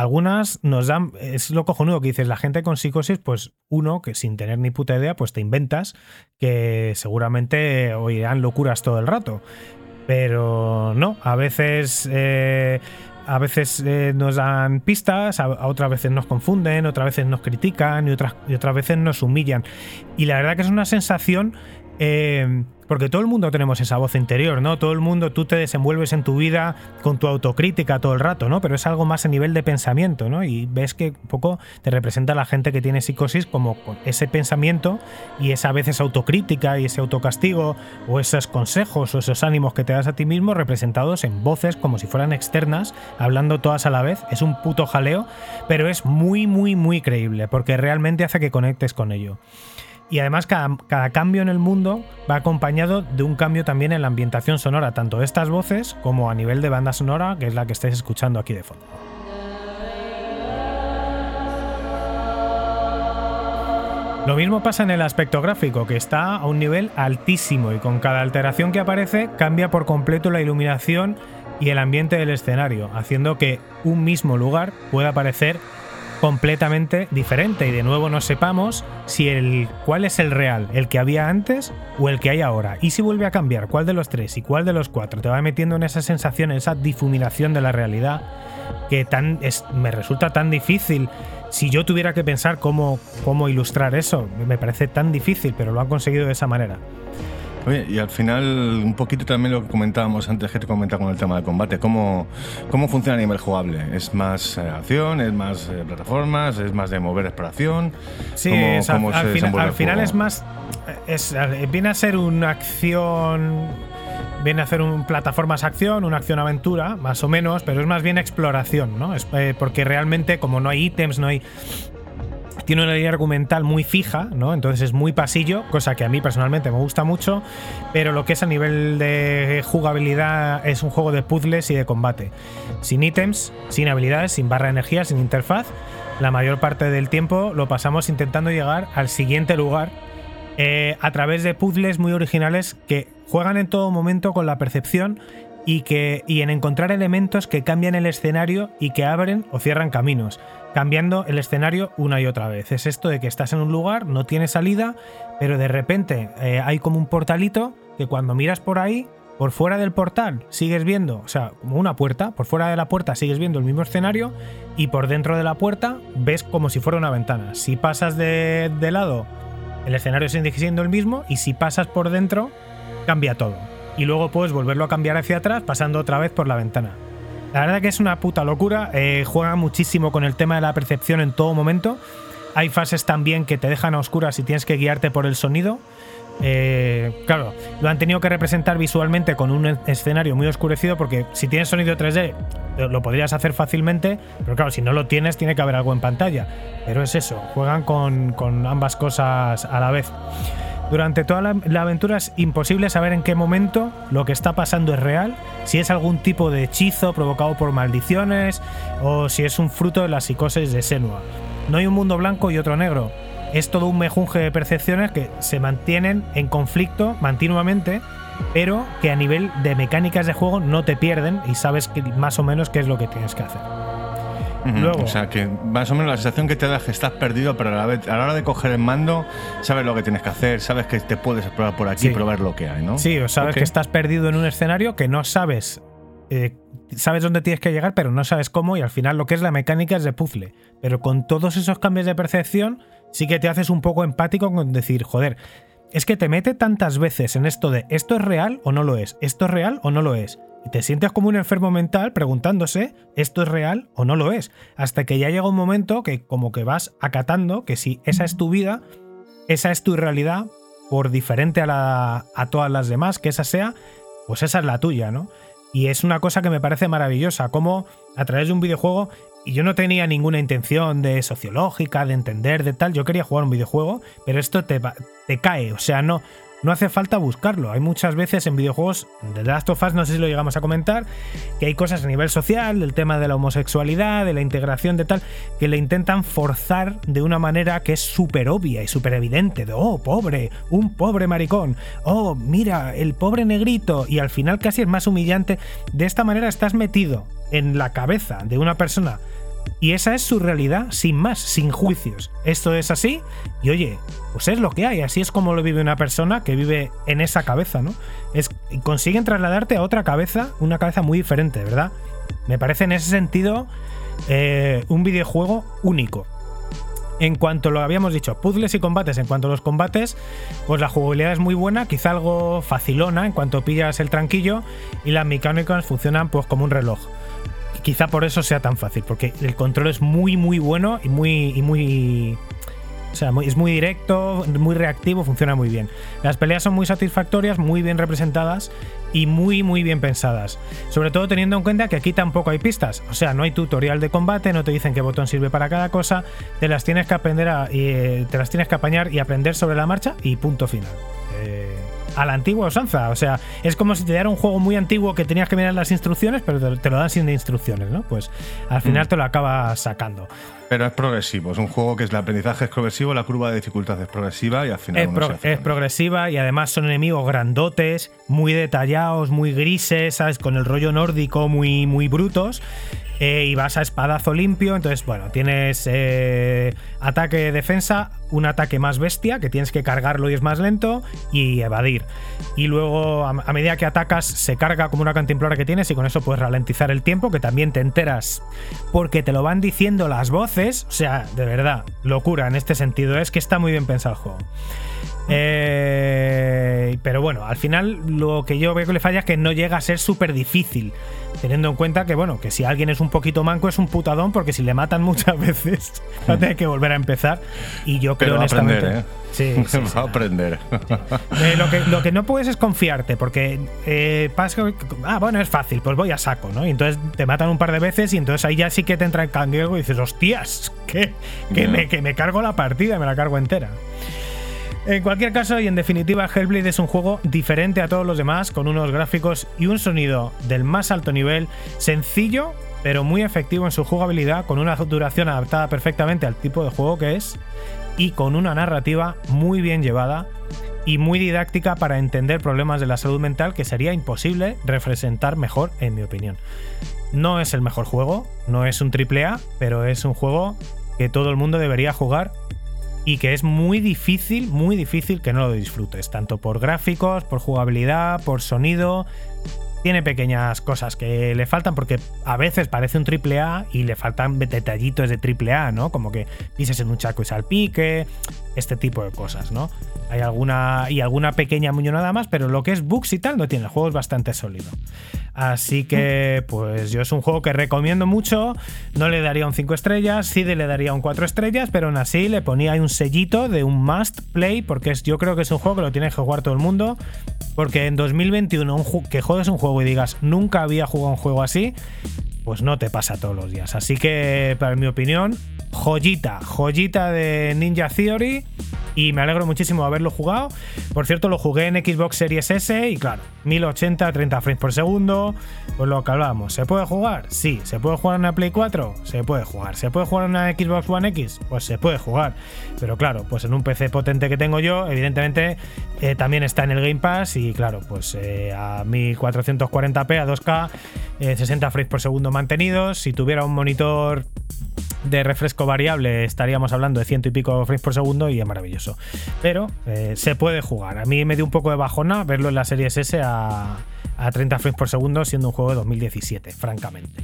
Algunas nos dan, es lo cojonudo que dices, la gente con psicosis, pues uno, que sin tener ni puta idea, pues te inventas, que seguramente oirán locuras todo el rato. Pero no, a veces... eh, a veces eh, nos dan pistas, a, a otras veces nos confunden, otras veces nos critican y otras, y otras veces nos humillan. Y la verdad que es una sensación, eh, porque todo el mundo tenemos esa voz interior, ¿no? Todo el mundo, tú te desenvuelves en tu vida con tu autocrítica todo el rato, ¿no? Pero es algo más a nivel de pensamiento, ¿no? Y ves que un poco te representa la gente que tiene psicosis como con ese pensamiento y esa a veces autocrítica y ese autocastigo o esos consejos o esos ánimos que te das a ti mismo representados en voces como si fueran externas, hablando todas a la vez. Es un puto jaleo, pero es muy, muy, muy creíble porque realmente hace que conectes con ello. Y además cada, cambio en el mundo va acompañado de un cambio también en la ambientación sonora, tanto de estas voces como a nivel de banda sonora, que es la que estáis escuchando aquí de fondo. Lo mismo pasa en el aspecto gráfico, que está a un nivel altísimo y con cada alteración que aparece cambia por completo la iluminación y el ambiente del escenario, haciendo que un mismo lugar pueda parecer completamente diferente y de nuevo no sepamos si el cuál es el real, el que había antes o el que hay ahora. Y si vuelve a cambiar, cuál de los tres y cuál de los cuatro te va metiendo en esa sensación, en esa difuminación de la realidad que tan es, me resulta tan difícil. Si yo tuviera que pensar cómo, cómo ilustrar eso, me parece tan difícil, pero lo han conseguido de esa manera. Oye, y al final, un poquito también lo que comentábamos antes que te comentaba con el tema del combate, ¿cómo, cómo funciona a nivel jugable? ¿Es más eh, acción? ¿Es más eh, plataformas? ¿Es más de mover exploración? Sí, ¿Cómo- es- al, cómo al se final, al final es más. Es, viene a ser una acción. Viene a ser un plataformas acción, una acción aventura, más o menos, pero es más bien exploración, ¿no? Es, eh, porque realmente, como no hay ítems, no hay. Tiene una línea argumental muy fija, ¿no? Entonces es muy pasillo, cosa que a mí personalmente me gusta mucho, pero lo que es a nivel de jugabilidad es un juego de puzzles y de combate. Sin ítems, sin habilidades, sin barra de energía, sin interfaz. La mayor parte del tiempo lo pasamos intentando llegar al siguiente lugar eh, a través de puzzles muy originales que juegan en todo momento con la percepción y, que, y en encontrar elementos que cambian el escenario y que abren o cierran caminos, cambiando el escenario una y otra vez. Es esto de que estás en un lugar, no tienes salida, pero de repente eh, hay como un portalito que cuando miras por ahí, por fuera del portal sigues viendo, o sea, como una puerta, por fuera de la puerta sigues viendo el mismo escenario y por dentro de la puerta ves como si fuera una ventana. Si pasas de, de lado, el escenario sigue siendo el mismo y si pasas por dentro, cambia todo. Y luego puedes volverlo a cambiar hacia atrás pasando otra vez por la ventana. La verdad que es una puta locura. eh, juega muchísimo con el tema de la percepción en todo momento. Hay fases también que te dejan a oscuras y tienes que guiarte por el sonido. Eh, claro, lo han tenido que representar visualmente con un escenario muy oscurecido porque si tienes sonido 3D lo- podrías hacer fácilmente, pero claro, si no lo tienes tiene que haber algo en pantalla. Pero es eso, juegan con, con ambas cosas a la vez. Durante toda la, aventura es imposible saber en qué momento lo que está pasando es real, si es algún tipo de hechizo provocado por maldiciones o si es un fruto de la psicosis de Senua. No hay un mundo blanco y otro negro. Es todo un mejunje de percepciones que se mantienen en conflicto continuamente, pero que a nivel de mecánicas de juego no te pierden y sabes que- más o menos qué es lo que tienes que hacer. Luego- O sea, que más o menos la sensación que te da es que estás perdido, pero a la, vez, a la hora de coger el mando, sabes lo que tienes que hacer, sabes que te puedes explorar por aquí Sí. y probar lo que hay, ¿no? Sí, o sabes que estás perdido en un escenario que no sabes. eh, sabes dónde tienes que llegar, pero no sabes cómo, y al final lo que es la mecánica es de puzzle. Pero con todos esos cambios de percepción, sí que te haces un poco empático con decir, joder, es que te mete tantas veces en esto de esto es real o no lo es, esto es real o no lo es. Y te sientes como un enfermo mental preguntándose esto es real o no lo es. Hasta que ya llega un momento que como que vas acatando que si esa es tu vida, esa es tu realidad, por diferente a, la, a todas las demás, que esa sea, pues esa es la tuya, ¿no? Y es una cosa que me parece maravillosa, como a través de un videojuego, y yo no tenía ninguna intención de sociológica, de entender, de tal, yo quería jugar un videojuego, pero esto te, te cae, o sea, no, no hace falta buscarlo. Hay muchas veces en videojuegos, de Last of Us, no sé si lo llegamos a comentar, que hay cosas a nivel social, del tema de la homosexualidad, de la integración, de tal, que le intentan forzar de una manera que es súper obvia y súper evidente. De, oh, pobre, un pobre maricón. Oh, mira, el pobre negrito. Y al final casi es más humillante. De esta manera estás metido en la cabeza de una persona y esa es su realidad, sin más, sin juicios. Esto es así, y oye, pues es lo que hay, así es como lo vive una persona que vive en esa cabeza, ¿no? Es, consiguen trasladarte a otra cabeza, una cabeza muy diferente, ¿verdad? Me parece en ese sentido eh, un videojuego único. En cuanto lo habíamos dicho, puzzles y combates, en cuanto a los combates, pues la jugabilidad es muy buena, quizá algo facilona en cuanto pillas el tranquillo y las mecánicas funcionan pues como un reloj. Quizá por eso sea tan fácil, porque el control es muy muy bueno y muy y muy o sea, muy- es muy directo, muy reactivo, funciona muy bien. Las peleas son muy satisfactorias, muy bien representadas y muy muy bien pensadas. Sobre todo teniendo en cuenta que aquí tampoco hay pistas, o sea, no hay tutorial de combate, no te dicen qué botón sirve para cada cosa, te las tienes que aprender a, y, te las tienes que apañar y aprender sobre la marcha y punto final. Eh, a la antigua usanza, o sea, es como si te diera un juego muy antiguo que tenías que mirar las instrucciones, pero te, lo dan sin instrucciones, ¿no? Pues al final te lo acabas sacando. Pero es progresivo, es un juego que es el aprendizaje es progresivo, la curva de dificultad es progresiva y al final Es, uno pro- se hace es progresiva y además son enemigos grandotes, muy detallados, muy grises, ¿sabes? Con el rollo nórdico muy, muy brutos. eh, y vas a espadazo limpio. Entonces, bueno, tienes eh, ataque, defensa, un ataque más bestia, que tienes que cargarlo y es más lento, y evadir. Y luego, a, a medida que atacas, se carga como una cantimplora que tienes, y con eso puedes ralentizar el tiempo, que también te enteras porque te lo van diciendo las voces. O sea, de verdad, locura en este sentido. Es que está muy bien pensado el juego. Eh, pero bueno, al final lo que yo veo que le falla es que no llega a ser súper difícil. Teniendo en cuenta que, bueno, que si alguien es un poquito manco es un putadón, porque si le matan muchas veces va a tener que volver a empezar. Y yo creo Pero honestamente. aprender, ¿eh? Sí, sí, sí, va a aprender. eh, lo, que, lo que no puedes es confiarte, porque eh, pasa que- ah, bueno, es fácil, pues voy a saco, ¿no? Y entonces te matan un par de veces y entonces ahí ya sí que te entra el canguero y dices, hostias, que, que, me, que me cargo la partida, me la cargo entera. En cualquier caso, y en definitiva, Hellblade es un juego diferente a todos los demás, con unos gráficos y un sonido del más alto nivel, sencillo, pero muy efectivo en su jugabilidad, con una duración adaptada perfectamente al tipo de juego que es, y con una narrativa muy bien llevada y muy didáctica para entender problemas de la salud mental que sería imposible representar mejor, en mi opinión. No es el mejor juego, no es un triple A, pero es un juego que todo el mundo debería jugar y que es muy difícil, muy difícil que no lo disfrutes, tanto por gráficos, por jugabilidad, por sonido. Tiene pequeñas cosas que le faltan porque a veces parece un triple A y le faltan detallitos de triple A, ¿no? Como que pises en un chaco y salpique, este tipo de cosas, ¿no? Hay alguna y alguna pequeña muñonada más, pero lo que es bugs y tal no tiene, el juego es bastante sólido. Así que, pues yo es un juego que recomiendo mucho. No le daría un 5 estrellas, sí le daría un 4 estrellas, pero aún así le ponía un sellito de un must play, porque es, yo creo que es un juego que lo tiene que jugar todo el mundo. Porque en 2021, un que juegues un juego y digas nunca había jugado un juego así, pues no te pasa todos los días. Así que, para mi opinión, joyita, joyita de Ninja Theory. Y me alegro muchísimo de haberlo jugado. Por cierto, lo jugué en Xbox Series S y claro, 1080, 30 frames por segundo. Pues lo que hablábamos. ¿Se puede jugar? Sí. ¿Se puede jugar en una Play 4? Se puede jugar. ¿Se puede jugar en una Xbox One X? Pues se puede jugar. Pero claro, pues en un PC potente que tengo yo, evidentemente eh, también está en el Game Pass. Y claro, pues eh, a 1440p, a 2K, eh, 60 frames por segundo mantenidos. Si tuviera un monitor de refresco variable estaríamos hablando de ciento y pico frames por segundo y es maravilloso. Pero eh, se puede jugar. A mí me dio un poco de bajona verlo en la serie S a, a 30 frames por segundo siendo un juego de 2017, francamente.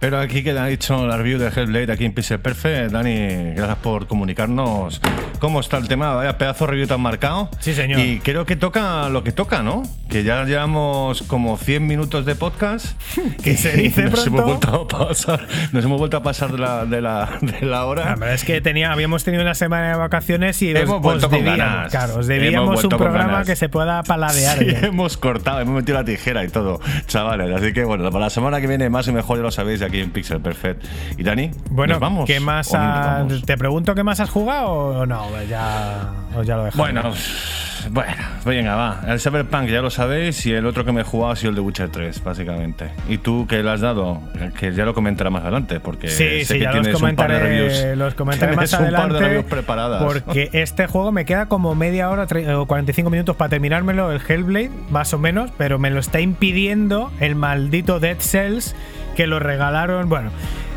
Pero aquí queda dicho la review de Hellblade aquí en Pixel Perfect. Dani, gracias por comunicarnos cómo está el tema. Vaya pedazo de review tan marcado. Sí, señor. Y creo que toca lo que toca, ¿no? Que ya llevamos como 100 minutos de podcast. Que se dice nos pronto. hemos vuelto a pasar, nos hemos vuelto a pasar de la, de la, de la hora. La verdad es que tenía, habíamos tenido una semana de vacaciones y os, Hemos os vuelto con debíamos, ganas. claro, os debíamos un programa ganas. que se pueda paladear. Sí, bien. hemos cortado, hemos metido la tijera y todo, chavales. Así que bueno, para la semana que viene más y mejor ya lo sabéis aquí en Pixel Perfect. ¿Y Dani? Bueno, ¿nos vamos? ¿qué más ¿O no nos has- vamos? te pregunto qué más has jugado o no, ya, o ya lo dejamos. Bueno, bueno, venga, va. El Cyberpunk ya lo sabéis y el otro que me he jugado ha sido el de Witcher 3, básicamente. Y tú que le has dado, que ya lo comentará más adelante, porque Sí, sé sí, que ya los tienes un par de comentaré, reviews. los comentaré Tienes más un par de adelante. reviews preparadas. Porque este juego me queda como media hora o 45 minutos para terminármelo, el Hellblade, más o menos, pero me lo está impidiendo el maldito Dead Cells que lo regalaron. Bueno.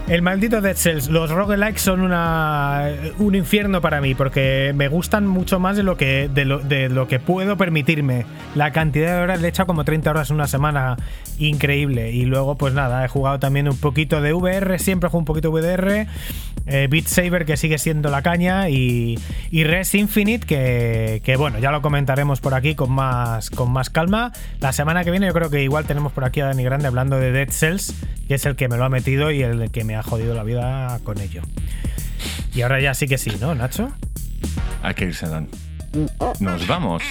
El maldito Dead Cells, los roguelikes son una, un infierno para mí porque me gustan mucho más de lo, que, de, lo, de lo que puedo permitirme. La cantidad de horas le he echado como 30 horas en una semana, increíble. Y luego, pues nada, he jugado también un poquito de VR, siempre juego un poquito de VR. eh, Beat Saber, que sigue siendo la caña. Y, y Res Infinite, que, que bueno, ya lo comentaremos por aquí con más, con más calma. La semana que viene, yo creo que igual tenemos por aquí a Dani Grande hablando de Dead Cells, que es el que me lo ha metido y el que me ha jodido la vida con ello. Y ahora ya sí que sí, ¿no, Nacho? Hay que irse, Dan. Nos vamos.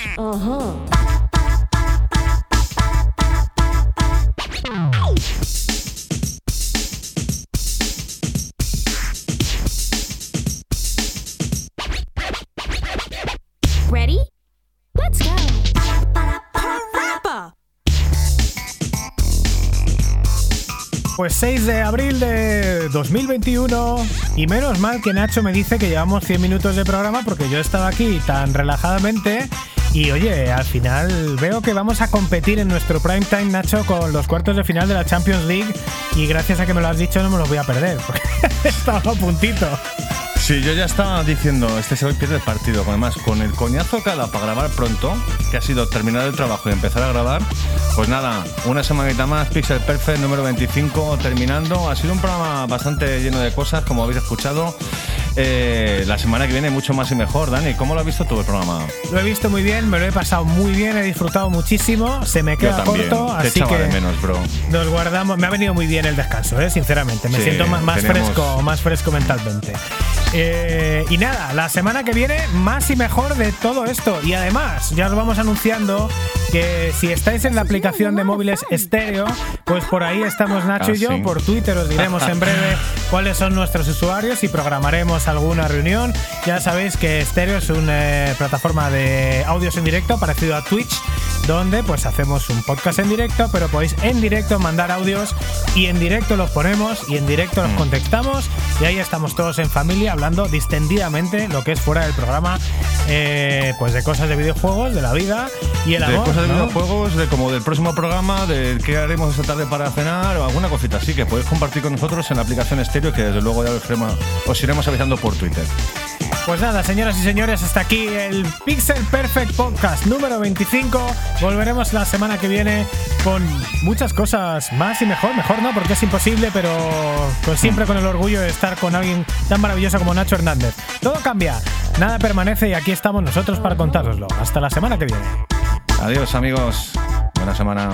Pues 6 de abril de 2021 y menos mal que Nacho me dice que llevamos 100 minutos de programa porque yo he estado aquí tan relajadamente y oye, al final veo que vamos a competir en nuestro prime time Nacho con los cuartos de final de la Champions League y gracias a que me lo has dicho no me los voy a perder porque estaba a puntito. Sí, yo ya estaba diciendo, este se hoy pierde el partido. Además, con el coñazo que ha dado para grabar pronto, que ha sido terminar el trabajo y empezar a grabar, pues nada, una semanita más, Pixel Perfect número 25 terminando. Ha sido un programa bastante lleno de cosas, como habéis escuchado. Eh, la semana que viene mucho más y mejor, Dani. ¿Cómo lo has visto tú el programa? Lo he visto muy bien, me lo he pasado muy bien, he disfrutado muchísimo, se me queda corto, Te así que de menos, bro. Nos guardamos. Me ha venido muy bien el descanso, ¿eh? sinceramente. Me Sí, siento más, más tenemos- fresco, más fresco mentalmente. Eh, y nada, la semana que viene más y mejor de todo esto. Y además, ya os vamos anunciando que si estáis en la aplicación de móviles estéreo, pues por ahí estamos Nacho Ah, y yo. sí. Por Twitter os diremos en breve cuáles son nuestros usuarios y programaremos alguna reunión. Ya sabéis que estéreo es una eh, plataforma de audios en directo parecido a Twitch donde pues hacemos un podcast en directo, pero podéis en directo mandar audios y en directo los ponemos y en directo Mm. los contestamos y ahí estamos todos en familia hablando distendidamente lo que es fuera del programa, eh, pues de cosas de videojuegos, de la vida y el De amor. cosas de ¿no? videojuegos, de como del próximo programa, de qué haremos esta tarde para cenar o alguna cosita así que podéis compartir con nosotros en la aplicación estéreo que desde luego ya os iremos avisando por Twitter. Pues nada, señoras y señores, hasta aquí el Pixel Perfect Podcast número 25. Volveremos la semana que viene con muchas cosas más y mejor. Mejor no, porque es imposible, pero pues siempre con el orgullo de estar con alguien tan maravilloso como Nacho Hernández. Todo cambia, nada permanece y aquí estamos nosotros para contároslo. Hasta la semana que viene. Adiós amigos, buena semana.